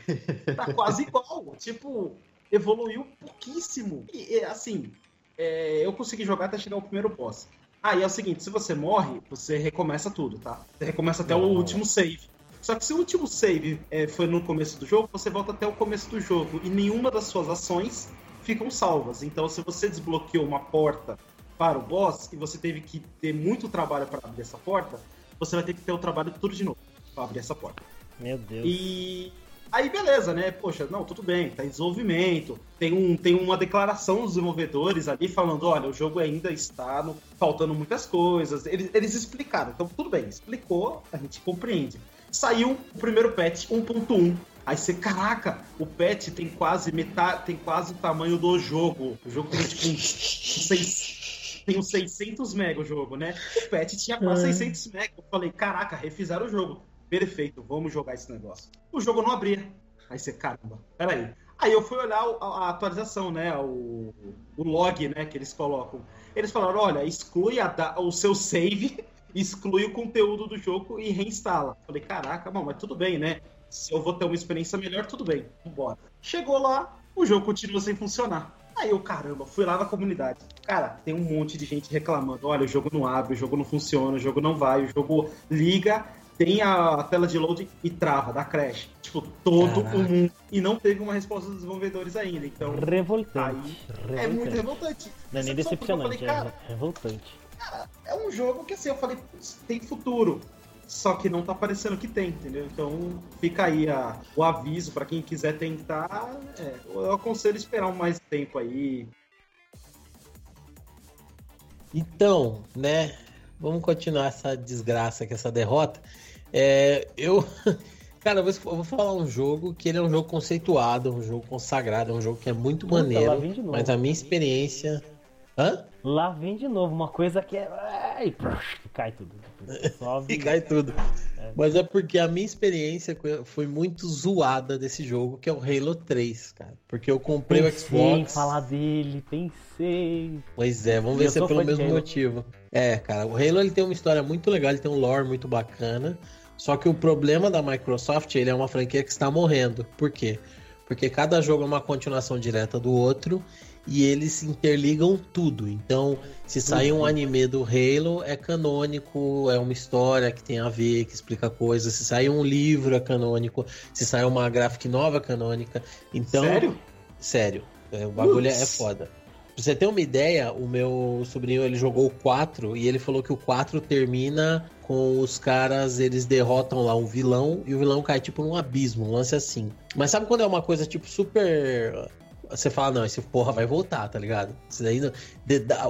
Tá quase igual. Tipo, evoluiu pouquíssimo. E, e, assim, é, eu consegui jogar até chegar ao primeiro boss. Aí é o seguinte, se você morre, você recomeça tudo, tá? Você recomeça até o Não. último save. Só que se o último save é, foi no começo do jogo, você volta até o começo do jogo e nenhuma das suas ações ficam salvas. Então, se você desbloqueou uma porta para o boss e você teve que ter muito trabalho para abrir essa porta, você vai ter que ter o trabalho tudo de novo para abrir essa porta. Meu Deus. E aí, beleza, né? Poxa, não, tudo bem, tá em desenvolvimento. Tem, um, tem uma declaração dos desenvolvedores ali falando: olha, o jogo ainda está no- faltando muitas coisas. Eles, eles explicaram, então tudo bem, explicou, a gente compreende. Saiu o primeiro patch 1.1. Aí você, caraca, o patch tem quase metade, tem quase o tamanho do jogo. O jogo tem tipo uns seis- tem uns 600 mega o jogo, né? O patch tinha quase 600 mega. Eu falei, caraca, refizeram o jogo. Perfeito, vamos jogar esse negócio. O jogo não abria. Aí você, caramba, peraí. Aí eu fui olhar a, atualização, né? O, o log, né? Que eles colocam. Eles falaram: olha, exclui a o seu save, exclui o conteúdo do jogo e reinstala. Falei, caraca, bom, mas tudo bem, né? Se eu vou ter uma experiência melhor, tudo bem, vambora. Chegou lá, o jogo continua sem funcionar. Aí eu, caramba, fui lá na comunidade. Cara, tem um monte de gente reclamando. Olha, o jogo não abre, o jogo não funciona, o jogo não vai, o jogo liga tem a, tela de load e trava, dá crash. Tipo, todo Caraca. o mundo. E não teve uma resposta dos desenvolvedores ainda. Então, Revoltante. Aí, é muito revoltante. revoltante. Não é nem decepcionante, falei, cara, é revoltante. é um jogo que assim, eu falei, "Putz, tem futuro. Só que não tá parecendo que tem, entendeu? Então fica aí a- o aviso pra quem quiser tentar. é, eu aconselho esperar um mais tempo aí. Então, né? Vamos continuar essa desgraça, com essa derrota. É, eu. Cara, eu vou, eu vou falar um jogo que ele é um jogo conceituado, um jogo consagrado, é um jogo que é muito Puta, lá maneiro. vem de novo. Mas a minha experiência. Hã? Lá vem de novo uma coisa que é. Ai, cai tudo. Sobe. E cai tudo. Mas é porque a minha experiência foi muito zoada desse jogo, que é o Halo 3, cara. Porque eu comprei o Pensei em Xbox. falar dele, pensei. Pois é, vamos ver eu se é pelo mesmo Halo. motivo. É, cara, o Halo ele tem uma história muito legal, ele tem um lore muito bacana. Só que o problema da Microsoft, ele é uma franquia que está morrendo. Por quê? Porque cada jogo é uma continuação direta do outro e eles interligam tudo. Então, se sair um anime do Halo, é canônico, é uma história que tem a ver, que explica coisas. Se sair um livro, é canônico. Se sair uma graphic nova, é canônica. Então, Sério? Sério. É, o bagulho é Putz. foda. Pra você ter uma ideia, o meu sobrinho ele jogou o 4 e ele falou que o 4 termina com os caras, eles derrotam lá um vilão e o vilão cai tipo num abismo, um lance assim. Mas sabe quando é uma coisa tipo super. Você fala, não, esse porra vai voltar, tá ligado? Isso daí não-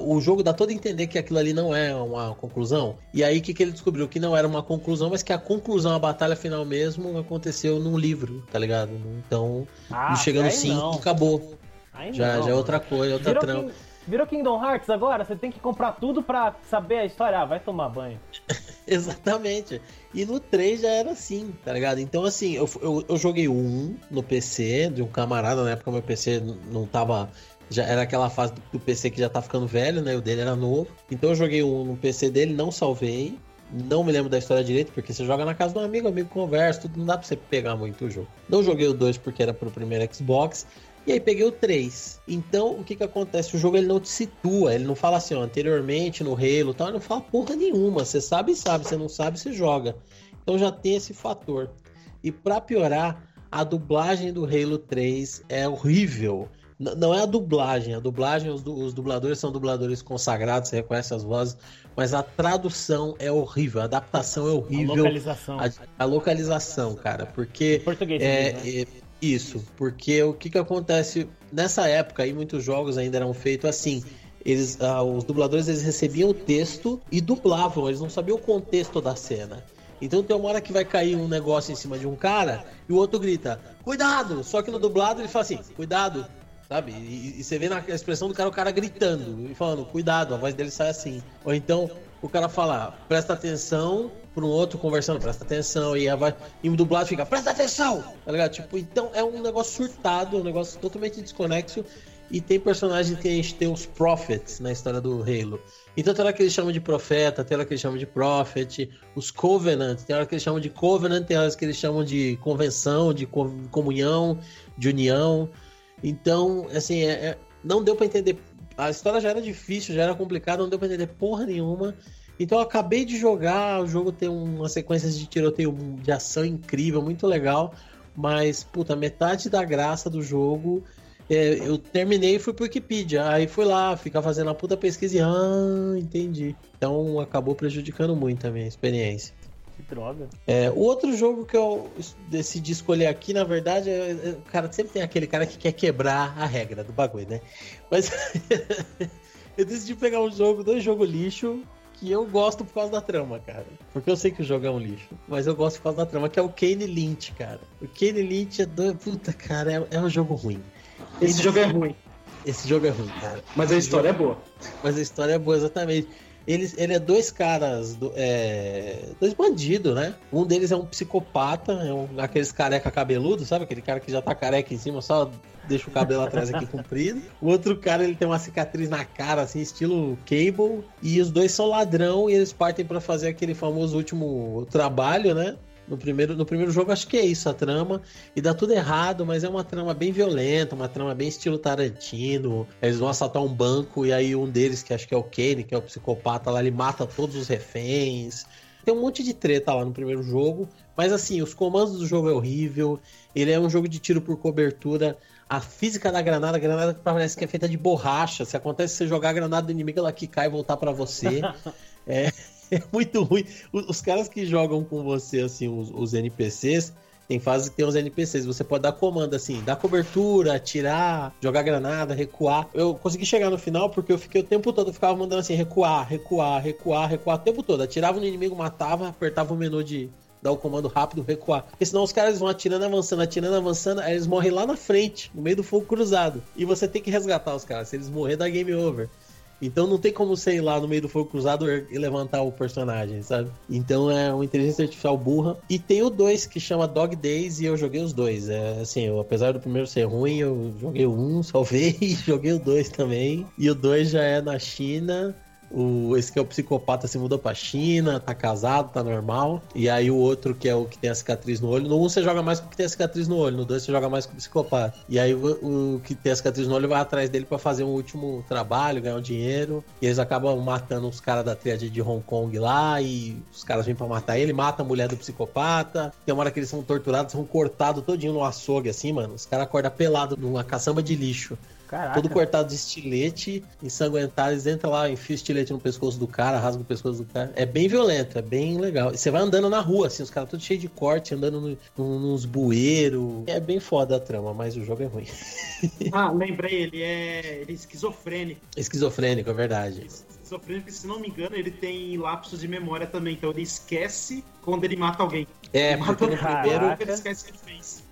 o jogo dá todo a entender que aquilo ali não é uma conclusão. E aí o que, que ele descobriu? Que não era uma conclusão, mas que a conclusão, a batalha final mesmo, aconteceu num livro, tá ligado? Então, Ah, chega no aí 5 não. acabou. Aí Já, não, já é outra coisa, outra Virou, trama. King- virou Kingdom Hearts agora? Você tem que comprar tudo pra saber a história. Ah, vai tomar banho. Exatamente. E no 3 já era assim, tá ligado? Então, assim, eu, eu, eu joguei 1 no PC de um camarada, na época meu PC não tava. Já era aquela fase do, do PC que já tá ficando velho, né? O dele era novo. Então eu joguei um no PC dele, não salvei. Não me lembro da história direito, porque você joga na casa um amigo, amigo conversa, tudo, não dá pra você pegar muito o jogo. Não joguei o 2 porque era pro primeiro Xbox. E aí peguei o 3. Então, o que que acontece? O jogo ele não te situa, ele não fala assim, ó, anteriormente no Halo e tal, ele não fala porra nenhuma. Você sabe sabe, você não sabe, você joga. Então já tem esse fator. E pra piorar, a dublagem do Halo 3 é horrível. N- não é a dublagem, a dublagem, os, du- os dubladores são dubladores consagrados, você reconhece as vozes, mas a tradução é horrível, a adaptação é A horrível. localização. A, a localização, cara, porque Português, é, diz, né? é, isso, porque o que que acontece nessa época aí muitos jogos ainda eram feitos assim. Eles, ah, os dubladores eles recebiam o texto e dublavam, eles não sabiam o contexto da cena. Então tem uma hora que vai cair um negócio em cima de um cara e o outro grita, cuidado! Só que no dublado ele fala assim, cuidado, sabe? E, e você vê na expressão do cara o cara gritando e falando, cuidado, a voz dele sai assim. Ou então o cara fala, presta atenção, para um outro conversando, presta atenção, e voz, e o dublado fica, presta atenção! Tá ligado? Tipo, então é um negócio surtado, um negócio totalmente desconexo. E tem personagens que a gente tem os prophets na história do Halo. Então tem hora que eles chamam de profeta, tem hora que eles chamam de prophet, os covenant, tem hora que eles chamam de covenant, tem horas que eles chamam de convenção, de co- comunhão, de união. Então, assim, é- é- não deu pra entender. A história já era difícil, já era complicada, não deu pra entender porra nenhuma. Então eu acabei de jogar, o jogo tem uma sequência de tiroteio de ação incrível, muito legal. Mas, puta, metade da graça do jogo é, eu terminei e fui pro Wikipedia. Aí fui lá, ficar fazendo a puta pesquisa e. Ah, entendi. Então acabou prejudicando muito a minha experiência. Que droga. É, o outro jogo que eu decidi escolher aqui, na verdade, é, é- o cara sempre tem aquele cara que quer quebrar a regra do bagulho, né? Mas eu decidi pegar um jogo, dois jogos lixo, que eu gosto por causa da trama, cara. Porque eu sei que o jogo é um lixo, mas eu gosto por causa da trama, que é o Kane Lynch, cara. O Kane Lynch é do... Puta, cara, é, é um jogo ruim. Esse jogo é ruim, Esse jogo é ruim, cara. mas a história é boa. Mas a história é boa, exatamente. Ele, ele é dois caras, do- é, dois bandidos, né? Um deles é um psicopata, é um, aqueles careca cabeludo, sabe? Aquele cara que já tá careca em cima, só deixa o cabelo atrás aqui comprido. O outro cara, ele tem uma cicatriz na cara, assim, estilo Cable. E os dois são ladrão e eles partem pra fazer aquele famoso último trabalho, né? No primeiro, no primeiro jogo, acho que é isso a trama. E dá tudo errado, mas é uma trama bem violenta, uma trama bem estilo Tarantino. Eles vão assaltar um banco e aí um deles, que acho que é o Kane, que é o psicopata lá, ele mata todos os reféns. Tem um monte de treta lá no primeiro jogo, mas assim, os comandos do jogo é horrível. Ele é um jogo de tiro por cobertura. A física da granada, a granada parece que é feita de borracha. Se acontece você jogar a granada do inimigo, ela quicar e voltar para você. é, é, muito ruim. Os, os, caras que jogam com você, assim, os, os NPCs, tem fases que tem os NPCs. Você pode dar comando assim, dar cobertura, atirar, jogar granada, recuar. Eu consegui chegar no final porque eu fiquei o tempo todo, eu ficava mandando assim, recuar, recuar, recuar, recuar o tempo todo. Atirava no inimigo, matava, apertava o menu de dar o comando rápido, recuar. Porque senão os caras vão atirando, avançando, atirando, avançando, aí eles morrem lá na frente, no meio do fogo cruzado. E você tem que resgatar os caras. Se eles morrer, dá game over. Então não tem como ir lá no meio do fogo cruzado e levantar o personagem, sabe? Então é uma inteligência artificial burra. E tem o 2 que chama Dog Days e eu joguei os dois. É, assim, eu, apesar do primeiro ser ruim, eu joguei o 1, um, salvei e joguei o 2 também. E o 2 já é na China. O, esse que é o psicopata se mudou pra China, tá casado, tá normal. E aí o outro, que é o que tem a cicatriz no olho. No 1 um você joga mais com o que tem a cicatriz no olho, no 2 você joga mais com o psicopata. E aí o, o que tem a cicatriz no olho vai atrás dele para fazer um último trabalho, ganhar um dinheiro. E eles acabam matando os caras da triade de Hong Kong lá. E os caras vêm pra matar ele, mata a mulher do psicopata. Tem uma hora que eles são torturados, são cortados todinho no açougue, assim, mano. Os caras acordam pelado numa caçamba de lixo. Caraca. Todo cortado de estilete, ensanguentado, eles entram lá, enfia o estilete no pescoço do cara, rasga o pescoço do cara. É bem violento, é bem legal. E você vai andando na rua, assim, os caras todos cheios de corte, andando no, no, nos bueiros. É bem foda a trama, mas o jogo é ruim. ah, lembrei, ele é, ele é esquizofrênico. Esquizofrênico, é verdade. Esquizofrênico, se não me engano, ele tem lapsos de memória também, então ele esquece quando ele mata alguém. É, ele mata o primeiro, ele esquece o que ele fez.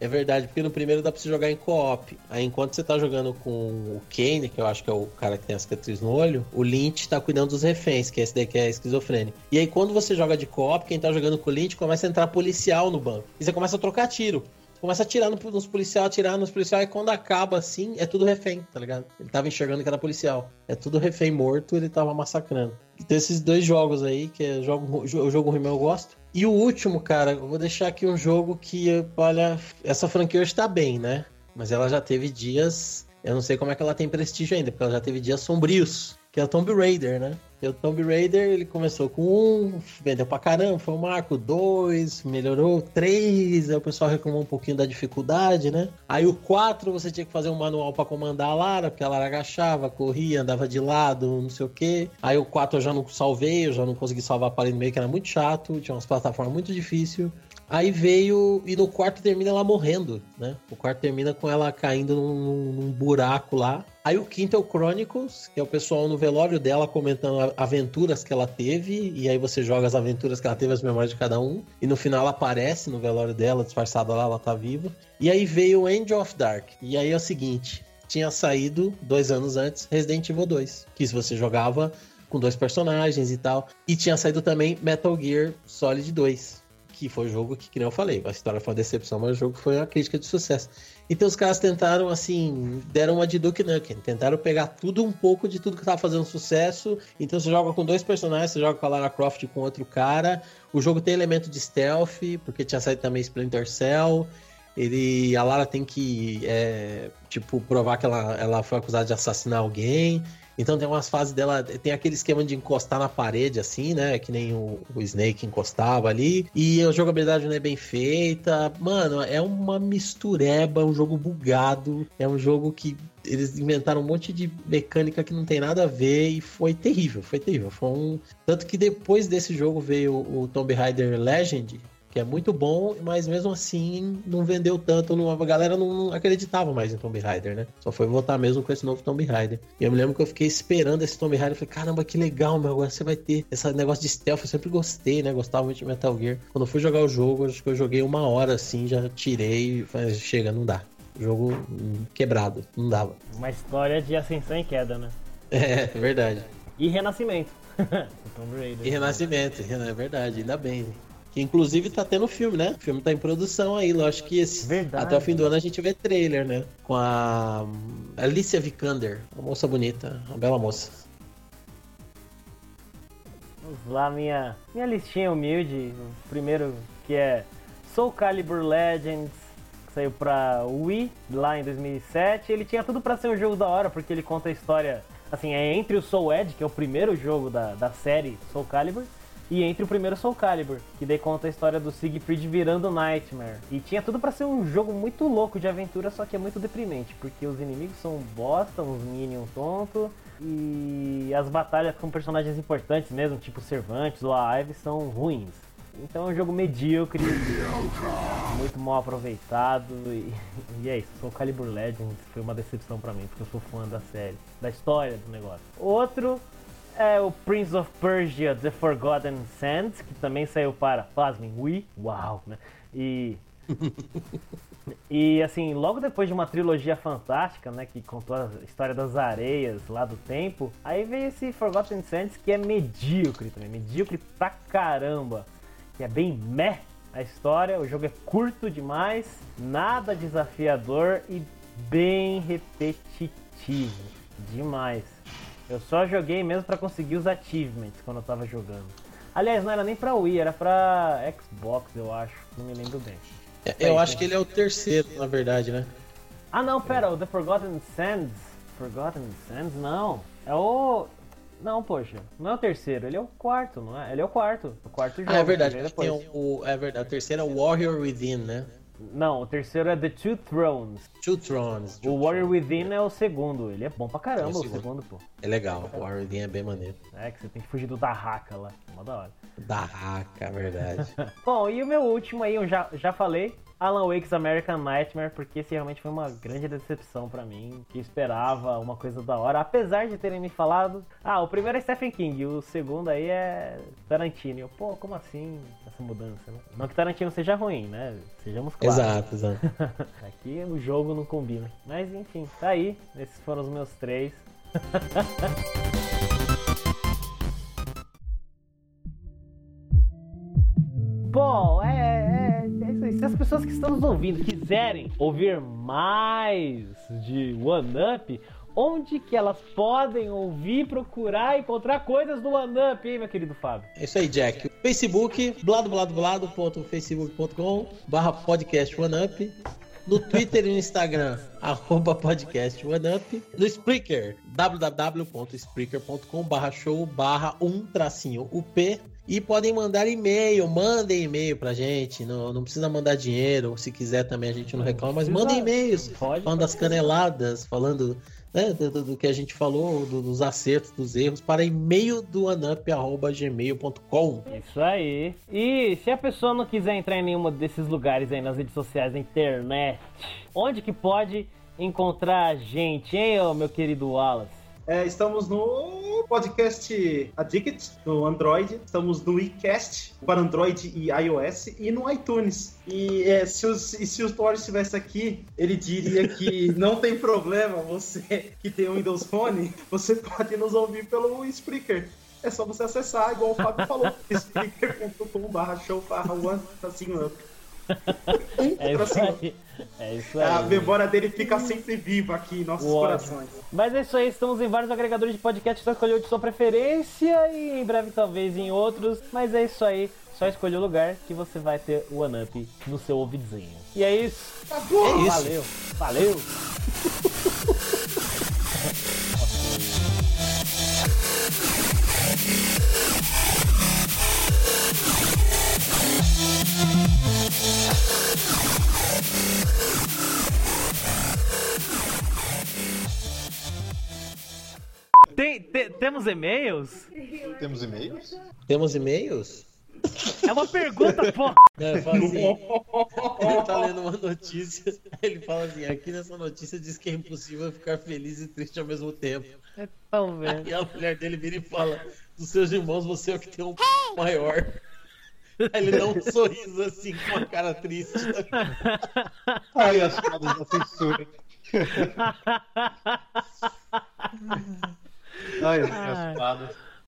É verdade, porque no primeiro dá pra você jogar em co-op. Aí enquanto você tá jogando com o Kane, que eu acho que é o cara que tem a cicatriz no olho, o Lynch tá cuidando dos reféns, que esse daqui é esquizofrênico. E aí quando você joga de co-op, quem tá jogando com o Lynch começa a entrar policial no banco. E você começa a trocar tiro. Começa a atirar nos policiais, atirar nos policiais, e quando acaba assim, é tudo refém, tá ligado? Ele tava enxergando que era policial. É tudo refém morto, ele tava massacrando. Então esses dois jogos aí, que é jogo, o jogo ruim eu gosto. E o último, cara, eu vou deixar aqui um jogo que, olha, essa franquia hoje tá bem, né? Mas ela já teve dias. Eu não sei como é que ela tem prestígio ainda, porque ela já teve dias sombrios, que é o Tomb Raider, né? O Tomb Raider, ele começou com um, vendeu pra caramba, foi um marco, dois, melhorou, três, aí o pessoal reclamou um pouquinho da dificuldade, né? Aí o quatro, você tinha que fazer um manual para comandar a Lara, porque a Lara agachava, corria, andava de lado, não sei o quê. Aí o quatro eu já não salvei, eu já não consegui salvar a parede meio, que era muito chato, tinha umas plataformas muito difíceis. Aí veio. E no quarto termina ela morrendo, né? O quarto termina com ela caindo num, num, buraco lá. Aí o quinto é o Chronicles, que é o pessoal no velório dela comentando aventuras que ela teve. E aí você joga as aventuras que ela teve, as memórias de cada um. E no final ela aparece no velório dela, disfarçada lá, ela tá viva. E aí veio o End of Dark. E aí é o seguinte: tinha saído dois anos antes Resident Evil 2. Que se você jogava com dois personagens e tal. E tinha saído também Metal Gear Solid 2 que foi o jogo que, que eu falei, a história foi uma decepção, mas o jogo foi uma crítica de sucesso. Então os caras tentaram, assim, deram uma de Duke Nukem, tentaram pegar tudo um pouco de tudo que tava fazendo sucesso. Então você joga com dois personagens, você joga com a Lara Croft e com outro cara. O jogo tem elemento de stealth, porque tinha saído também Splinter Cell. Ele, a Lara tem que, é, tipo, provar que ela, ela foi acusada de assassinar alguém. Então tem umas fases dela, tem aquele esquema de encostar na parede, assim, né? Que nem o, o Snake encostava ali. E a jogabilidade não é bem feita. Mano, é uma mistureba, é um jogo bugado. É um jogo que eles inventaram um monte de mecânica que não tem nada a ver e foi terrível, foi terrível. Foi um... Tanto que depois desse jogo veio o Tomb Raider Legend, que é muito bom, mas mesmo assim não vendeu tanto, não, a galera não, acreditava mais em Tomb Raider, né? Só foi voltar mesmo com esse novo Tomb Raider. E eu me lembro que eu fiquei esperando esse Tomb Raider, falei, caramba, que legal, meu, agora você vai ter esse negócio de stealth, eu sempre gostei, né? Gostava muito de Metal Gear. Quando eu fui jogar o jogo, acho que eu joguei uma hora assim, já tirei, falei, chega, não dá. Jogo quebrado, não dava. Uma história de ascensão e queda, né? É, verdade. E renascimento. Tomb Raider. E renascimento, é verdade, ainda bem. Que inclusive tá tendo filme, né? O filme tá em produção aí, lógico que esse, Verdade. até o fim do ano a gente vê trailer, né? Com a Alicia Vikander, uma moça bonita, uma bela moça. Vamos lá, minha, minha listinha humilde. O primeiro que é Soul Calibur Legends, que saiu pra Wii lá em 2007. Ele tinha tudo para ser um jogo da hora, porque ele conta a história, assim, é entre o Soul Edge, que é o primeiro jogo da, da série Soul Calibur, E entre o primeiro Soul Calibur, que daí conta a história do Siegfried virando Nightmare. E tinha tudo pra ser um jogo muito louco de aventura, só que é muito deprimente, porque os inimigos são bosta, uns minions tonto, e as batalhas com personagens importantes mesmo, tipo Cervantes ou a Ive, são ruins. Então é um jogo medíocre, muito mal aproveitado e, e é isso. Soul Calibur Legends foi uma decepção pra mim, porque eu sou fã da série, da história do negócio. Outro é o Prince of Persia The Forgotten Sands, que também saiu para, pasmem, Wii, uau, né? E e assim, logo depois de uma trilogia fantástica, né, que contou a história das areias lá do tempo, aí veio esse Forgotten Sands que é medíocre também, medíocre pra caramba, que é bem meh a história, o jogo é curto demais, nada desafiador e bem repetitivo demais. Eu só joguei mesmo pra conseguir os achievements quando eu tava jogando. Aliás, não era nem pra Wii, era pra Xbox, eu acho, não me lembro bem. É, Eu acho que ele é o terceiro, na verdade, né? Ah não, pera, o The Forgotten Sands. Forgotten Sands? Não. É o. Não, poxa. Não é o terceiro, ele é o quarto, não é? Ele é o quarto. O quarto jogo. Ah, é verdade. que Tem o, é verdade. O terceiro é o Warrior Within, né? Não, o terceiro é The Two Thrones. Two Thrones. O Warrior Within é o segundo. Ele é bom pra caramba, É o o segundo. segundo, pô. É legal. O Warrior Within é bem maneiro. É que você tem que fugir do Dahaka lá. Mó da hora. Da raca, é verdade. Bom, e o meu último aí, eu já, já falei, Alan Wake's American Nightmare, porque esse realmente foi uma grande decepção pra mim, que esperava uma coisa da hora, apesar de terem me falado, ah, o primeiro é Stephen King, o segundo aí é Tarantino. Eu, pô, como assim essa mudança, né? Não que Tarantino seja ruim, né? Sejamos claros. exato, exato. Aqui o jogo não combina. Mas enfim, tá aí. Esses foram os meus três. Bom, é, pessoas que estão nos ouvindo quiserem ouvir mais de One Up, onde que elas podem ouvir, procurar, encontrar coisas do One Up, hein, meu querido Fábio? É isso aí, Jack. Facebook, bladobladoblado.facebook.com barra podcast OneUp. No Twitter e no Instagram, arroba podcast OneUp. No Spreaker, www.spreaker.com barra show barra um tracinho UP. E podem mandar e-mail, mandem e-mail pra gente. Não, não precisa mandar dinheiro. Se quiser também a gente não reclama, mas mandem e-mails. Falando das caneladas, falando né, do, do- que a gente falou, do- dos acertos, dos erros, para e-mail do anup.gmail.com. Isso aí. E se a pessoa não quiser entrar em nenhuma desses lugares aí nas redes sociais da internet, onde que pode encontrar a gente, hein, meu querido Wallace? É, estamos no podcast Addict, no Android. Estamos no iCast, para Android e iOS, e no iTunes. E é, se, os, e se o Thor estivesse aqui, ele diria que não tem problema, você que tem um Windows Phone, você pode nos ouvir pelo Spreaker. É só você acessar, igual o Fábio falou, spreaker.com.br show barra one, tracinho up. É isso Tracinho up. É isso A aí. memória dele fica sempre viva aqui em nossos Ótimo. corações. Mas é isso aí, estamos em vários agregadores de podcast, só escolher o de sua preferência e em breve talvez em outros. Mas é isso aí, só escolher o lugar que você vai ter o One Up no seu ouvidinho. E é isso. Acabou! É isso. Valeu, valeu. Tem, te- temos e-mails? Temos e-mails? Temos e-mails? É uma pergunta, pô. Fala assim, ele tá lendo uma notícia, ele fala assim, aqui nessa notícia diz que é impossível ficar feliz e triste ao mesmo tempo. É tão velho. E a mulher dele vira e fala, dos seus irmãos você é o que tem um maior. Aí ele dá um sorriso assim, com a cara triste. Ai, as piadas da censura. Ai, as minhas Ai. piadas.